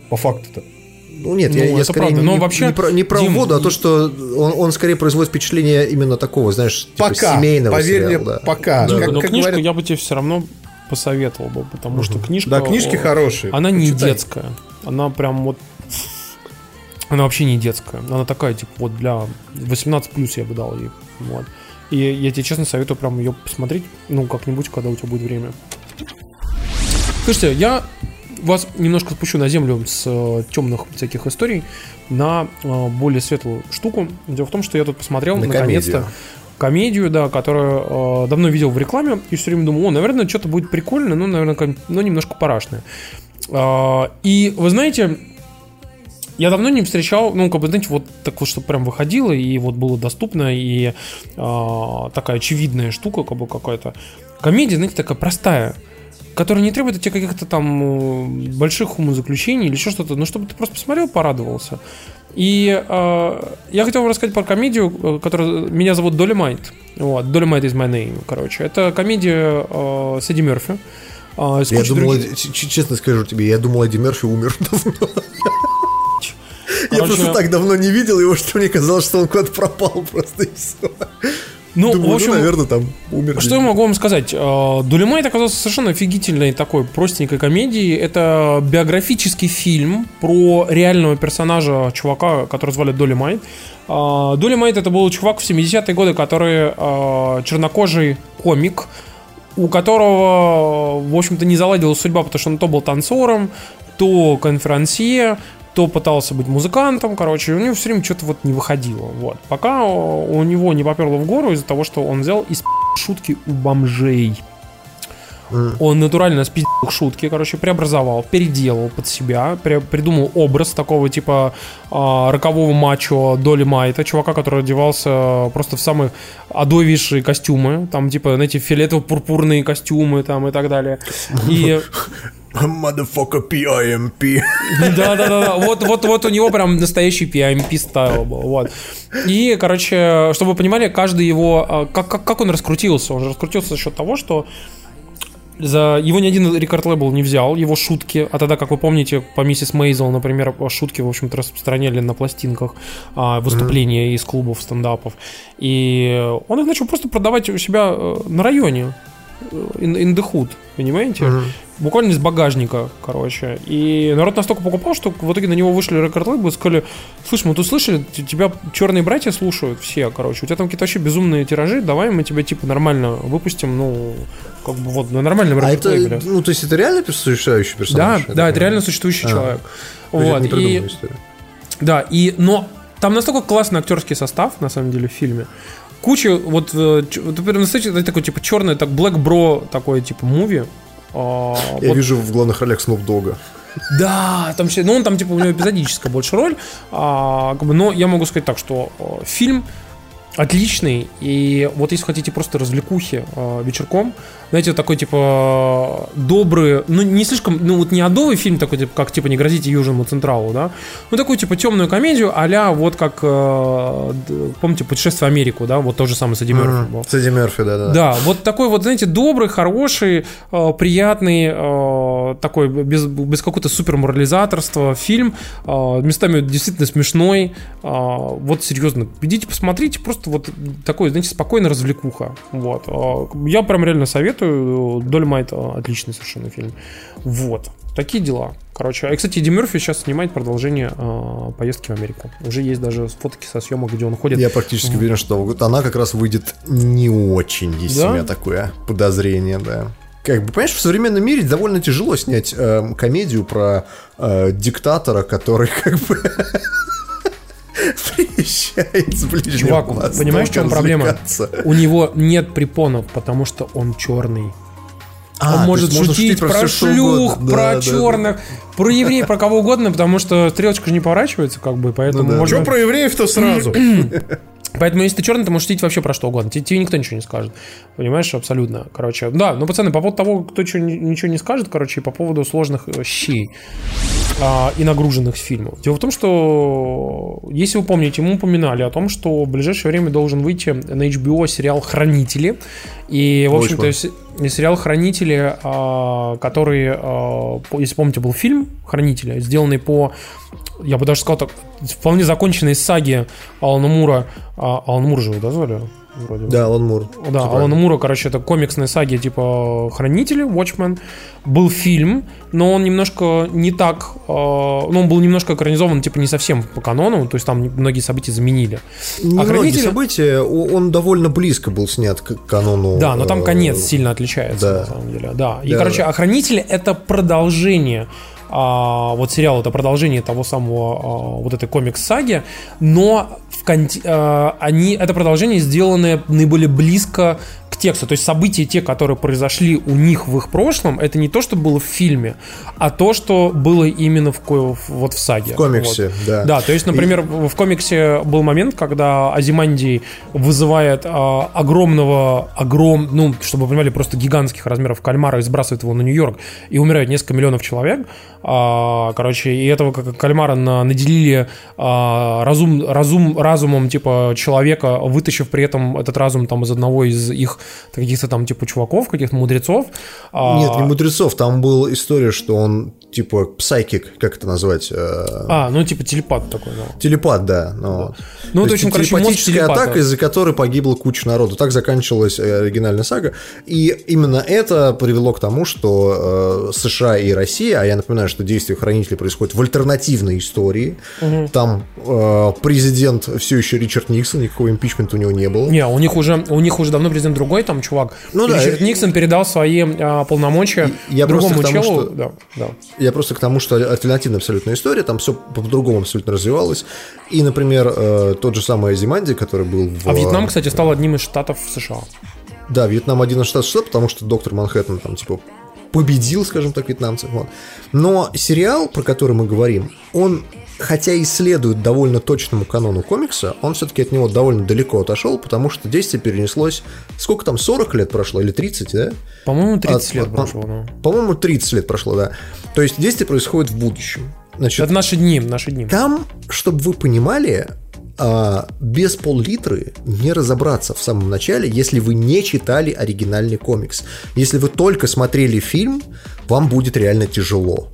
по факту-то. Ну нет, Ну, я, я скорее правда. не, Но не- вообще, не про, не про Дим, воду, а то, что он, он скорее производит впечатление именно такого, знаешь, типа Пока, семейного поверь сериала. мне, да. пока. Да. Как- но как книжку говорят- я бы тебе все равно посоветовал бы, потому что книжка... Да, книжки о, хорошие. Она не Почитай. детская. Она прям вот... Она вообще не детская. Она такая, типа, вот для 18 плюс я бы дал ей. Вот. И я тебе честно советую прям ее посмотреть, ну, как-нибудь, когда у тебя будет время. Слушайте, я вас немножко спущу на землю с э, темных всяких историй на э, более светлую штуку. Дело в том, что я тут посмотрел На наконец-то комедию. комедию, да, которую э, давно видел в рекламе и все время думал, о, наверное, что-то будет прикольно, но, наверное, но немножко парашное. А, и вы знаете, я давно не встречал, ну, как бы, знаете, вот так вот, что прям выходило, и вот было доступно, и а, такая очевидная штука, как бы какая-то. Комедия, знаете, такая простая, которая не требует от тебя каких-то там э, больших умозаключений или еще что-то, но чтобы ты просто посмотрел, порадовался. И э, я хотел вам рассказать про комедию, э, которая... Меня зовут Долемайт. Вот, Dolomite is my name, короче. Это комедия э, с Эдди Мерфи. э, Я думал, других- честно скажу тебе, я думал, Эдди Мерфи умер давно. Я Короче- просто так давно не видел его, что мне казалось, что он куда-то пропал просто и все. Ну, Думаю, в общем, ну, наверное, там умер. Что я могу вам сказать? Э, Долемайт оказался совершенно офигительной такой простенькой комедией. Это биографический фильм про реального персонажа, чувака, который звали Долемайт. Э, Долемайт это был чувак в 70-е годы, который э, чернокожий комик, у которого, в общем-то, не заладилась судьба, потому что он то был танцором, то конферансье, то пытался быть музыкантом, короче, у него все время что-то вот не выходило. Вот. Пока у него не поперло в гору из-за того, что он взял и спи*** шутки у бомжей. Он натурально спиздил шутки, короче, преобразовал, переделал под себя, пре- придумал образ такого типа а, рокового мачо Доли Майта, чувака, который одевался просто в самые адовейшие костюмы, там типа, знаете, фиолетово-пурпурные костюмы там и так далее. И Motherfucker PIMP. да, да, да, да. Вот, вот, вот у него прям настоящий PIMP стайл был. Вот. И, короче, чтобы вы понимали, каждый его. а, Как, как, как он раскрутился? Он же раскрутился за счет того, что за его ни один рекорд-лейбл не взял, его шутки, а тогда, как вы помните, по миссис Мейзел, например, шутки, в общем-то, распространяли на пластинках а, выступления из клубов, стендапов. И он их начал просто продавать у себя э, на районе, in, in the hood, понимаете? Буквально из багажника, короче. И народ настолько покупал, что в итоге на него вышли рекорд-лейблы и сказали, слушай, мы тут слышали, тебя черные братья слушают все, короче, у тебя там какие-то вообще безумные тиражи, давай мы тебя типа нормально выпустим, ну, как бы вот, на нормальном А это, ну, то есть это реально существующий Да, персонаж? да, так это реально существующий А. человек. Вот, не и, история. да, и, но там настолько классный актерский состав, на самом деле, в фильме. Куча, вот, это такой, типа, черный, так, Black Bro, такой, типа, муви. А, Я вот- вижу в главных ролях Снуп Дога. Да, там все, ну он там типа у него эпизодическая больше роль, а, как бы, но я могу сказать так, что э, фильм отличный, и вот если хотите просто развлекухи э, вечерком, знаете, вот такой типа добрый, ну не слишком, ну вот не адовый фильм такой, типа, как типа не грозите Южному Централу, да, ну такую типа темную комедию, а вот как, э, помните, путешествие в Америку, да, вот то же самое с Эдди Мерфи был. С Эдди Мерфи, да-да. Да, вот такой вот, знаете, добрый, хороший, э, приятный, э, такой без, без какого-то суперморализаторства фильм, э, местами действительно смешной. э, вот серьезно, идите посмотрите, просто вот такой, знаете, спокойно развлекуха. Вот. Э, я прям реально советую. Дольмайт отличный совершенно фильм. Вот. Такие дела. Короче, а, кстати, Эдди Мерфи сейчас снимает продолжение э, поездки в Америку. Уже есть даже фотки со съемок, где он ходит. Я практически уверен, что она как раз выйдет не очень, есть Да? у меня такое подозрение, да. Как бы, понимаешь, в современном мире довольно тяжело снять эм, комедию про э, диктатора, который как бы приезжает с ближнего Чувак, Востока понимаешь, в чем проблема? У него нет препонов, потому что он черный. А, он может шутить про, что шлюх, угодно. про Да, да, черных, про евреев, про кого угодно, потому что стрелочка же не поворачивается, как бы, поэтому Ну да. можно... Что про евреев-то сразу? Поэтому, если ты черный, ты можешь шутить вообще про что угодно. Тебе, тебе никто ничего не скажет. Понимаешь, абсолютно. Короче, да, ну, пацаны, по поводу того, кто чё- ничего не скажет, короче, и по поводу сложных э, щей а, и нагруженных фильмов. Дело в том, что, если вы помните, мы упоминали о том, что в ближайшее время должен выйти на HBO сериал «Хранители». И, в общем-то, се- сериал «Хранители», а, который, а, если помните, был фильм «Хранители», сделанный по я бы даже сказал так, вполне законченной саги Алана Мура. А, Алан Мур же его, да, звали? вроде. Да, Алан Мур. Да, Всё Алана Мура, короче, это комиксные саги типа Хранители, Watchmen. Был фильм, но он немножко не так... э, ну, он был немножко экранизован, типа, не совсем по канону, то есть там многие события заменили. Не А «Хранители»- события, он довольно близко был снят к канону. Да, но там э, конец сильно отличается, да. на самом деле. Да. И, Да, короче, да. охранители это продолжение. А, вот сериал это продолжение того самого а, вот этой комикс-саги, но в конте- а, они это продолжение сделанное наиболее близко к тексту. То есть события те, которые произошли у них в их прошлом, это не то, что было в фильме, а то, что было именно в вот в саге. В комиксе, Вот. да. Да, то есть, например, в в комиксе был момент, когда Азимандий вызывает а, огромного, огром, ну, чтобы вы понимали, просто гигантских размеров кальмара и сбрасывает его на Нью-Йорк, и умирает несколько миллионов человек. А, короче, и этого как кальмара на- наделили а, разум, разум, разумом типа человека, вытащив при этом этот разум там из одного из их каких-то там типа чуваков, каких-то мудрецов. А, Нет, не мудрецов, там была история, что он типа псайкик, как это назвать? э, А, ну типа телепат такой, да. Телепат, да. Ну, Ну, То в есть общем, короче, мозг телепатическая телепата. атака, из-за которой погибла куча народу. Так закончилась э, оригинальная сага. И именно это привело к тому, что э, США и Россия, а я напоминаю, что действие хранителей происходит в альтернативной истории. Там э, президент все еще Ричард Никсон, никакого импичмента у него не было. Не, у них уже у них уже давно президент другой, там чувак. Ну да, Ричард и- Никсон передал свои а, полномочия Я другому просто к тому, челу. что- Да, да. Я просто к тому, что альтернативная абсолютная история, там все по-другому абсолютно развивалось. И, например, э, тот же самый Азиманди, который был в... А Вьетнам, кстати, стал одним из штатов США. Да, Вьетнам один из штатов США, потому что доктор Манхэттен там, типа, победил, скажем так, вьетнамцев. Вот. Но сериал, про который мы говорим, он, хотя и следует довольно точному канону комикса, он все-таки от него довольно далеко отошел, потому что действие перенеслось... Сколько там, 40 лет прошло или 30, да? По-моему, 30 От- лет прошло. ну. По-моему, 30 лет прошло, да. То есть действие происходит в будущем. Значит, Это наши дни, наши дни. там, чтобы вы понимали, а, без пол-литры не разобраться в самом начале, если вы не читали оригинальный комикс. Если вы только смотрели фильм, вам будет реально тяжело.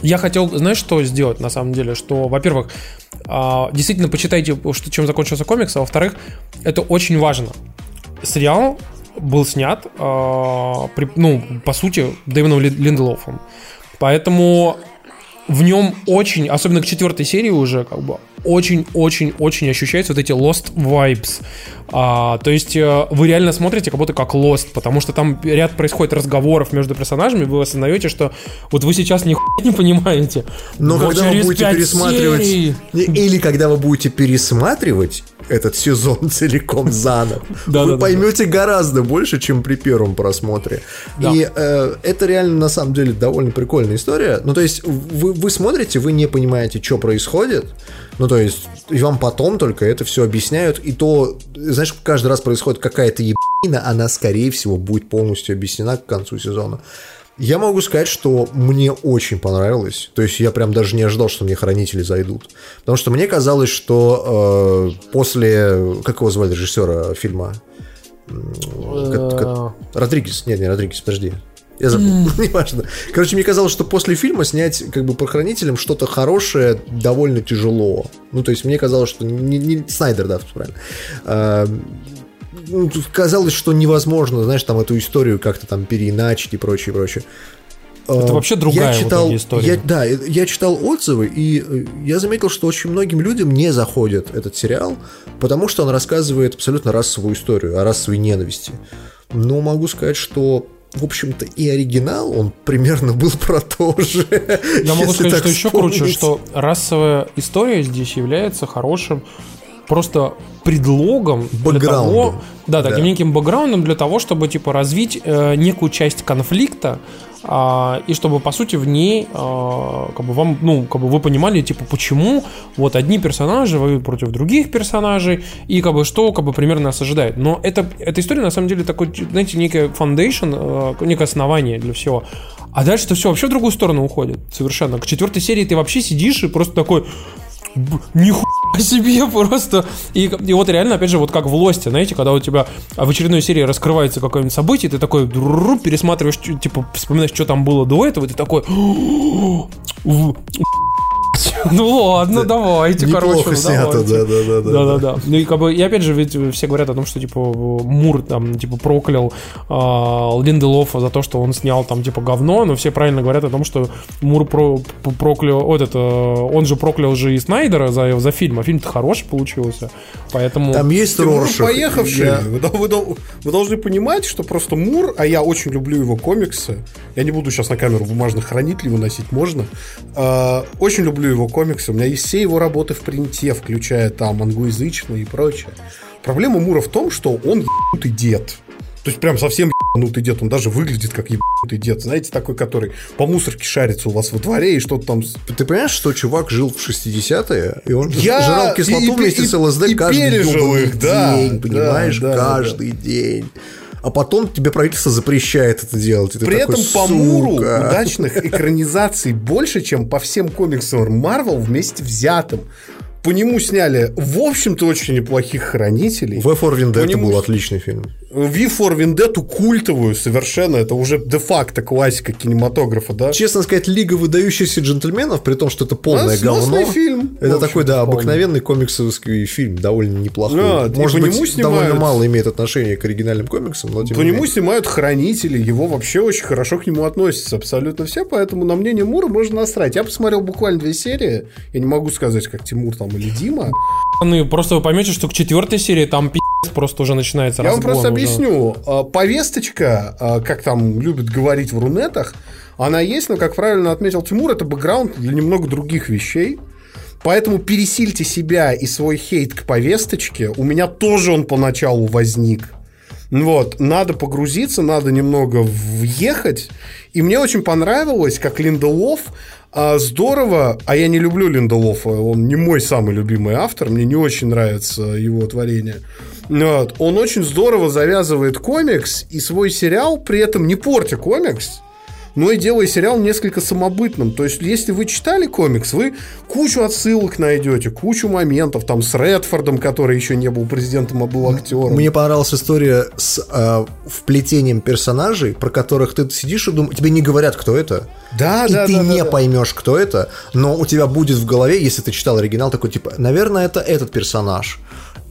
Я хотел, знаешь, что сделать на самом деле? Что, во-первых, а, действительно почитайте, что, чем закончился комикс, а во-вторых, это очень важно. Сериал был снят, а, ну, по сути, Дэвином Ли- Линделофом. Поэтому в нем очень, особенно к четвертой серии уже, как бы, очень-очень-очень ощущаются вот эти Lost Vibes. А, то есть э, вы реально смотрите как будто как Lost, потому что там ряд происходит разговоров между персонажами, вы осознаете, что вот вы сейчас ни не понимаете. Но когда вы будете пересматривать... серий- Или когда вы будете пересматривать этот сезон целиком заново, Да, вы да, да, поймете гораздо больше, чем при первом просмотре. И э, это реально на самом деле довольно прикольная история. Ну, то есть, вы, вы смотрите, вы не понимаете, что происходит. Ну, то есть, и вам потом только это все объясняют. И то, знаешь, каждый раз происходит какая-то ебанина, она, скорее всего, будет полностью объяснена к концу сезона. Я могу сказать, что мне очень понравилось. То есть я прям даже не ожидал, что мне хранители зайдут. Потому что мне казалось, что э, после... Как его звали режиссера фильма? Ка- Родригес. Нет, не Родригес, подожди. Я забыл, неважно. Короче, мне казалось, что после фильма снять как бы по хранителям что-то хорошее довольно тяжело. Ну, то есть мне казалось, что не, не- Снайдер, да, правильно. А, тут казалось, что невозможно, знаешь, там эту историю как-то там переиначить и прочее, прочее. Это Э, вообще другая я читал, итоге история. я- да, э, я читал отзывы, и э, я заметил, что очень многим людям не заходит этот сериал, потому что он рассказывает абсолютно расовую историю, о расовой ненависти. Но могу сказать, что в общем-то, и оригинал, он примерно был про то же. Я могу сказать, что еще круче, вспомнить. что расовая история здесь является хорошим просто предлогом для того, да, таким Да. неким бэкграундом для того, чтобы типа развить э, некую часть конфликта а, и чтобы по сути в ней а, как бы вам ну как бы вы понимали типа почему вот одни персонажи воюют против других персонажей и как бы что как бы примерно нас ожидает. Но это эта история на самом деле такой знаете некий foundation, э, некое основание для всего. А дальше это все вообще в другую сторону уходит совершенно. К четвертой серии ты вообще сидишь и просто такой Б- Нихуя себе просто. И, и вот реально, опять же, вот как в Лосте, знаете, когда у тебя в очередной серии раскрывается какое-нибудь событие, ты такой пересматриваешь, типа, вспоминаешь, что там было до этого, ты такой... «В- Ну ладно, давайте, короче. Ну, снято, давайте. да-да-да. Да-да-да. Ну и как бы, и опять же, ведь все говорят о том, что, типа, Мур там, типа, проклял а, Линделофа за то, что он снял там, типа, говно, но все правильно говорят о том, что Мур про, проклял, вот это, он же проклял же и Снайдера за, за фильм, а фильм-то хороший получился, поэтому... Там есть Роршах. поехавший. Я- Вы, вы дол- вы должны понимать, что просто Мур, а я очень люблю его комиксы. Я не буду сейчас на камеру бумажных хранителей выносить, можно. А, очень люблю его комиксы. У меня есть все его работы в принте, включая там англоязычные и прочее. Проблема Мура в том, что он ебанутый дед. То есть прям совсем ебанутый дед. Он даже выглядит как ебанутый дед. Знаете, такой, который по мусорке шарится у вас во дворе и что-то там с- Ты понимаешь, что чувак жил в 60-е, и он Я жрал кислоту и- и- вместе с и- ЛСД и каждый пережил ёбаный их, да, день, да, понимаешь? да, каждый день. А потом тебе правительство запрещает это делать. При такой, этом по Муру удачных экранизаций больше, чем по всем комиксам Марвел вместе взятым. По нему сняли, в общем-то, очень неплохих хранителей. V for Vendetta нему- был отличный фильм. V for Vendetta культовую совершенно. Это уже де-факто классика кинематографа, да? Честно сказать, Лига выдающихся джентльменов, при том, что это полное А, говно. фильм, Это в такой, да, вполне. обыкновенный комиксовский фильм, довольно неплохой. Да, и Может по быть, нему довольно снимают- мало имеет отношения к оригинальным комиксам, но тем По не нему снимают хранители, его вообще очень хорошо к нему относятся абсолютно все, поэтому на мнение Мура можно насрать. Я посмотрел буквально две серии, я не могу сказать, как Тимур там или Дима. Просто вы поймете, что к четвертой серии там пи***ц просто уже начинается Я вам разгон просто уже. объясню. А, Повесточка, а, как там любят говорить в рунетах, она есть, но, как правильно отметил Тимур, это бэкграунд для немного других вещей. Поэтому пересильте себя и свой хейт к повесточке. У меня тоже он поначалу возник. Вот, надо погрузиться, надо немного въехать. И мне очень понравилось, как Линделов а, здорово, а я не люблю Линделофа, он не мой самый любимый автор, мне не очень нравится его творение. Вот, он очень здорово завязывает комикс и свой сериал, при этом не портя комикс, но и делая сериал несколько самобытным. То есть, если вы читали комикс, вы кучу отсылок найдете, кучу моментов, там, с Редфордом, который еще не был президентом, а был актером. Мне понравилась история с э, вплетением персонажей, про которых ты сидишь и думаешь, тебе не говорят, кто это. Да, и да, ты да, да, не да. поймешь, кто это, но у тебя будет в голове, если ты читал оригинал, такой типа, наверное, это этот персонаж.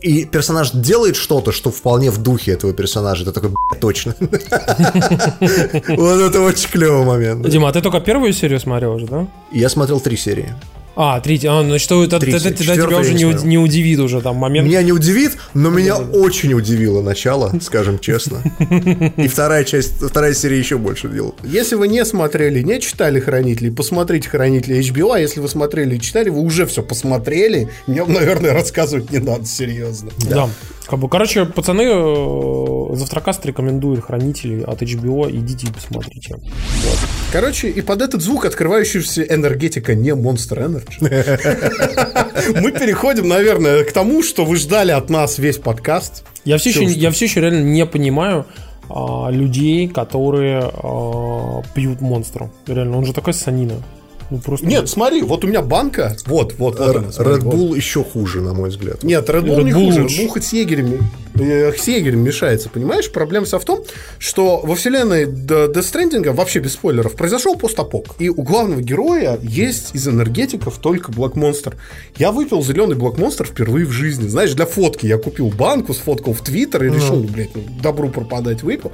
И персонаж делает что-то, что вполне в духе этого персонажа. Ты такой, «Бля, точно. Вот это очень клевый момент. Дима, а ты только первую серию смотрел уже, да? Я смотрел три серии. А, третья. А, ну что, это, Третья. это- это тебя Четвертую уже не, не удивит уже там момент. Меня не удивит, но меня очень удивило начало, скажем честно. И вторая часть, вторая серия еще больше делала. Если вы не смотрели, не читали «Хранителей», посмотрите «Хранители HBO», а если вы смотрели и читали, вы уже все посмотрели, мне, наверное, рассказывать не надо, серьезно. Да. Как бы, короче, пацаны, э, Завтракаст рекомендует хранителей от HBO. Идите и посмотрите. Короче, и под этот звук открывающаяся энергетика не Monster Energy. Мы переходим, наверное, к тому, что вы ждали от нас весь подкаст. Я все, еще, я все еще реально не понимаю а, людей, которые а, пьют монстру. Реально, он же такой санина. Ну, просто... Нет, смотри, вот у меня банка. Вот, вот, вот она, смотри, Red вот. Bull еще хуже, на мой взгляд. Нет, Red Bull Red не Bull хуже. лучше. Red Bull хоть с егерем, э, с егерем мешается, понимаешь? Проблема вся в том, что во вселенной Death Stranding, вообще без спойлеров, произошел постапок. И у главного героя есть из энергетиков только Black Monster. Я выпил зеленый Black Monster впервые в жизни. Знаешь, для фотки я купил банку, сфоткал в Твиттер и решил, ну, блядь, ну, добру пропадать, выпил.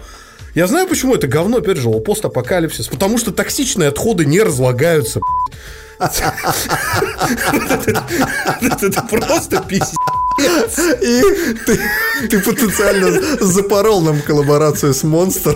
Я знаю, почему это говно пережил постапокалипсис. Потому что токсичные отходы не разлагаются. Это просто пиздец. И ты, ты потенциально запорол нам коллаборацию с Monster.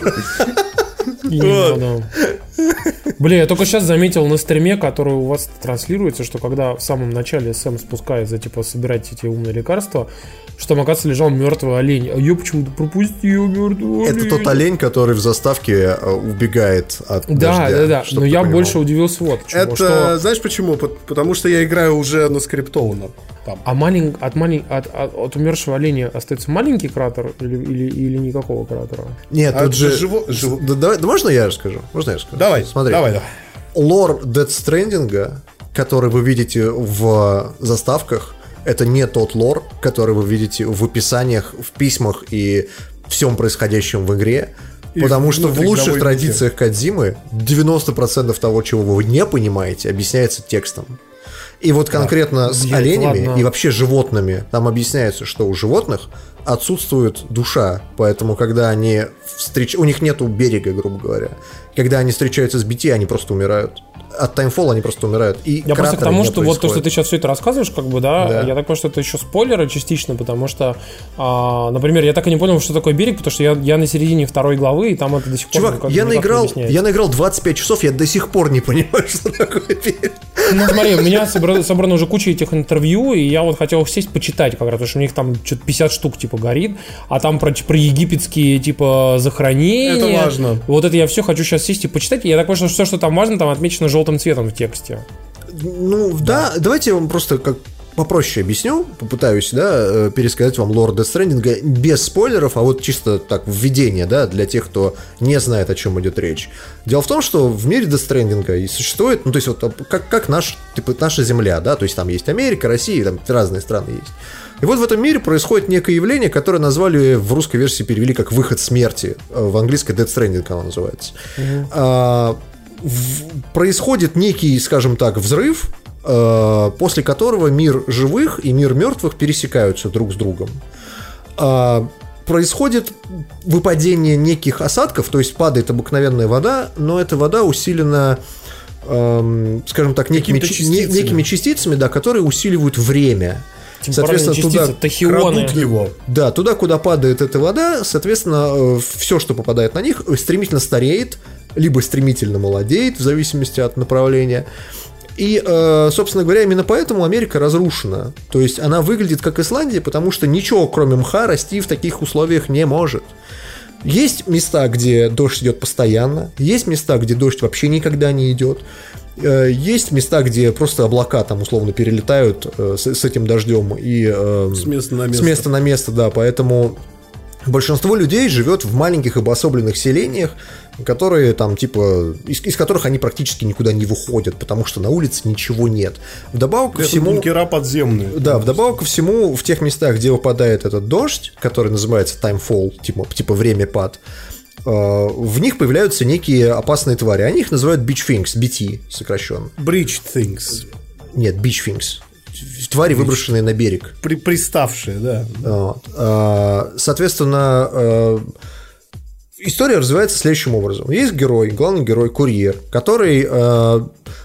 Бля, я только сейчас заметил на стриме, который у вас транслируется, что когда в самом начале Сэм спускается, типа, собирать эти умные лекарства, что там, оказывается, лежал мертвый олень. А я почему-то пропустил мертвый олень. Это тот олень, который в заставке э, убегает от Да, дождя, да, да. Но я понимал. больше удивился вот почему. Это, что... знаешь почему? Пот- Потому что я играю уже на скриптованном. Там. А малень... от, малень... от, от, от умершего оленя остается маленький кратер или, или, или никакого кратера? Нет, А тут же... живо- живо- Да, давай- да можно я расскажу? Можно я расскажу? Давай, Смотри. давай, давай. Лор Dead Stranding, который вы видите в заставках, это не тот лор, который вы видите в описаниях, в письмах и всем происходящем в игре. И потому что в лучших традициях Кадзимы 90% того, чего вы не понимаете, объясняется текстом. И вот конкретно с Нет, оленями ладно. и вообще животными там объясняется, что у животных отсутствует душа, поэтому когда они встреч... у них нету берега, грубо говоря. Когда они встречаются с BT, они просто умирают. От Timefall они просто умирают. И Я просто к тому, что вот то, что происходит. ты сейчас все это рассказываешь, как бы, да, Да. я так что это еще спойлеры частично, потому что, а, например, я так и не понял, что такое берег, потому что я, я на середине второй главы, и там это до сих пор... Чувак, я наиграл, я наиграл 25 часов, я до сих пор не понимаю, что такое берег. Ну, смотри, у меня собрано, собрано уже куча этих интервью, и я вот хотел сесть почитать как раз, потому что у них там что-то 50 штук, типа, горит, а там про, про египетские, типа, захоронения. Это важно. Вот это я все хочу сейчас сесть и почитать, и я так понимаю, что все, что там важно, там отмечено желтым цветом в тексте. Ну, да, давайте я вам просто как попроще объясню, попытаюсь, да, э, пересказать вам лор Death Stranding без спойлеров, а вот чисто так введение, да, для тех, кто не знает, о чем идет речь. Дело в том, что в мире Death Stranding и существует, ну, то есть вот а, как, как наш, типа, наша Земля, да, то есть там есть Америка, Россия, там разные страны есть. И вот в этом мире происходит некое явление, которое назвали в русской версии перевели как выход смерти. Э, В английской Death Stranding оно называется. А, в- происходит некий, скажем так, взрыв, после которого мир живых и мир мертвых пересекаются друг с другом. А, происходит выпадение неких осадков, то есть падает обыкновенная вода, но эта вода усилена, эм, скажем так, некими, частицами. некими частицами, да, которые усиливают время. Частицы, туда тахионы. Крадут его. да, туда, куда падает эта вода, соответственно, все, что попадает на них, стремительно стареет, либо стремительно молодеет, в зависимости от направления. И, э, собственно говоря, именно поэтому Америка разрушена. То есть она выглядит как Исландия, потому что ничего, кроме мха, расти в таких условиях не может. Есть места, где дождь идет постоянно, есть места, где дождь вообще никогда не идет. Э, Есть места, где просто облака там условно перелетают э, с, с этим дождем и э, С места на место. с места на место, да, поэтому большинство людей живет в маленьких обособленных селениях, которые там типа из, из которых они практически никуда не выходят, потому что на улице ничего нет. Вдобавок ко Это всему, бункера подземные. да, вдобавок ко всему, в тех местах, где выпадает этот дождь, который называется timefall, типа, типа время пад, э, в них появляются некие опасные твари. Они их называют beach things, BT сокращенно. Bridge things. Нет, beach things. Твари, выброшенные на берег. При, приставшие, да. Вот. А, Соответственно, э, история развивается следующим образом. Есть герой, главный герой, курьер, который э,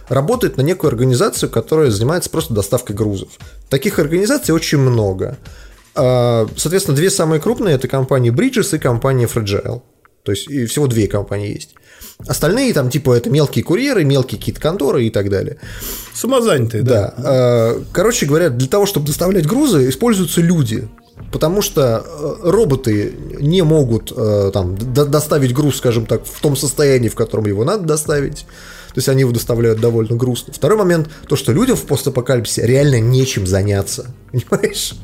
работает на некую организацию, которая занимается просто доставкой грузов. Таких организаций очень много. А, Соответственно, две самые крупные это компания Bridges и компания Fragile. То есть и всего две компании есть. Остальные там типа это мелкие курьеры, мелкие какие-то конторы и так далее. Самозанятые, да. Да. Э, Короче говоря, для того, чтобы доставлять грузы, используются люди. Потому что э, роботы не могут э, там, до- доставить груз, скажем так, в том состоянии, в котором его надо доставить. То есть они его доставляют довольно грустно. Второй момент, то, что людям в постапокалипсисе реально нечем заняться. Понимаешь?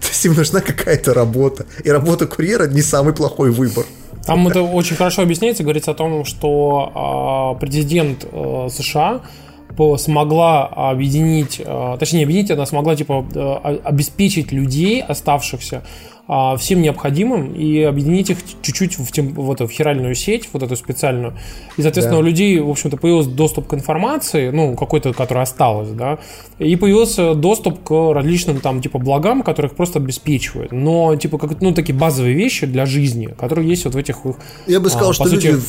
То есть им нужна какая-то работа. И работа курьера не самый плохой выбор. Там это очень хорошо объясняется, говорится о том, что а, президент а, США смогла объединить, а, точнее, не объединить, она смогла типа а, обеспечить людей, оставшихся, а, всем необходимым и объединить их чуть-чуть в, тем- в эту в хиральную сеть, вот эту специальную. И, соответственно, Да. у людей, в общем-то, появился доступ к информации, ну, какой-то, которая осталась, да, и появился доступ к различным там, типа, благам, которых просто обеспечивают. Но, типа, как, ну, такие базовые вещи для жизни, которые есть вот в этих их Я бы сказал, А, что сути- люди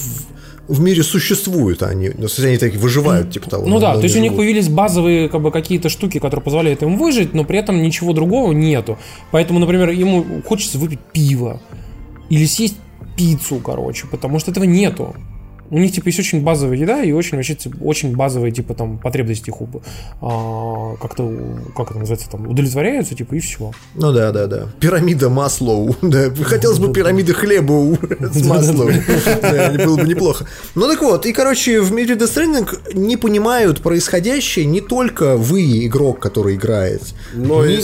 в, мире существуют, они, ну, в смысле, они такие выживают, типа того. Ну да, то есть не у них живут. появились базовые как бы какие-то штуки, которые позволяют им выжить, но при этом ничего другого нету. Поэтому, например, ему хочется выпить пиво или съесть пиццу, короче, потому что этого нету. У них, типа, есть очень базовая еда и очень, вообще, типа, очень базовые, типа, там, потребности их а, как-то, как это называется, там, удовлетворяются, типа, и все. Ну да, да, да. Пирамида Маслоу. Да. Хотелось бы пирамиды хлеба у- с Маслоу. Было бы неплохо. Ну так вот, и, короче, в мире Death Stranding не понимают происходящее не только вы, игрок, который играет, Но и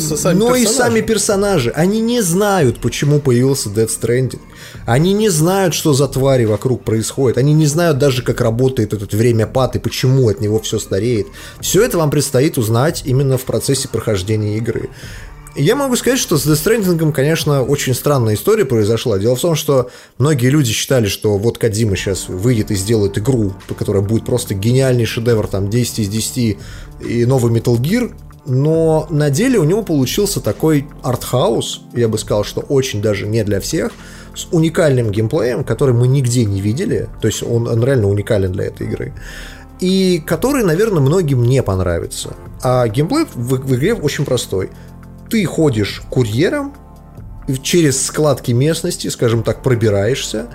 сами персонажи. Они не знают, почему появился Death Stranding. Они не знают, что за твари вокруг происходит. Они не знают даже, как работает этот времяпад и почему от него все стареет. Все это вам предстоит узнать именно в процессе прохождения игры. Я могу сказать, что с Death конечно, очень странная история произошла. Дело в том, что многие люди считали, что вот Кадима сейчас выйдет и сделает игру, которая будет просто гениальный шедевр, там, 10 из 10 и новый Metal Gear, но на деле у него получился такой артхаус, я бы сказал, что очень даже не для всех, с уникальным геймплеем, который мы нигде не видели, то есть он, он реально уникален для этой игры, и который, наверное, многим не понравится. А геймплей в, в игре очень простой. Ты ходишь курьером, через складки местности, скажем так, пробираешься,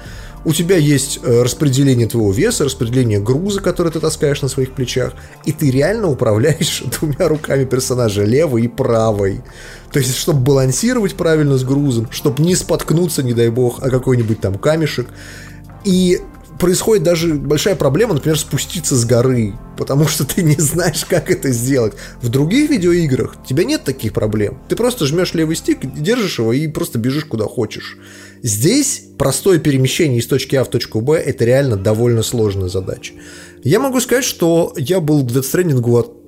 у тебя есть э, распределение твоего веса, распределение груза, который ты таскаешь на своих плечах, и ты реально управляешь двумя руками персонажа, левой и правой. То есть, чтобы балансировать правильно с грузом, чтобы не споткнуться, не дай бог, о какой-нибудь там камешек. И происходит даже большая проблема, например, спуститься с горы, потому что ты не знаешь, как это сделать. В других видеоиграх у тебя нет таких проблем. Ты просто жмешь левый стик, держишь его и просто бежишь куда хочешь. Здесь простое перемещение из точки А в точку Б это реально довольно сложная задача. Я могу сказать, что я был к Death Stranding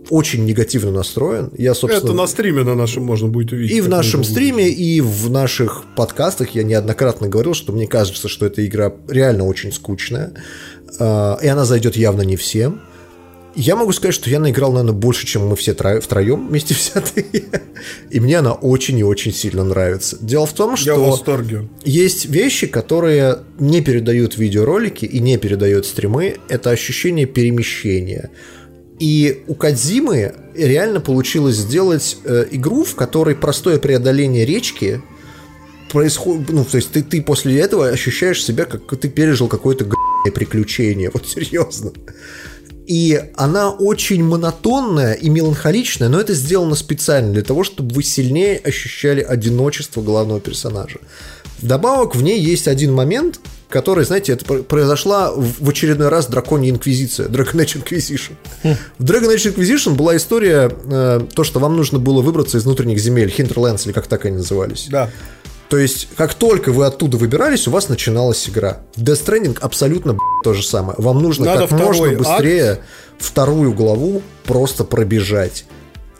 очень негативно настроен. Я, собственно, это на стриме на нашем можно будет увидеть. И в нашем стриме, и в наших подкастах я неоднократно говорил, что мне кажется, что эта игра реально очень скучная. А, и она зайдет явно не всем. Я могу сказать, что я наиграл, наверное, больше, чем мы все тро- втроем вместе взятые. И мне она очень и очень сильно нравится. Дело в том, что... Я в восторге. Есть вещи, которые не передают видеоролики и не передают стримы. Это ощущение перемещения. И у Кадзимы реально получилось сделать э, игру, в которой простое преодоление речки происходит, ну, то есть ты, ты после этого ощущаешь себя, как ты пережил какое-то приключение, вот серьезно. И она очень монотонная и меланхоличная, но это сделано специально для того, чтобы вы сильнее ощущали одиночество главного персонажа. Вдобавок в ней есть один момент, который, знаете, это произошла в очередной раз Драконья Инквизиция, Dragon Age Inquisition. Хм. В Dragon Age Inquisition была история, э, то, что вам нужно было выбраться из внутренних земель, Hinterlands, или как так они назывались. Да. То есть, как только вы оттуда выбирались, у вас начиналась игра. Death Stranding абсолютно то же самое. Вам нужно Надо как можно быстрее акт. вторую главу просто пробежать.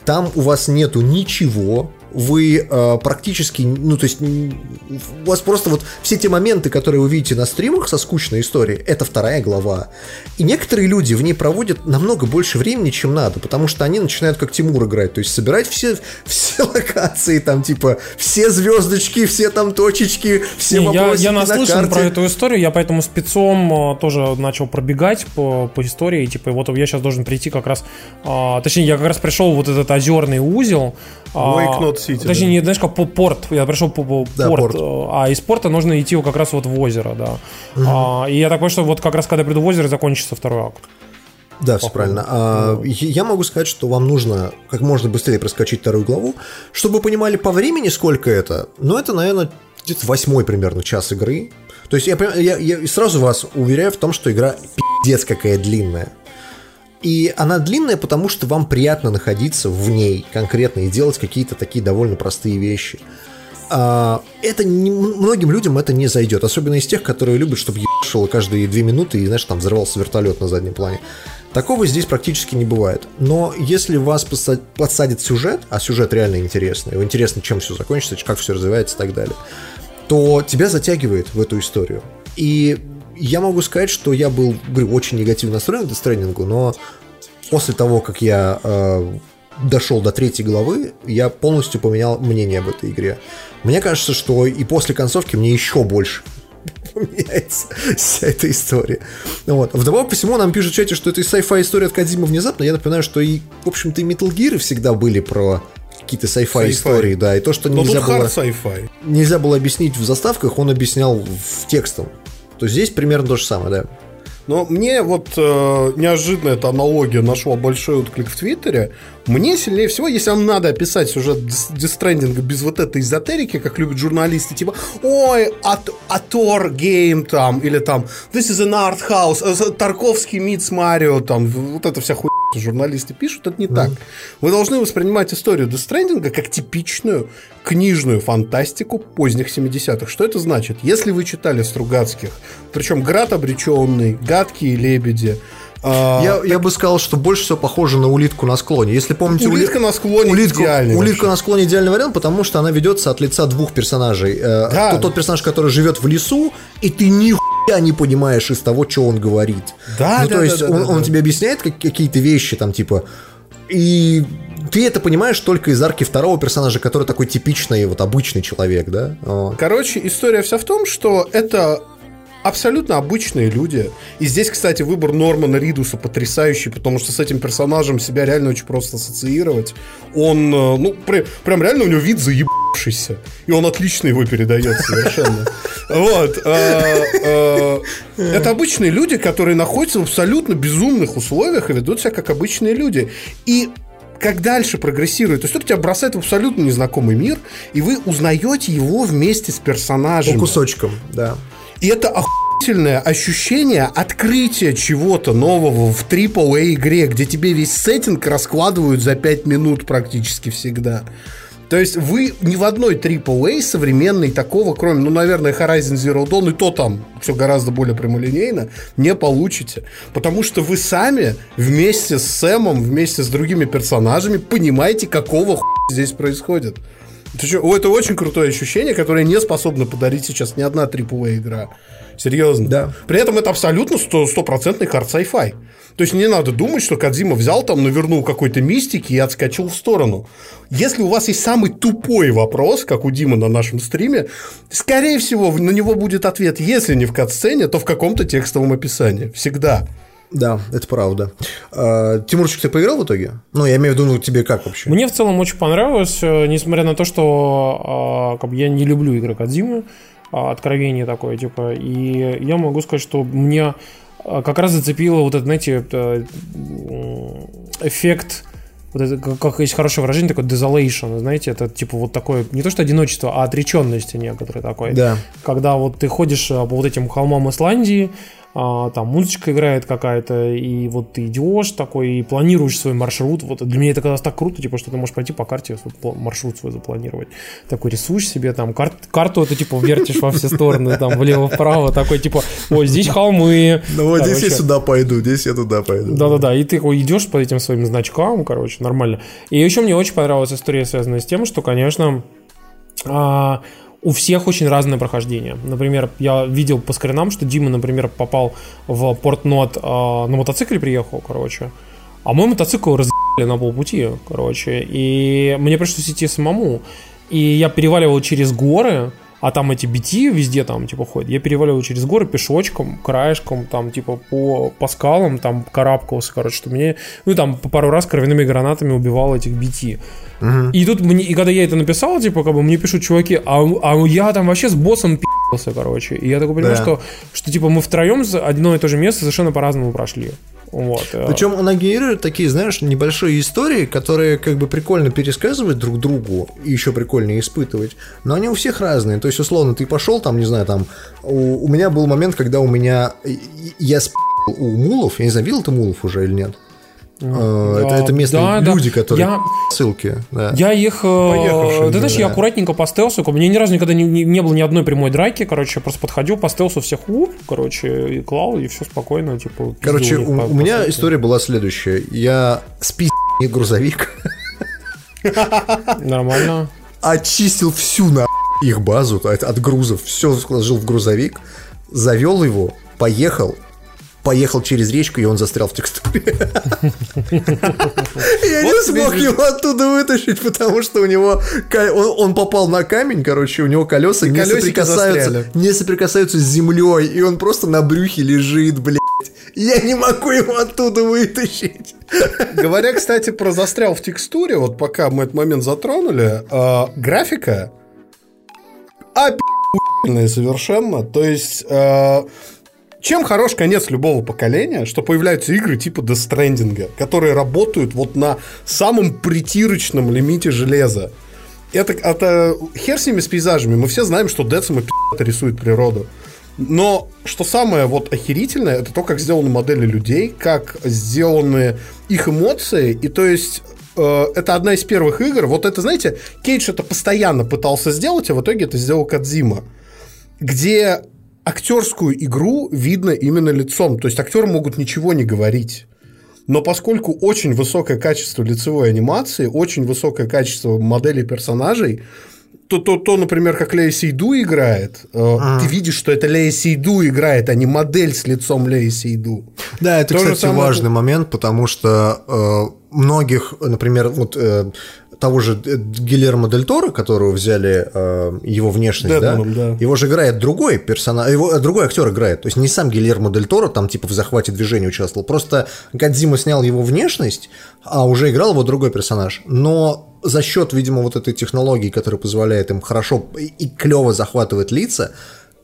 Там у вас нету ничего, вы э, практически, ну, то есть, у вас просто вот все те моменты, которые вы видите на стримах со скучной историей, это вторая глава. И некоторые люди в ней проводят намного больше времени, чем надо, потому что они начинают как Тимур играть, то есть собирать все, все локации, там, типа, все звездочки, все там точечки, все Не, вопросики я, я наслышан на про эту историю, я поэтому спецом э, тоже начал пробегать по, по истории, типа, вот я сейчас должен прийти как раз, а, точнее, я как раз пришел вот этот озерный узел, Wake Сити. Точнее, да. не знаешь, как по порт. Я пришел по, по да, порт, порт. А из порта нужно идти как раз вот в озеро, да. Угу. А, и я такой, что вот как раз когда я приду в озеро, закончится второй акт. Да, все правильно. А, я могу сказать, что вам нужно как можно быстрее проскочить вторую главу, чтобы вы понимали по времени, сколько это. Ну, это, наверное, где-то восьмой примерно час игры. То есть я, я, я сразу вас уверяю в том, что игра пиздец какая длинная. И она длинная, потому что вам приятно находиться в ней конкретно и делать какие-то такие довольно простые вещи. А, это не, многим людям это не зайдет, особенно из тех, которые любят, чтобы ебашило каждые две минуты и, знаешь, там взорвался вертолет на заднем плане. Такого здесь практически не бывает. Но если вас подсадит сюжет, а сюжет реально интересный, интересно, чем все закончится, как все развивается и так далее, то тебя затягивает в эту историю. И я могу сказать, что я был, говорю, очень негативно настроен к тренингу, но после того, как я э, дошел до третьей главы, я полностью поменял мнение об этой игре. Мне кажется, что и после концовки мне еще больше поменяется вся эта история. Вот. Вдобавок по всему нам пишут в чате, что это sci-fi история от Кадима внезапно. Я напоминаю, что и, в общем-то, и Metal Gear всегда были про какие-то sci-fi, sci-fi истории, да, и то, что Но нельзя было, нельзя было объяснить в заставках, он объяснял в текстом то здесь примерно то же самое, да. Но мне вот э, неожиданно эта аналогия нашла большой отклик в Твиттере. Мне сильнее всего, если вам надо описать сюжет Death Stranding а без вот этой эзотерики, как любят журналисты, типа, ой, Ат auteur game там, или там, this is an art house, э, Тарковский meets Марио, там, вот эта вся хуйня журналисты пишут, это не мм. так. Вы должны воспринимать историю Death Stranding а как типичную книжную фантастику поздних 70-х. Что это значит? Если вы читали Стругацких, причем «Град обреченный», «Гадкие лебеди», А, Я, я бы сказал, что больше всего похоже на улитку на склоне. Если помните, ули- Улитка на склоне улитку, идеальный улитка вообще. на склоне идеальный вариант, потому что она ведется от лица двух персонажей. Э, Да. Тот, тот персонаж, который живет в лесу, и ты нихуя не понимаешь из того, что он говорит. Да, ну, да, то есть да, он, да, он да. тебе объясняет как- какие-то вещи, там, типа, и ты это понимаешь только из арки второго персонажа, который такой типичный, вот обычный человек, да? Короче, история вся в том, что это абсолютно обычные люди. И здесь, кстати, выбор Нормана Ридуса потрясающий, потому что с этим персонажем себя реально очень просто ассоциировать. Он, э, ну, при- прям реально у него вид заебавшийся. И он отлично его передает совершенно. Вот. э, э, Это обычные люди, которые находятся в абсолютно безумных условиях и ведут себя как обычные люди. И как дальше прогрессирует. То есть тут тебя бросает в абсолютно незнакомый мир, и вы узнаете его вместе с По персонажами. кусочкам, да. И это охуительное ощущение открытия чего-то нового в AAA игре, где тебе весь сеттинг раскладывают за 5 минут практически всегда. То есть вы ни в одной AAA современной такого, кроме, ну, наверное, Horizon Zero Dawn, и то там все гораздо более прямолинейно, не получите. Потому что вы сами вместе с Сэмом, вместе с другими персонажами понимаете, какого хуя здесь происходит. Это, это очень крутое ощущение, которое не способна подарить сейчас ни одна AAA игра. Серьезно. Да. При этом это абсолютно сто- стопроцентный хард sci-fi. То есть не надо думать, что Кадзима взял там, навернул какой-то мистики и отскочил в сторону. Если у вас есть самый тупой вопрос, как у Димы на нашем стриме, скорее всего, на него будет ответ, если не в кат-сцене, то в каком-то текстовом описании. Всегда. Да, это правда. А, Тимурчик, ты поиграл в итоге? Ну, я имею в виду, ну, тебе как вообще? Мне в целом очень понравилось, э, несмотря на то, что э, как бы я не люблю игры Кадзимы, а, откровение такое, типа, и я могу сказать, что мне как раз зацепило вот это, знаете, м, эффект вот это, как, есть хорошее выражение, такое desolation, знаете, это типа вот такое, не то что одиночество, а отреченности некоторые такой. Да. Когда вот ты ходишь а, по вот этим холмам Исландии, а, там музычка играет какая-то, и вот ты идешь такой, и планируешь свой маршрут. Вот для меня это казалось так круто, типа, что ты можешь пойти по карте свой маршрут свой запланировать. Такой рисуешь себе там кар- карту, это типа вертишь во все стороны, там влево-вправо, такой типа, ой, здесь холмы. Ну, вот здесь я сюда пойду, здесь я туда пойду. да-да-да, и ты идешь по этим своим значкам, короче, нормально. И еще мне очень понравилась история, связанная с тем, что, конечно, а, у всех очень разное прохождение. Например, я видел по скринам, что Дима, например, попал в Портнот а, на мотоцикле приехал, короче. А мой мотоцикл разъебали на полпути, короче. И мне пришлось идти самому. И я переваливал через горы, а там эти BT везде там, типа, ходят. Я переваливал через горы пешочком, краешком, там, типа, по, по скалам, там, карабкался, короче, что мне, ну, там, по пару раз кровяными гранатами убивал этих BT. И тут мне, и когда я это написал, типа, как бы, мне пишут чуваки, а, а я там вообще с боссом пи***ся, короче. И я такой понимаю, Да. что, что, типа, мы втроем одно и то же место совершенно по-разному прошли. Вот. э, Причем она генерирует такие, знаешь, небольшие истории, которые как бы прикольно пересказывать друг другу и еще прикольнее испытывать. Но они у всех разные. То есть, условно, ты пошел там, не знаю, там. У, у меня был момент, когда у меня. Я спил у мулов. Я не знаю, видел ты мулов уже или нет? Э, Это, это местные да, да. люди, которые Я- ссылки. Да. Я их... Поехавшие, э, Ты знаешь, да. я аккуратненько по стелсу, бы, мне ни разу никогда не, не- не было ни одной прямой драки, короче, я просто подходил по стелсу всех уп, короче, и клал, и все спокойно, типа... Короче, у, по- у меня по история была следующая. Я спи грузовик, Нормально. очистил всю на их базу от, от грузов, все сложил в грузовик, завел его, поехал, поехал через речку, и он застрял в текстуре. Я не смог его оттуда вытащить, потому что у него он попал на камень, короче, у него колеса не соприкасаются, не соприкасаются с землей, и он просто на брюхе лежит, блядь. Я не могу его оттуда вытащить. Говоря, кстати, про застрял в текстуре, вот пока мы этот момент затронули, э, графика опи***ная совершенно. То есть, э, чем хорош конец любого поколения, что появляются игры типа Death Stranding, которые работают вот на самом притирочном лимите железа. Это, это хер с ними с пейзажами. Мы все знаем, что пи***то рисует природу. Но что самое вот охерительное, это то, как сделаны модели людей, как сделаны их эмоции. И то есть э, это одна из первых игр. Вот это, знаете, Кейдж это постоянно пытался сделать, а в итоге это сделал Кадзима. Где актерскую игру видно именно лицом. То есть актеры могут ничего не говорить. Но поскольку очень высокое качество лицевой анимации, очень высокое качество моделей персонажей, то, то, то например, как Лея Сейду играет, а. ты видишь, что это Лея Сейду играет, а не модель с лицом Леи Сейду. Да, это, то кстати, важный момент, потому что э, многих, например, вот э, того же Гильермо Дель Торо, которого взяли э, его внешность, Дэдманом, да? да, его же играет другой персонаж, его э, другой актер играет, то есть не сам Гильермо Дель Торо там типа в захвате движения участвовал, просто Гадзима снял его внешность, а уже играл его другой персонаж, но за счет, видимо, вот этой технологии, которая позволяет им хорошо и клево захватывать лица,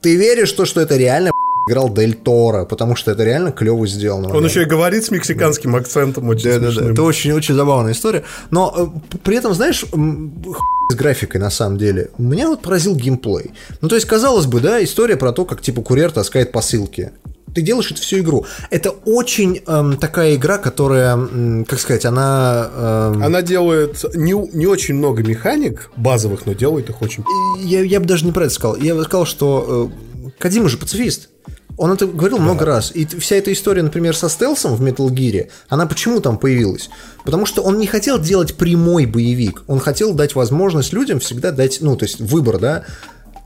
ты веришь, то, что это реально играл Дель Торо, потому что это реально клево сделано. Он еще и говорит с мексиканским да. акцентом очень Да, да, да. Это очень-очень забавная история. Но э, при этом, знаешь, с графикой на самом деле. Меня вот поразил геймплей. Ну, то есть, казалось бы, да, история про то, как типа курьер таскает посылки ты делаешь это всю игру. Это очень эм, такая игра, которая, эм, как сказать, она... Эм... Она делает не, не очень много механик базовых, но делает их очень... Я, я бы даже не про это сказал. Я бы сказал, что э, Кадима же пацифист. Он это говорил да. много раз. И вся эта история, например, со стелсом в Metal Gear, она почему там появилась? Потому что он не хотел делать прямой боевик. Он хотел дать возможность людям всегда дать, ну, то есть выбор, да.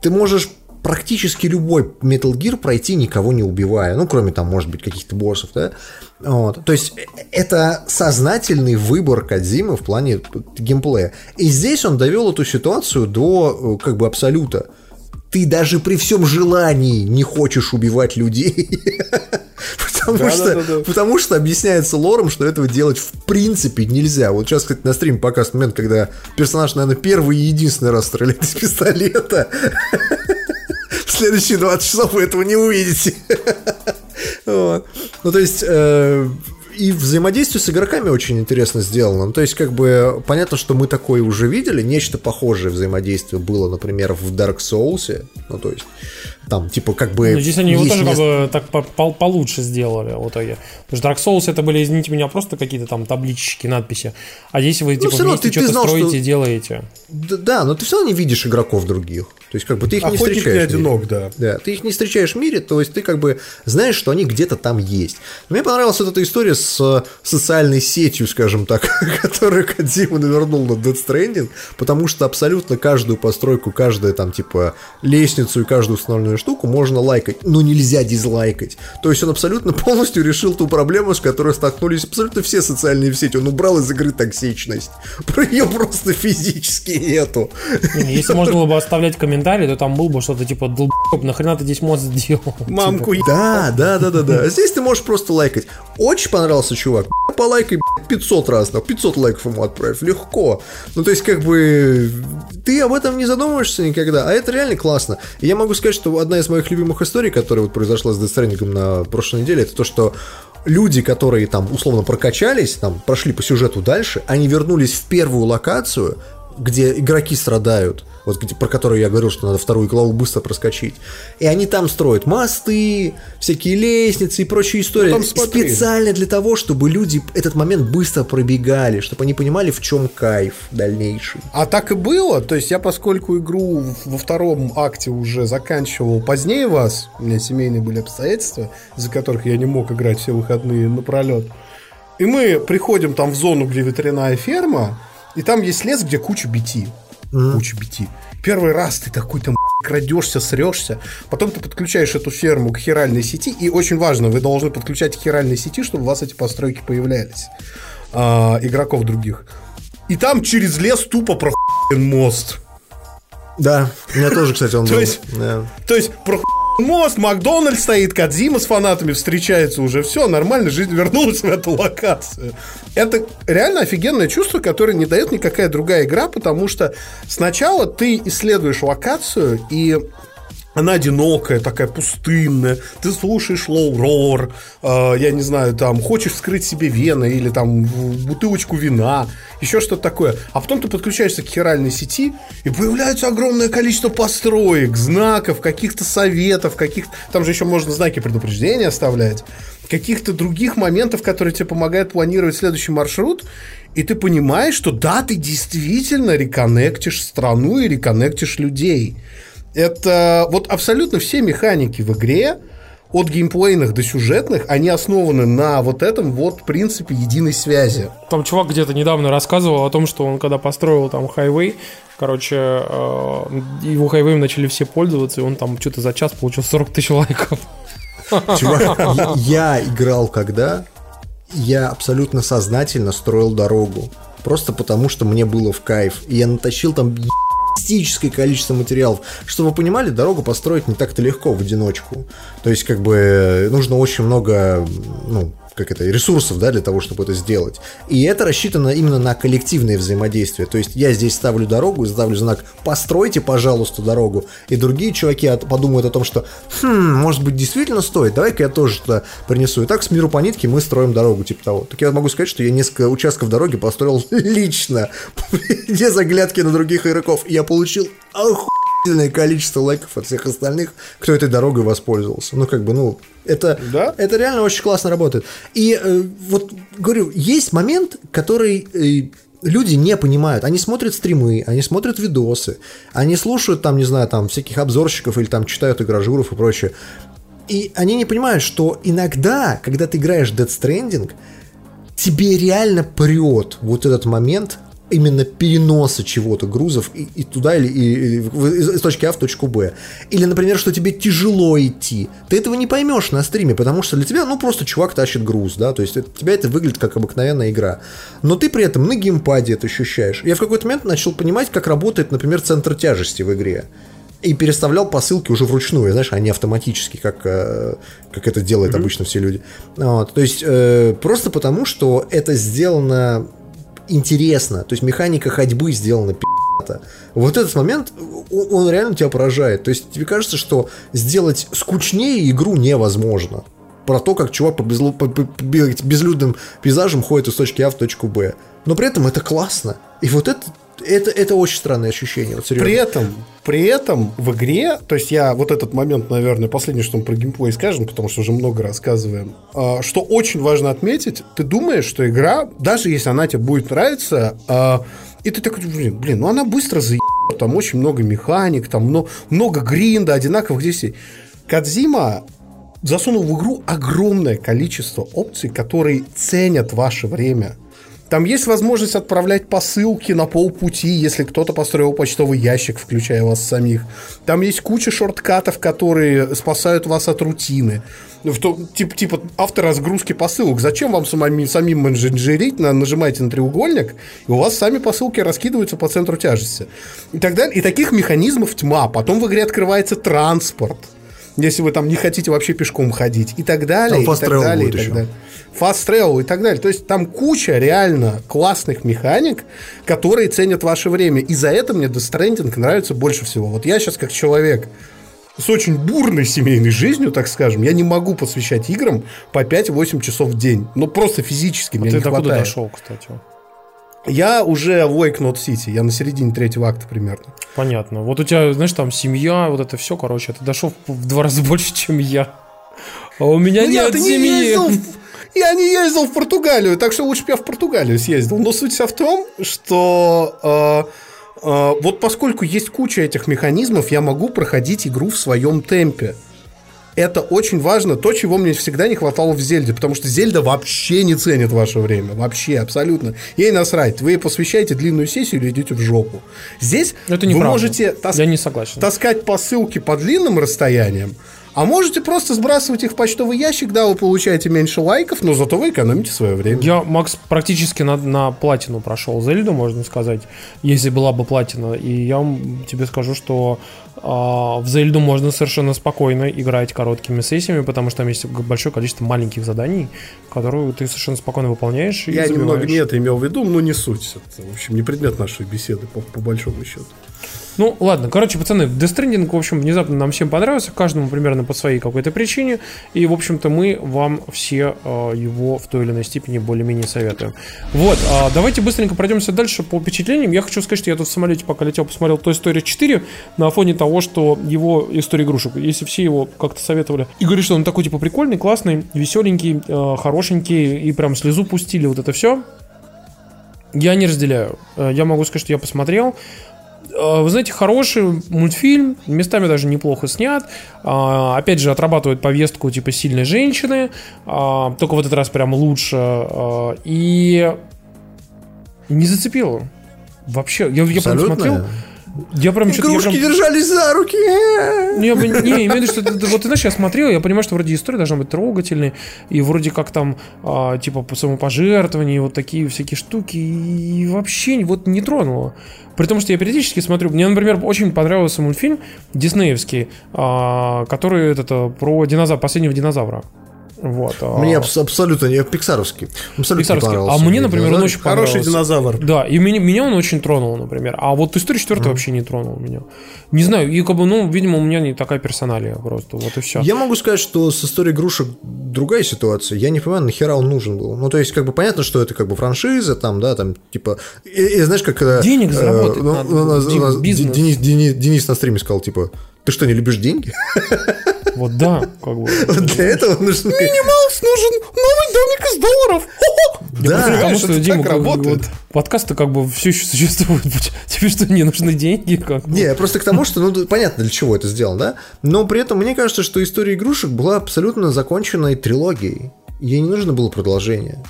Ты можешь практически любой Metal Gear пройти, никого не убивая. Ну, кроме там, может быть, каких-то боссов, да. Вот. То есть это сознательный выбор Кадзимы в плане геймплея. И здесь он довел эту ситуацию до как бы абсолюта ты даже при всем желании не хочешь убивать людей. Потому, да, что, да, да, потому что объясняется лором, что этого делать в принципе нельзя. Вот сейчас, кстати, на стриме показ момент, когда персонаж, наверное, первый и единственный раз стреляет из пистолета. В следующие 20 часов вы этого не увидите. Вот. Ну, то есть, э, и взаимодействие с игроками очень интересно сделано. Ну, то есть, как бы, понятно, что мы такое уже видели, нечто похожее взаимодействие было, например, в Dark Souls. Ну, то есть, там, типа, как бы... Ну, здесь они его тоже место... как бы так по -по получше сделали в итоге. Потому что Dark Souls это были, извините меня, просто какие-то там таблички, надписи. А здесь вы, ну, типа, вместе что-то строите, что... делаете. Да, да, но ты все равно не видишь игроков других. То есть, как бы ты их Охотник не встречаешь. не одинок, да. Да, ты их не встречаешь в мире, то есть ты как бы знаешь, что они где-то там есть. Мне понравилась вот эта история с социальной сетью, скажем так, которую Кадзима навернул на Dead Stranding, потому что абсолютно каждую постройку, каждую там типа лестницу и каждую установленную штуку можно лайкать, но нельзя дизлайкать. То есть он абсолютно полностью решил ту проблему, с которой столкнулись абсолютно все социальные сети. Он убрал из игры токсичность. Про ее просто физически нету. Если можно было бы оставлять комментарии комментарий, то там был бы что-то типа долб, нахрена ты здесь мост сделал? Мамку типа. Да, да, да, да, да. Здесь ты можешь просто лайкать. Очень понравился чувак. Полайкай 500 раз, на 500 лайков ему отправь. Легко. Ну, то есть, как бы, ты об этом не задумываешься никогда, а это реально классно. И я могу сказать, что одна из моих любимых историй, которая вот произошла с Death Stranding на прошлой неделе, это то, что люди, которые там условно прокачались, там прошли по сюжету дальше, они вернулись в первую локацию, где игроки страдают, вот про которую я говорил, что надо вторую главу быстро проскочить. И они там строят мосты, всякие лестницы и прочие истории. Ну, специально для того, чтобы люди этот момент быстро пробегали, чтобы они понимали, в чем кайф дальнейший. А так и было. То есть я, поскольку игру во втором акте уже заканчивал позднее вас, у меня семейные были обстоятельства, из-за которых я не мог играть все выходные напролет. И мы приходим там в зону, где ветряная ферма, и там есть лес, где куча бити mm. куча бити. Первый раз ты такой там крадешься, срешься, потом ты подключаешь эту ферму к хиральной сети, и очень важно, вы должны подключать к хиральной сети, чтобы у вас эти постройки появлялись, а, игроков других. И там через лес тупо прохуен мост. Да, у меня тоже, кстати, он был. То есть, то есть мост, Макдональдс стоит, Кадзима с фанатами встречается уже, все, нормально, жизнь вернулась в эту локацию. Это реально офигенное чувство, которое не дает никакая другая игра, потому что сначала ты исследуешь локацию, и она одинокая, такая пустынная, ты слушаешь Low Roar, э, я не знаю, там, хочешь вскрыть себе вены или там бутылочку вина, еще что-то такое. А потом ты подключаешься к хиральной сети, и появляется огромное количество построек, знаков, каких-то советов, каких там же еще можно знаки предупреждения оставлять, каких-то других моментов, которые тебе помогают планировать следующий маршрут, и ты понимаешь, что да, ты действительно реконнектишь страну и реконнектишь людей. Это вот абсолютно все механики в игре, от геймплейных до сюжетных, они основаны на вот этом вот принципе единой связи. Там чувак где-то недавно рассказывал о том, что он когда построил там хайвей, короче, э, его хайвеем начали все пользоваться, и он там что-то за час получил 40 тысяч лайков. Чувак, я, я играл когда я абсолютно сознательно строил дорогу. Просто потому, что мне было в кайф. И я натащил там фантастическое количество материалов. Чтобы вы понимали, дорогу построить не так-то легко в одиночку. То есть, как бы, нужно очень много, ну, как это, ресурсов, да, для того, чтобы это сделать. И это рассчитано именно на коллективное взаимодействие. То есть я здесь ставлю дорогу ставлю знак «постройте, пожалуйста, дорогу», и другие чуваки подумают о том, что «хм, может быть, действительно стоит, давай-ка я тоже туда принесу». И так с миру по нитке мы строим дорогу, типа того. Так я могу сказать, что я несколько участков дороги построил лично, без оглядки на других игроков. И я получил охуительное количество лайков от всех остальных, кто этой дорогой воспользовался. Ну, как бы, ну, это, да? это реально очень классно работает. И э, вот, говорю, есть момент, который... Э, люди не понимают. Они смотрят стримы, они смотрят видосы, они слушают там, не знаю, там всяких обзорщиков или там читают игражуров и прочее. И они не понимают, что иногда, когда ты играешь Dead Stranding, тебе реально прет вот этот момент именно переноса чего-то, грузов и, и туда или и, и, из, точки А в точку Б. Или, например, что тебе тяжело идти. Ты этого не поймешь на стриме, потому что для тебя, ну, просто чувак тащит груз, да, то есть для тебя это выглядит как обыкновенная игра. Но ты при этом на геймпаде это ощущаешь. Я в какой-то момент начал понимать, как работает, например, центр тяжести в игре и переставлял посылки уже вручную, знаешь, а не автоматически, как, э, как это делают mm-hmm. обычно все люди. Вот, то есть э, просто потому, что это сделано интересно. То есть механика ходьбы сделана пи***то. Вот этот момент, он реально тебя поражает. То есть тебе кажется, что сделать скучнее игру невозможно. Про то, как чувак по, безлу... по, по безлюдным пейзажам ходит из точки А в точку Б. Но при этом это классно. И вот это это, это очень странное ощущение. Вот при этом, при этом в игре, то есть я вот этот момент, наверное, последний, что мы про геймплей скажем, потому что уже много рассказываем, а, что очень важно отметить, ты думаешь, что игра, даже если она тебе будет нравиться, а, и ты такой, блин, блин, ну она быстро заебет, там очень много механик, там много, много гринда, одинаковых действий. Кадзима засунул в игру огромное количество опций, которые ценят ваше время. Там есть возможность отправлять посылки на полпути, если кто-то построил почтовый ящик, включая вас самих. Там есть куча шорткатов, которые спасают вас от рутины. В то, типа, типа авторазгрузки посылок. Зачем вам самим, самим менеджерить? На, нажимаете на треугольник, и у вас сами посылки раскидываются по центру тяжести. И так далее. И таких механизмов тьма. Потом в игре открывается транспорт если вы там не хотите вообще пешком ходить и так далее. Там и так далее, и так далее. Fast travel и так далее. То есть там куча реально классных механик, которые ценят ваше время. И за это мне Death Stranding нравится больше всего. Вот я сейчас как человек с очень бурной семейной жизнью, так скажем, я не могу посвящать играм по 5-8 часов в день. Ну, просто физически а мне ты не хватает. дошел, кстати? Я уже в Wake Not City, я на середине третьего акта примерно. Понятно. Вот у тебя, знаешь, там семья, вот это все, короче, ты дошел в два раза больше, чем я. А у меня ну, нет семьи. Не ездил я не ездил в Португалию, так что лучше бы я в Португалию съездил. Но суть вся в том, что э, э, вот поскольку есть куча этих механизмов, я могу проходить игру в своем темпе. Это очень важно, то, чего мне всегда не хватало в Зельде, потому что Зельда вообще не ценит ваше время, вообще, абсолютно. Ей насрать, вы посвящаете длинную сессию или идете в жопу. Здесь Это вы можете тас- Я не согласен. таскать посылки по длинным расстояниям, а можете просто сбрасывать их в почтовый ящик, да, вы получаете меньше лайков, но зато вы экономите свое время. Я, Макс, практически на, на платину прошел Зельду, можно сказать, если была бы платина. И я тебе скажу, что э, в Зельду можно совершенно спокойно играть короткими сессиями, потому что там есть большое количество маленьких заданий, которые ты совершенно спокойно выполняешь. Я немного не это имел в виду, но не суть. Это, в общем, не предмет нашей беседы, по, по большому счету. Ну, ладно, короче, пацаны, Death в общем, внезапно нам всем понравился, каждому примерно по своей какой-то причине, и, в общем-то, мы вам все э, его в той или иной степени более-менее советуем. Вот, э, давайте быстренько пройдемся дальше по впечатлениям. Я хочу сказать, что я тут в самолете, пока летел, посмотрел Toy Story 4 на фоне того, что его история игрушек, если все его как-то советовали, и говорили, что он такой, типа, прикольный, классный, веселенький, э, хорошенький, и прям слезу пустили, вот это все, я не разделяю. Э, я могу сказать, что я посмотрел, Вы знаете, хороший мультфильм, местами даже неплохо снят. А, опять же, отрабатывает повестку типа сильной женщины, а, только в этот раз прям лучше. А, и не зацепило. Вообще, я, я прям смотрел. Я прям Игрушки прям... держались за руки. Не, я, не имею в виду, что это, вот знаешь, я смотрел, я понимаю, что вроде история должна быть трогательной, и вроде как там, а, типа, по самопожертвование, вот такие всякие штуки, и вообще вот не тронуло. При том, что я периодически смотрю, мне, например, очень понравился мультфильм диснеевский, а, который этот, про динозавра, последнего динозавра. Вот. А мне абс- абсолютно не пиксаровский. Абсолютно пиксаровский. А мне, например, динозавр. он очень Хороший динозавр. Да, и меня, меня он очень тронул, например. А вот история четвертая mm. вообще не тронул меня. Не знаю, и как бы, ну, видимо, у меня не такая персоналия просто. Вот и все. Я могу сказать, что с историей игрушек другая ситуация. Я не понимаю, нахера он нужен был. Ну, то есть, как бы понятно, что это как бы франшиза, там, да, там, типа. И, и знаешь, как. Денег э, заработать. Э, надо, бизнес. Денис, Денис, Денис на стриме сказал, типа, ты что, не любишь деньги? Вот да, как бы. Для этого нужны... Минималс нужен новый домик из долларов. Да, потому что, Дима, работает. подкасты как бы все еще существуют. Тебе что, не нужны деньги? Как? Не, просто к тому, что, ну, понятно, для чего это сделано, да? Но при этом мне кажется, что история игрушек была абсолютно законченной трилогией. Ей не нужно было продолжение.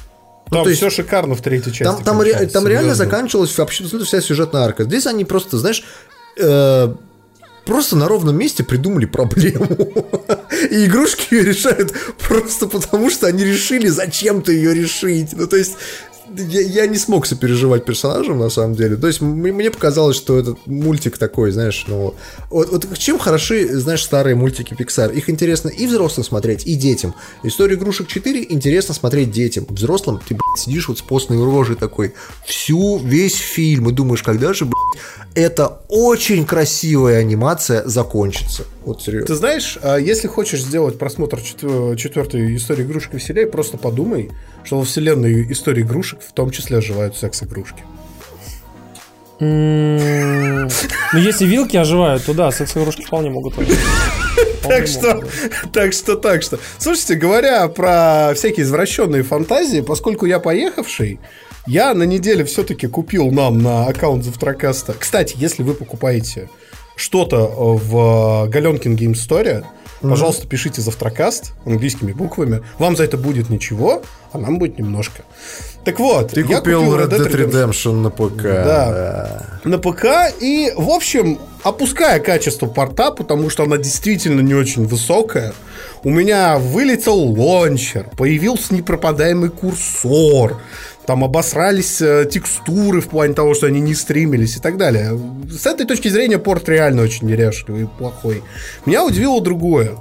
Ну, там то есть, все шикарно в третьей части. Там, там, ре, там реально заканчивалась вообще вся сюжетная арка. Здесь они просто, знаешь, э, просто на ровном месте придумали проблему. И игрушки ее решают просто потому, что они решили зачем-то ее решить. Ну, то есть, я, я не смог сопереживать персонажам, на самом деле. То есть, мне показалось, что этот мультик такой, знаешь, ну... Вот, вот чем хороши, знаешь, старые мультики Pixar? Их интересно и взрослым смотреть, и детям. Историю игрушек 4 интересно смотреть детям. Взрослым ты, блядь, сидишь вот с постной рожей такой всю, весь фильм, и думаешь, когда же, блядь, эта очень красивая анимация закончится. Вот серьезно. Ты знаешь, а если хочешь сделать просмотр четвертой истории игрушек веселее, просто подумай, что во вселенной истории игрушек в том числе оживают секс-игрушки. Ну, если вилки оживают, то да, секс-игрушки вполне могут так что, так что, так что. Слушайте, говоря про всякие извращенные фантазии, поскольку я поехавший, я на неделе все-таки купил нам на аккаунт Завтракаста. Кстати, если вы покупаете что-то в Галенкин Game mm-hmm. Пожалуйста, пишите Завтракаст английскими буквами. Вам за это будет ничего, а нам будет немножко. Так вот, ты я купил, купил Red Dead Redemption на ПК. Да, на ПК. И, в общем, опуская качество порта, потому что она действительно не очень высокая, у меня вылетел лончер, появился непропадаемый курсор, там обосрались э, текстуры в плане того, что они не стримились и так далее. С этой точки зрения порт реально очень неряшливый и плохой. Меня удивило другое.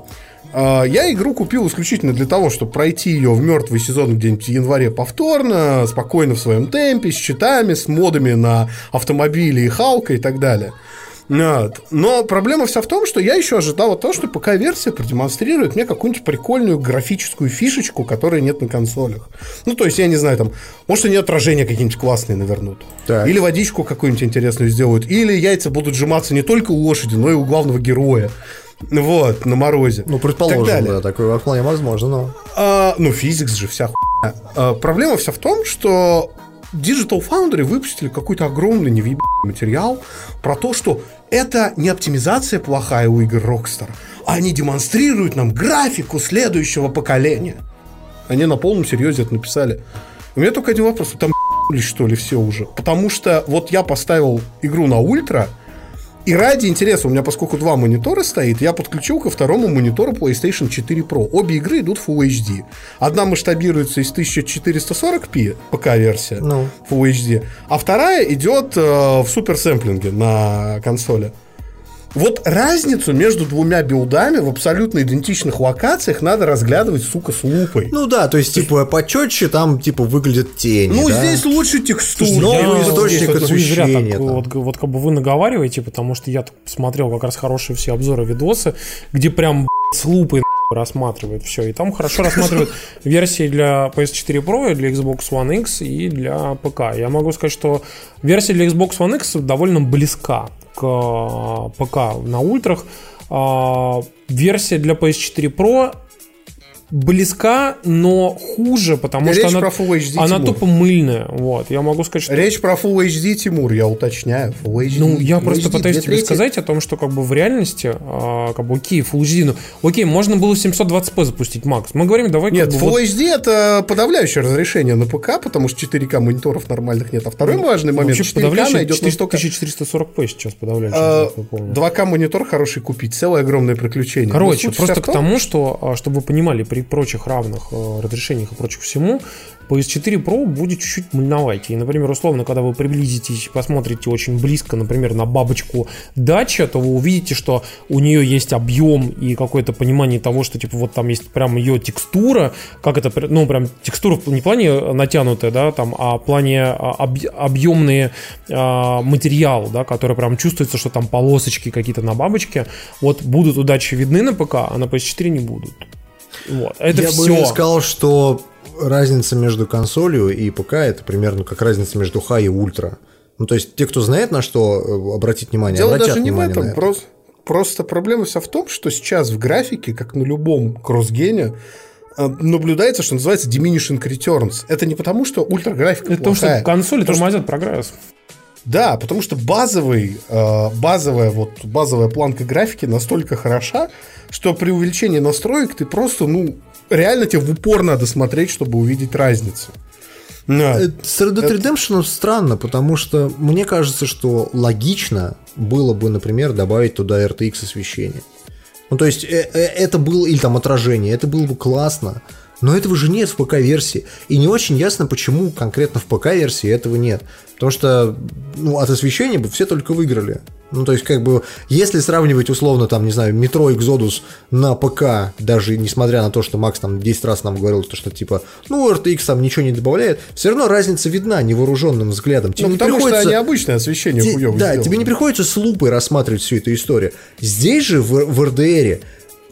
Э, я игру купил исключительно для того, чтобы пройти ее в мертвый сезон где-нибудь в январе повторно, спокойно в своем темпе, с читами, с модами на автомобили и Халка и так далее. Вот. Но проблема вся в том, что я еще ожидал то, что ПК-версия продемонстрирует мне какую-нибудь прикольную графическую фишечку, которой нет на консолях. Ну, то есть, я не знаю, там, может, они отражения какие-нибудь классные навернут. Так. Или водичку какую-нибудь интересную сделают. Или яйца будут сжиматься не только у лошади, но и у главного героя. Вот, на морозе. Ну, предположим, так да, такое вполне возможно, но... А, ну, физикс же вся хуйня. А, проблема вся в том, что Digital Foundry выпустили какой-то огромный невъебанный материал про то, что это не оптимизация плохая у игр Rockstar, а они демонстрируют нам графику следующего поколения. Они на полном серьезе это написали. У меня только один вопрос. Там что ли все уже? Потому что вот я поставил игру на ультра, и ради интереса, у меня поскольку два монитора стоит, я подключил ко второму монитору PlayStation 4 Pro. Обе игры идут в Full HD. Одна масштабируется из 1440p, ПК-версия, no. Full HD, а вторая идет э, в суперсэмплинге на консоли. Вот разницу между двумя билдами в абсолютно идентичных локациях надо разглядывать, сука, с лупой. Ну да, то есть, типа, почетче там, типа, выглядят тени. Ну, да? здесь лучше текстура. Ну, источник вот, освещения. Так, вот, вот как бы вы наговариваете, потому что я смотрел как раз хорошие все обзоры, видосы, где прям с лупой рассматривает все. И там хорошо рассматривают версии для PS4 Pro, для Xbox One X и для ПК. Я могу сказать, что версия для Xbox One X довольно близка ПК на ультрах. А, версия для PS4 Pro близка, но хуже, потому Речь что она, про Full HD, она Тимур. тупо мыльная. Вот, я могу сказать, что... Речь про Full HD, Тимур, я уточняю. Full HD. Ну, я Full просто HD, пытаюсь тебе трети. сказать о том, что как бы в реальности, а, как бы, окей, Full HD, ну, окей, можно было 720p запустить, Макс. Мы говорим, давай Нет, как бы, Full вот- HD это подавляющее разрешение на ПК, потому что 4К мониторов нормальных нет. А второй важный момент, вообще 4К подавляющее найдет 400 настолько... 1440p сейчас подавляющее. я помню. 2К монитор хороший купить, целое огромное приключение. Но Короче, просто к том- тому, что, а, чтобы вы понимали, при прочих равных э, разрешениях и прочих всему, PS4 Pro будет чуть-чуть мульноватее. И, например, условно, когда вы приблизитесь и посмотрите очень близко, например, на бабочку дача, то вы увидите, что у нее есть объем и какое-то понимание того, что, типа, вот там есть прям ее текстура, как это, ну, прям текстура не в плане натянутая, да, там, а в плане а, объ- объемные а, материал, да, который прям чувствуется, что там полосочки какие-то на бабочке, вот будут удачи видны на ПК, а на PS4 не будут. Вот. Это Я все. бы сказал, что разница между консолью и ПК это примерно как разница между хай и ультра. Ну, то есть, те, кто знает, на что э, обратить внимание, Дело обратят даже не в внимание этом, на это. просто, просто проблема вся в том, что сейчас в графике, как на любом кроссгене, э, наблюдается, что называется diminishing returns. Это не потому, что ультраграфика Это потому что консоли тормозят прогресс. Да, потому что базовый, э, базовая, вот, базовая планка графики настолько хороша, что при увеличении настроек ты просто, ну, реально тебе в упор надо смотреть, чтобы увидеть разницу. Да. Э, С Red Dead Redemption странно, потому что мне кажется, что логично было бы, например, добавить туда RTX освещение. Ну, то есть, э, э, это было, или там отражение, это было бы классно, но этого же нет в ПК-версии. И не очень ясно, почему конкретно в ПК-версии этого нет. Потому что, ну, от освещения бы все только выиграли. Ну, то есть, как бы, если сравнивать, условно, там, не знаю, метро Exodus на ПК, даже несмотря на то, что Макс там 10 раз нам говорил, то, что, типа, ну, RTX там ничего не добавляет, все равно разница видна невооруженным взглядом. Тебе Ну, не потому что приходится- они обычное освещение Те- да, сделаны. тебе не приходится с лупой рассматривать всю эту историю. Здесь же в, в RDR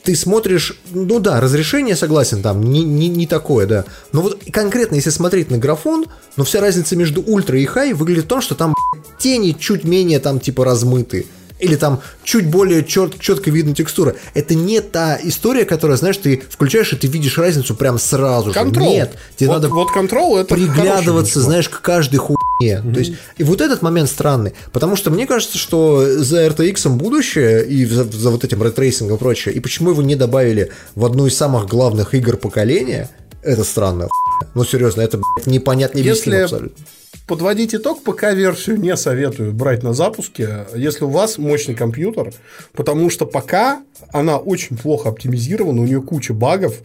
ты смотришь, ну да, разрешение, согласен, там не, не, не такое, да. Но вот конкретно, если смотреть на графон, но вся разница между ультра и high выглядит в том, что там тени чуть менее там типа размыты. Или там чуть более чет, четко видна текстура. Это не та история, которая, знаешь, ты включаешь и ты видишь разницу прям сразу же. Control. Нет, тебе вот, надо вот Control это приглядываться, знаешь, к каждой хуйне. То есть, и вот этот момент странный, потому что мне кажется, что за RTX будущее и за, за вот этим ray tracing ом и прочее, и почему его не добавили в одну из самых главных игр поколения, это странная хуйня. Ну, серьезно, это, блядь, непонятно, Если абсолютно. подводить итог, ПК-версию не советую брать на запуске, если у вас мощный компьютер, потому что пока она очень плохо оптимизирована, у нее куча багов,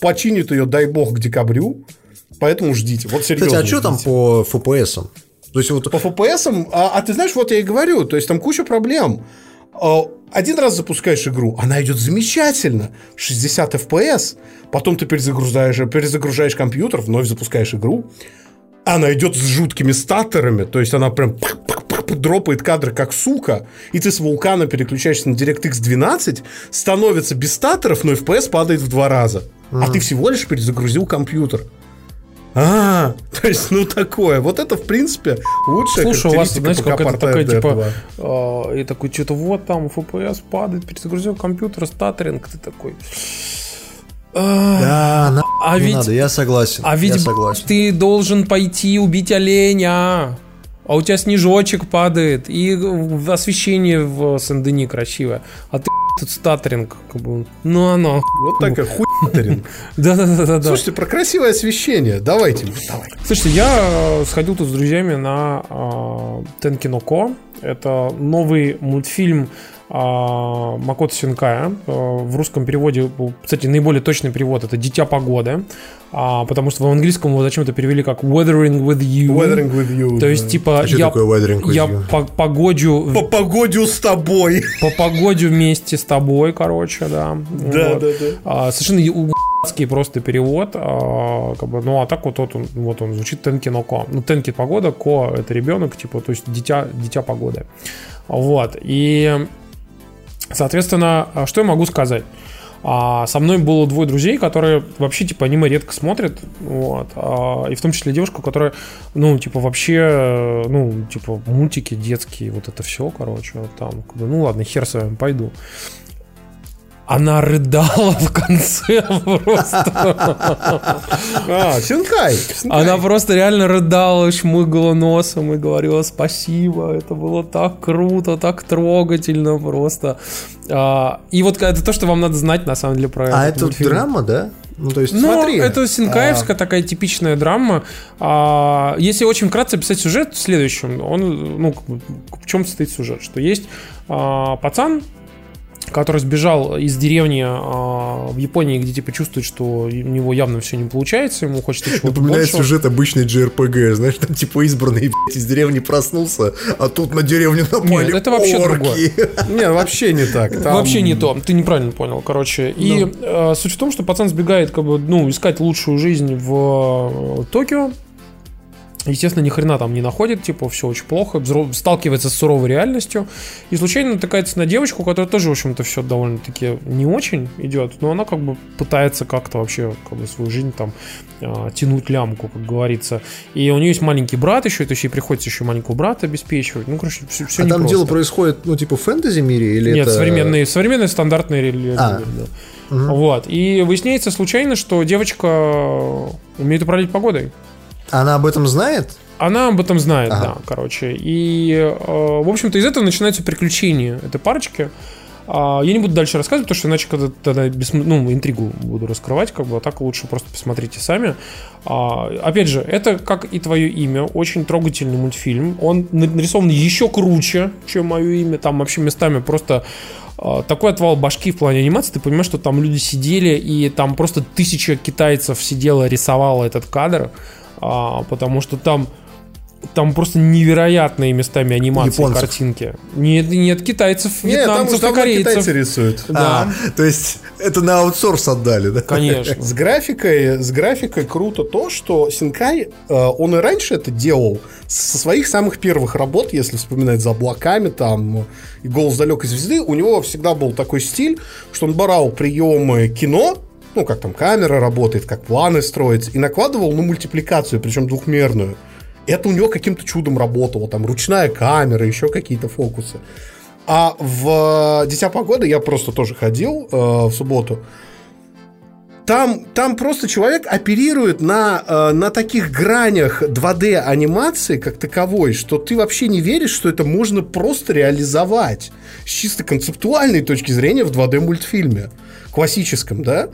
починит ее, дай бог, к декабрю, поэтому ждите. Вот серьезно. Кстати, а что там по FPS? То есть вот По FPS, а, а ты знаешь, вот я и говорю, то есть там куча проблем. А, Один раз запускаешь игру, она идет замечательно, 60 FPS, потом ты перезагружаешь, перезагружаешь компьютер, вновь запускаешь игру, она идет с жуткими статтерами, то есть она прям дропает кадры как сука, и ты с вулкана переключаешься на DirectX 12, становится без статтеров, но FPS падает в два раза. А ты всего лишь перезагрузил компьютер. А, то есть, ну такое. Вот это, в принципе, лучшая Слушай, у вас, знаете, как это ПК-порта такая, RDR2. типа, э, и такой, что-то вот там FPS падает, перезагрузил компьютер, статтеринг, ты такой... «А, да, на, А не ведь- надо, я согласен. А я ведь согласен. ты должен пойти убить оленя. А у тебя снежочек падает, и освещение в Сен-Дени красивое. А ты тут статтеринг, как бы, ну оно. Вот такая хуйтеринг. Да-да-да-да. Слушайте, про красивое освещение. Давайте. Давай. Слушайте, я э, сходил тут с друзьями на э, Тенкино Ко. Это новый мультфильм э, Макото Синкая. Э, в русском переводе, э, кстати, наиболее точный перевод это «Дитя погоды», А, потому что в английском его зачем-то перевели как «Weathering with you». Weathering with you. То есть, да. типа, А я, такое weathering with я you? по- погодю По погодю с тобой. по погоде вместе с тобой, короче, да. Да, Вот. да, да. А, совершенно просто перевод. а, как бы, ну, а так вот, вот он, вот он звучит Тенки но Ко. Ну, Тенки погода, Ко это ребенок, типа, то есть дитя, дитя погоды. Вот. И, соответственно, а, что я могу сказать? А, со мной было двое друзей, которые вообще, типа, аниме редко смотрят, вот, а, и в том числе девушка, которая, ну, типа, вообще, э, ну, типа, мультики детские, вот это все, короче, вот там, ну, ладно, хер с вами, пойду. Она рыдала в конце просто. А, Синкай. Она просто реально рыдала, шмыгала носом и говорила спасибо, это было так круто, так трогательно просто. А, и вот это то, что вам надо знать на самом деле про А это драма, да? Ну, то есть, Ну, смотри. это синкаевская такая типичная драма. А, если очень вкратце описать сюжет в следующем, он, ну, в чем состоит сюжет? Что есть а, пацан, который сбежал из деревни а, в Японии, где типа чувствует, что у него явно все не получается, ему хочется чего-то Напоминает большего. сюжет обычной JRPG, знаешь, там типа избранный блядь, из деревни проснулся, а тут на деревню напали Нет, это вообще орки. Не, вообще не так. Там- Вообще не то, ты неправильно понял, короче. И э, суть в том, что пацан сбегает, как бы, ну, искать лучшую жизнь в э, Токио. Естественно, ни хрена там не находит, типа, все очень плохо, сталкивается с суровой реальностью. И случайно натыкается на девочку, которая тоже, в общем-то, все довольно-таки не очень идет, но она как бы пытается как-то вообще как бы, свою жизнь там э, тянуть лямку, как говорится. И у нее есть маленький брат еще, то есть ей приходится еще маленького брата обеспечивать. Ну, короче, все, А там дело происходит, ну, типа, в фэнтези мире или нет, это... современные, современные стандартные религии. А. да. Вот. И выясняется случайно, что девочка умеет управлять погодой. Она об этом знает? Она об этом знает, Ага. да, короче. И, э, в общем-то, из этого начинаются приключения этой парочки. А, Я не буду дальше рассказывать, потому что иначе когда тогда бессм- ну, интригу буду раскрывать, как бы, а так лучше просто посмотрите сами. А, Опять же, это, как и твое имя, очень трогательный мультфильм. Он на- нарисован еще круче, чем мое имя. Там вообще местами просто а, такой отвал башки в плане анимации, ты понимаешь, что там люди сидели, и там просто тысяча китайцев сидела, рисовала этот кадр, а, потому что там там просто невероятные местами анимации, Японцев. картинки. Нет, нет китайцев, Нет, там вьетнамцев давно и корейцев. китайцы рисуют. Да, А, то есть, это на аутсорс отдали, да? конечно. С графикой, с графикой круто то, что Синкай, э, он и раньше это делал со своих самых первых работ, если вспоминать за облаками, там, и «Голос далекой звезды», у него всегда был такой стиль, что он брал приемы кино, ну, как там камера работает, как планы строятся, и накладывал на мультипликацию, причем двухмерную. Это у него каким-то чудом работало, там, ручная камера, еще какие-то фокусы. А в «Дитя погоды» я просто тоже ходил э, в субботу, там, там просто человек оперирует на, э, на таких гранях 2D анимации как таковой, что ты вообще не веришь, что это можно просто реализовать с чисто концептуальной точки зрения в 2D мультфильме классическом, да?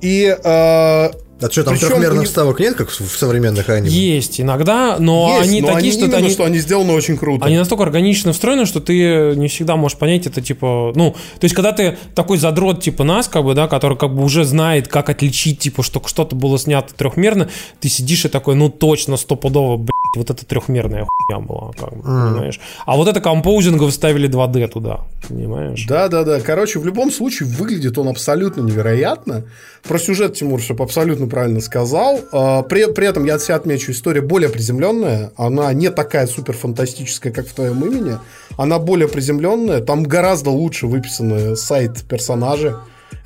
И э, А что, там Причем трехмерных них- вставок нет, как в в современных аниме? Есть иногда, но есть, они но такие, они что именно, они... что они сделаны очень круто. Они настолько органично встроены, что ты не всегда можешь понять это, типа, ну, то есть, когда ты такой задрот, типа нас, как бы, да, который как бы уже знает, как отличить, типа, что что-то было снято трехмерно, ты сидишь и такой, ну, точно, стопудово, блядь, вот это трехмерная хуйня была, как бы, понимаешь? А вот это компоузинга вставили 2D туда, понимаешь? Да, да, да. Короче, в любом случае выглядит он абсолютно невероятно. Про сюжет Тимур чтобы абсолютно правильно сказал. А, При, при этом я от себя отмечу, история более приземленная. Она не такая супер фантастическая, как в твоем имени. Она более приземленная. Там гораздо лучше выписаны сайт персонажи.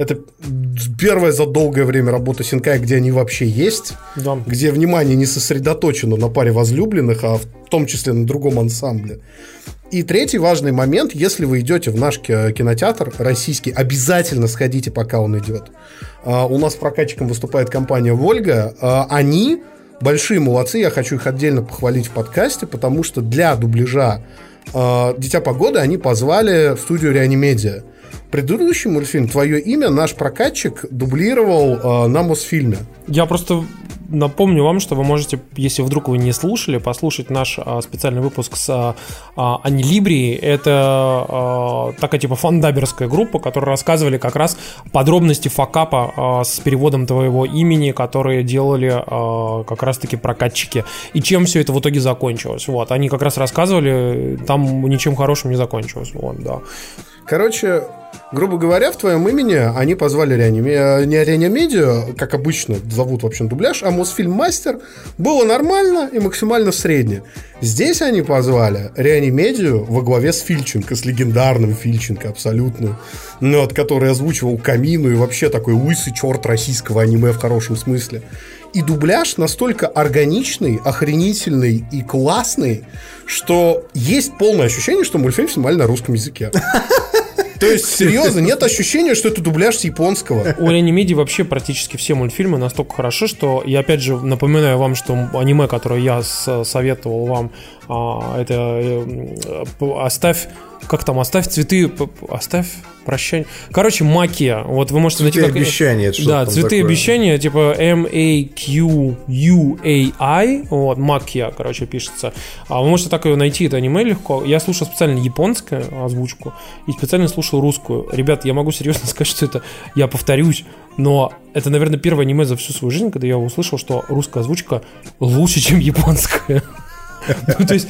Это первая за долгое время работа Синкай, где они вообще есть, Да. где внимание не сосредоточено на паре возлюбленных, а в том числе на другом ансамбле. И третий важный момент, если вы идете в наш ки- кинотеатр российский, обязательно сходите, пока он идет. А, У нас прокатчиком выступает компания «Вольга». А, Они большие молодцы, я хочу их отдельно похвалить в подкасте, потому что для дубляжа а, «Дитя погоды» они позвали в студию «Реанимедиа». Предыдущий мультфильм «Твое имя» наш прокатчик дублировал а, на Мосфильме. Я просто напомню вам, что вы можете, если вдруг вы не слушали, послушать наш а, специальный выпуск с а, а, Анилибрией. Это а, такая типа фандаберская группа, которые рассказывали как раз подробности факапа а, с переводом твоего имени, которые делали а, как раз-таки прокатчики. И чем все это в итоге закончилось. Вот, они как раз рассказывали, там ничем хорошим не закончилось. Вот, да. Короче, грубо говоря, в твоем имени они позвали реаниме... э, не реанимедиа, как обычно зовут, в общем, дубляж, а Мосфильм Мастер. Было нормально и максимально средне. Здесь они позвали реанимедию во главе с Фильченко, с легендарным Фильченко абсолютно, ну, вот, который озвучивал Камину и вообще такой лысый черт российского аниме в хорошем смысле. И дубляж настолько органичный, охренительный и классный, что есть полное ощущение, что мультфильм снимали на русском языке. То есть, серьезно, нет ощущения, что это дубляж с японского. У Реанимедии вообще практически все мультфильмы настолько хороши, что я опять же напоминаю вам, что аниме, которое я советовал вам, а, это э, м, оставь как там, оставь цветы, оставь прощание. Короче, Макия. Вот вы можете найти Цветы обещания, это Да, цветы такое? обещания, типа M-A-Q-U-A-I, вот, Макия, короче, пишется. А вы можете так ее найти, это аниме легко. Я слушал специально японскую озвучку и специально слушал русскую. Ребят, я могу серьезно сказать, что это, я повторюсь, но это, наверное, первое аниме за всю свою жизнь, когда я услышал, что русская озвучка лучше, чем японская. Ну, то есть...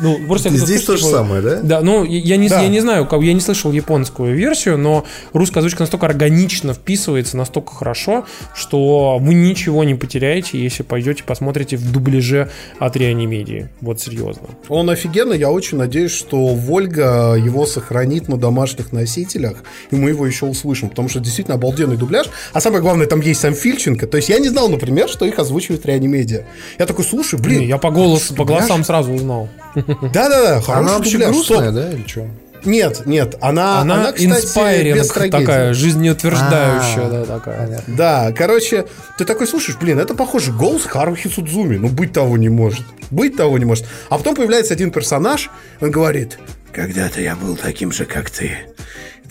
Ну, просто Здесь то же типа, самое, да? да, ну я не, Да. я не знаю, я не слышал японскую версию, но русская озвучка настолько органично вписывается, настолько хорошо, что вы ничего не потеряете, если пойдете посмотрите в дубляже от Реанимедии. Вот серьезно. Он офигенно, я очень надеюсь, что Вольга его сохранит на домашних носителях, и мы его еще услышим, потому что действительно обалденный дубляж. А самое главное, там есть сам Фильченко. То есть я не знал, например, что их озвучивает Реанимедия. Я такой, слушай, блин, Не, я по голосу, по голосам сразу узнал. Да-да-да, Она вообще дубляж. грустная, да, или что? Нет, нет, она, Она, она, кстати, без трагедии. такая, жизнеутверждающая, А, да, такая. Да, короче, ты такой слушаешь, блин, это похоже голос Харухи Судзуми. Ну, быть того не может. Быть того не может. А потом появляется один персонаж, он говорит, когда-то я был таким же, как ты.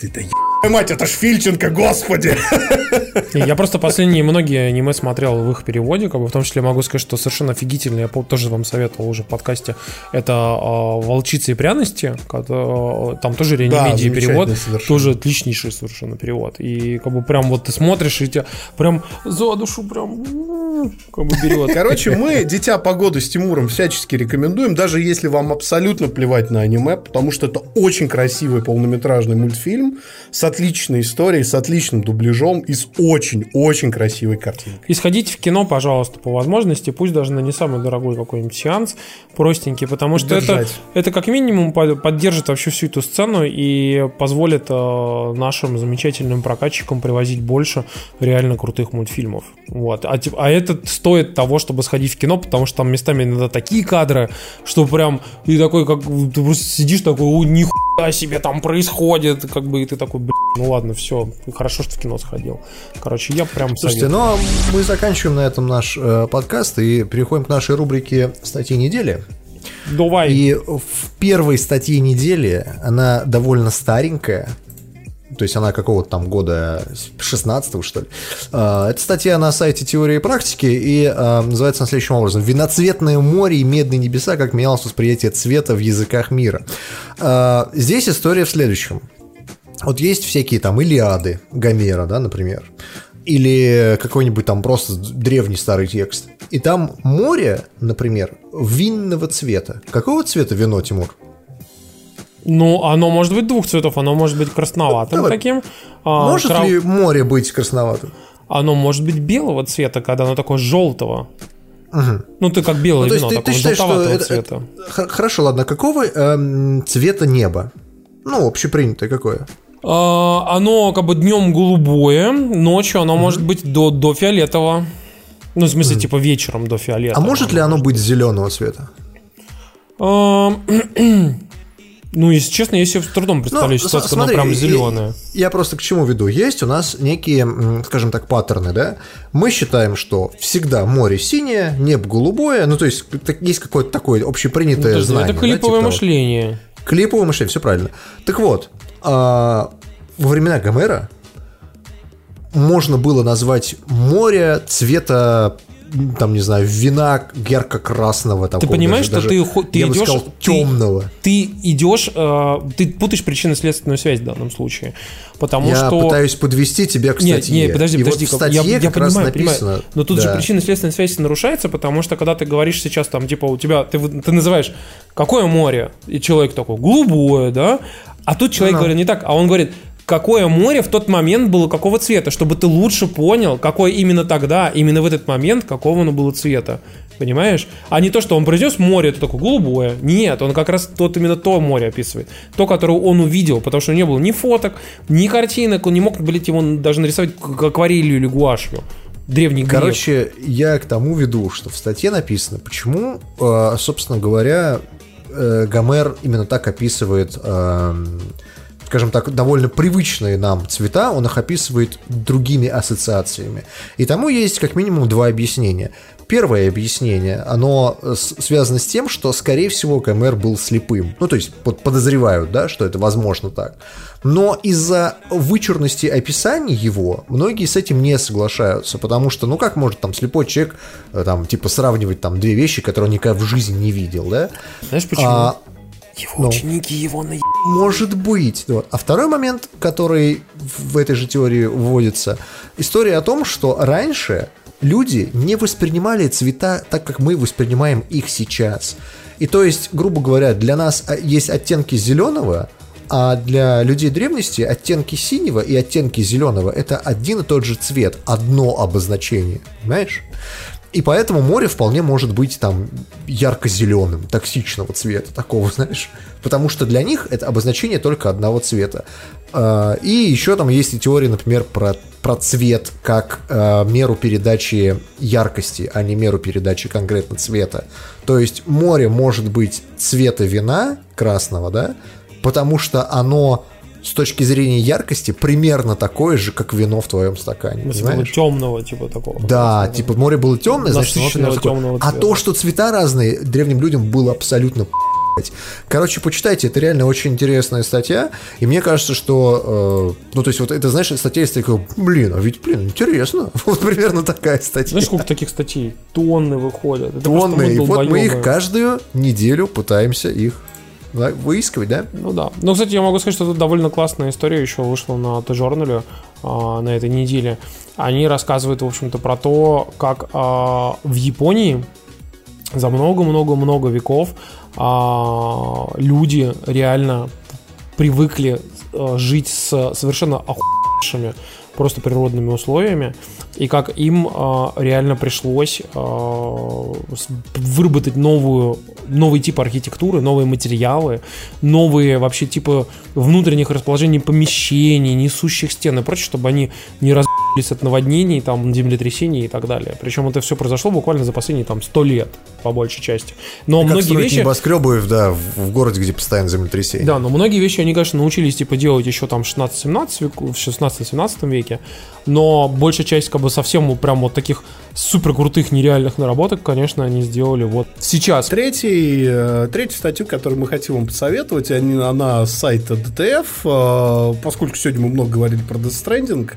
Ты да ебаная мать, это ж Фильченко, господи! Я просто последние многие аниме смотрел в их переводе, как бы в том числе могу сказать, что совершенно офигительно, я тоже вам советовал уже в подкасте, это а, «Волчицы и пряности», кото- там тоже реанимедия замечательный перевод, совершенно. тоже отличнейший совершенно перевод. И как бы прям вот ты смотришь, и тебя прям за душу прям как бы берет. Короче, мы «Дитя погоды» с Тимуром всячески рекомендуем, даже если вам абсолютно плевать на аниме, потому что это очень красивый полнометражный мультфильм с отличной историей, с отличным дубляжом и с очень-очень красивой картинкой. И сходите в кино, пожалуйста, по возможности, пусть даже на не самый дорогой какой-нибудь сеанс, простенький, потому что это, Держать. это как минимум под- поддержит вообще всю эту сцену и позволит э, нашим замечательным прокатчикам привозить больше реально крутых мультфильмов. Вот. А, а это стоит того, чтобы сходить в кино, потому что там местами иногда такие кадры, что прям и такой, как ты просто сидишь такой, о, нихуя себе там происходит, как бы и ты такой, блин, ну ладно, все, хорошо, что в кино сходил. Короче, я прям Слушайте, советую. ну а мы заканчиваем на этом наш э, подкаст и переходим к нашей рубрике «Статьи недели». Давай. И в первой статье недели она довольно старенькая. То есть она какого-то там года 16 что ли. А, Это статья на сайте теории и практики и а, называется она следующим образом. «Виноцветное море и медные небеса. Как менялось восприятие цвета в языках мира». А, Здесь история в следующем. Вот есть всякие там Илиады Гомера, да, например. Или какой-нибудь там просто древний старый текст. И там море, например, винного цвета. Какого цвета вино, Тимур? Ну, оно может быть двух цветов, оно может быть красноватым Давай. таким. а, Может крав- ли море быть красноватым? Оно может быть белого цвета, когда оно такое желтого. Ну, ты как белое Ну, вино, ты, ты такого считаешь, что желтоватого это- цвета. это- Хорошо, ладно. Какого эм, цвета небо? Ну, общепринятое какое? А, оно как бы днем голубое, ночью оно может быть до, до фиолетового. Ну, в смысле, типа вечером до А фиолетового. может ли оно быть зеленого цвета? Ну, если честно, я себе с трудом представляю Ну, ситуацию, смотри, прям и- зеленое. Я просто к чему веду? Есть у нас некие, скажем так, паттерны, да? Мы считаем, что всегда море синее, небо голубое, ну, то есть есть какое-то такое общепринятое Ну, знание. это да, клиповое типа того. мышление. Клиповое мышление, все правильно. Так вот, а, во времена Гомера можно было назвать море цвета там, не знаю, вина ярко-красного. Ты понимаешь, что ты хо- ты я бы идешь- сказал, ты- темного. Ты идешь, э, ты путаешь причинно-следственную связь в данном случае. Потому Я что... пытаюсь подвести тебя к Нет, статье. нет, подожди, И подожди. вот в статье я, я как раз понимаю, написано. понимаю. Но тут же да. причинно-следственная связь нарушается, потому что когда ты говоришь сейчас там, типа, у тебя, ты, ты называешь, какое море? И человек такой, голубое, да? А тут человек Ну. говорит не так, а он говорит, какое море в тот момент было какого цвета, чтобы ты лучше понял, какое именно тогда, именно в этот момент, какого оно было цвета. Понимаешь? А не то, что он произнес море, это такое голубое. Нет, он как раз тот именно то море описывает. То, которое он увидел, потому что не было ни фоток, ни картинок, он не мог, блядь, его даже нарисовать акварелью или гуашью. Древний грек. Короче, я к тому веду, что в статье написано, почему, э, собственно говоря, э, Гомер именно так описывает эм, скажем так, довольно привычные нам цвета, он их описывает другими ассоциациями. И тому есть как минимум два объяснения. Первое объяснение, оно связано с тем, что, скорее всего, КМР был слепым. Ну, то есть под, подозревают, да, что это возможно так. Но из-за вычурности описаний его многие с этим не соглашаются, потому что, ну, как может там слепой человек, э, там, типа, сравнивать там две вещи, которые он никогда в жизни не видел, да? Знаешь почему? А, его ну. ученики его на может быть. Вот. А второй момент, который в этой же теории вводится, история о том, что раньше люди не воспринимали цвета так, как мы воспринимаем их сейчас. И то есть, грубо говоря, для нас а, есть оттенки зеленого, а для людей древности оттенки синего и оттенки зеленого это один и тот же цвет, одно обозначение, понимаешь? И поэтому море вполне может быть там ярко-зеленым, токсичного цвета, такого, знаешь. Потому что для них это обозначение только одного цвета. А, и еще там есть и теория, например, про, про цвет как э, меру передачи яркости, а не меру передачи конкретно цвета. То есть море может быть цвета вина красного, да, потому что оно с точки зрения яркости примерно такое же, как вино в твоем стакане. Если знаешь? темного, типа такого. Да, типа море было темное, значит, примерно такое. темного А то, что цвета разные, древним людям было абсолютно. Короче, почитайте, это реально очень интересная статья, и мне кажется, что, э, ну, то есть, вот это, знаешь, статья есть такая, блин, а ведь, блин, интересно. Вот примерно такая статья. Знаешь, сколько таких статей? Тонны выходят. Это просто Тонны, и вот мы их каждую неделю пытаемся их выискивать, да? Ну да. Ну, кстати, я могу сказать, что тут довольно классная история еще вышла на Т-журнале а, на этой неделе. Они рассказывают, в общем-то, про то, как а, в Японии за много-много-много веков а, люди реально привыкли жить с совершенно охуевшими просто природными условиями, и как им а, реально пришлось с- выработать новую, новый тип архитектуры, новые материалы, новые вообще типы внутренних расположений помещений, несущих стен и прочее, чтобы они не разбились от наводнений, там, землетрясений и так далее. Причем это все произошло буквально за последние там 100 лет, по большей части. Но Как многие вещи... небоскребы, да, в, в городе, где постоянно землетрясение. Да, но многие вещи они, конечно, научились типа делать еще там в 16-17 веку, в 16-17 веке, но большая часть как бы совсем вот прям вот таких супер крутых нереальных наработок, конечно, они сделали вот сейчас. Третий, э, третью статью, которую мы хотим вам посоветовать, они, она с сайта DTF, э, поскольку сегодня мы много говорили про Death Stranding,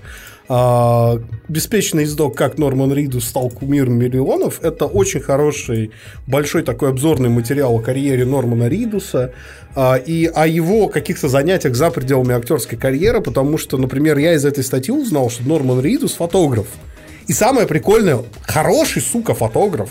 а, беспечный издок, как Норман Ридус стал кумиром миллионов, это очень хороший, большой такой обзорный материал о карьере Нормана Ридуса а, и о его каких-то занятиях за пределами актерской карьеры, потому что, например, я из этой статьи узнал, что Норман Ридус фотограф. И самое прикольное, хороший, сука, фотограф.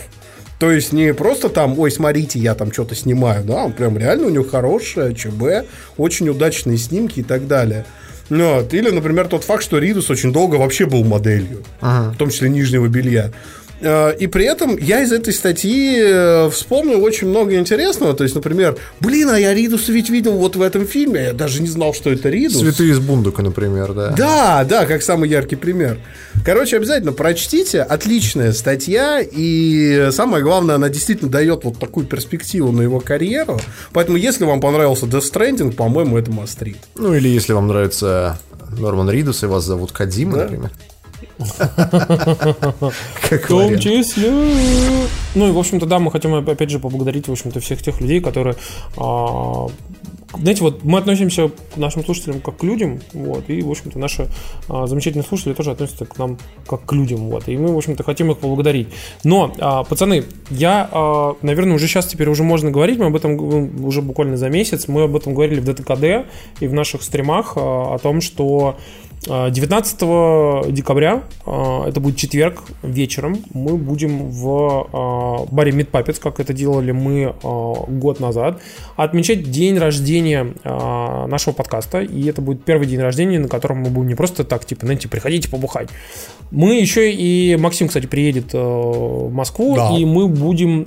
То есть не просто там, ой, смотрите, я там что-то снимаю, да, он прям реально у него хорошая ЧБ, очень удачные снимки и так далее. Ну, вот. Или, например, тот факт, что Ридус очень долго вообще был моделью, в том числе нижнего белья. Э, И при этом я из этой статьи э, вспомнил очень много интересного. То есть, например, блин, а я Ридуса ведь видел вот в этом фильме. Я даже не знал, что это Ридус. Цветы из бундука, например, да. Да, да, как самый яркий пример. Короче, обязательно прочтите. Отличная статья. И самое главное, она действительно дает вот такую перспективу на его карьеру. Поэтому, если вам понравился Death Stranding, по-моему, это мастрит. Ну или если вам нравится Норман Ридус и вас зовут Кадима, Да. например. В том числе. Ну и, в общем-то, да, мы хотим опять же поблагодарить, в общем-то, всех тех людей, которые а, знаете, вот мы относимся к нашим слушателям как к людям, вот, и, в общем-то, наши а, замечательные слушатели тоже относятся к нам как к людям, вот, и мы, в общем-то, хотим их поблагодарить. Но, а, пацаны, я, а, наверное, уже сейчас теперь уже можно говорить, мы об этом г- уже буквально за месяц, мы об этом говорили в ДТКД и в наших стримах а, о том, что 19 декабря, а, это будет четверг вечером, мы будем в а, баре Puppets, как это делали мы а, год назад, отмечать день рождения а, нашего подкаста. И это будет первый день рождения, на котором мы будем не просто так, типа, знаете, приходите побухать. Мы еще и Максим, кстати, приедет э, в Москву, Да. и мы будем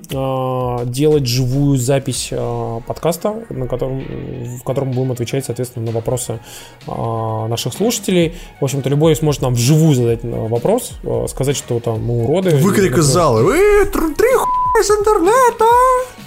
делать живую запись подкаста, на котором, в котором будем отвечать, соответственно, на вопросы наших слушателей. В общем-то, любой сможет нам вживую задать э, вопрос, э, сказать, что там мы уроды. Выкрик из зала. «Э, тр- три хуя с интернета!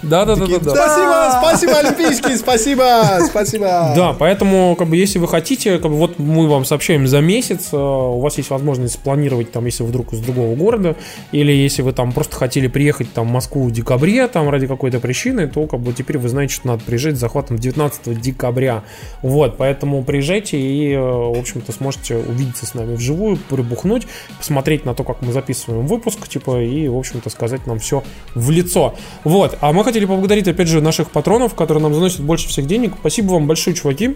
Да, да, да, да, да. Спасибо, спасибо, Олимпийский, спасибо, спасибо. Да, поэтому, как бы, если вы хотите, как бы, вот мы вам сообщаем за месяц, э, у вас есть возможность спланировать, там, если вы вдруг из другого города, или если вы там просто хотели приехать там, в Москву в декабре, там, ради какой-то причины, то, как бы, теперь вы знаете, что надо приезжать с захватом 19 декабря. Вот, поэтому приезжайте и, э, в общем-то, сможете увидеться с нами вживую, прибухнуть, посмотреть на то, как мы записываем выпуск, типа, и, в общем-то, сказать нам все в лицо. Вот, а мы хотели поблагодарить, опять же, наших патронов, которые нам заносят больше всех денег. Спасибо вам большое, чуваки.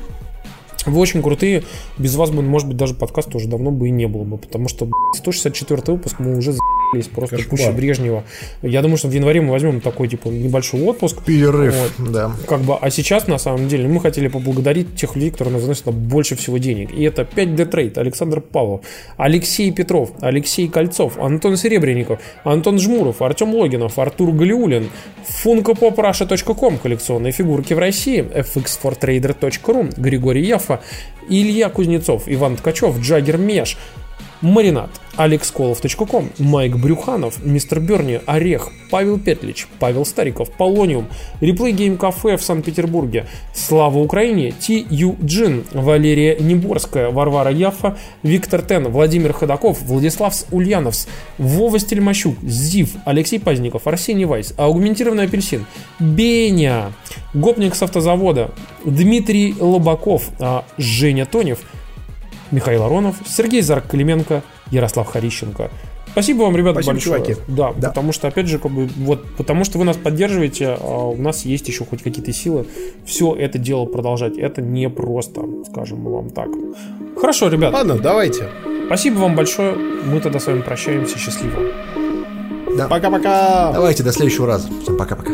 Вы очень крутые. Без вас бы, может быть, даже подкаста уже давно бы и не было бы. Потому что 164 выпуск мы уже за***лись просто Кошмар. пуще Брежнева. Я думаю, что в январе мы возьмем такой, типа, небольшой отпуск. Перерыв, Вот. да. Как бы, а сейчас, на самом деле, мы хотели поблагодарить тех людей, которые нас заносят больше всего денег. И это 5D Trade, Александр Павлов, Алексей Петров, Алексей Кольцов, Антон Серебренников, Антон Жмуров, Артем Логинов, Артур Галиулин, funkopoprussia.com, коллекционные фигурки в России, fx4trader.ru, Григорий Яфа, Илья Кузнецов, Иван Ткачев, Джаггер Меш, Маринад, alexkolov.com, Майк Брюханов, Мистер Берни, Орех, Павел Петлич, Павел Стариков, Polonium, Replay Game Cafe в Санкт-Петербурге, Слава Украине, Ти Ю Джин, Валерия Неборская, Варвара Яфа, Виктор Тен, Владимир Ходаков, Владислав Ульяновс, Вова Стельмащук, Зив, Алексей Пазников, Арсений Вайс, Аугментированный апельсин, Беня, Гопник с автозавода, Дмитрий Лобаков, а, Женя Тонев, Михаил Аронов, Сергей Зарк-Клименко, Ярослав Харищенко. Спасибо вам, ребята, Спасибо, большое. чуваки. Да, Да. потому что, опять же, как бы, вот, потому что вы нас поддерживаете, а у нас есть еще хоть какие-то силы все это дело продолжать. Это не просто, скажем мы вам так. Хорошо, ребят, Ладно, давайте. спасибо вам большое. Мы тогда с вами прощаемся. Счастливо. Пока-пока. Давайте, до следующего раза. Всем пока-пока.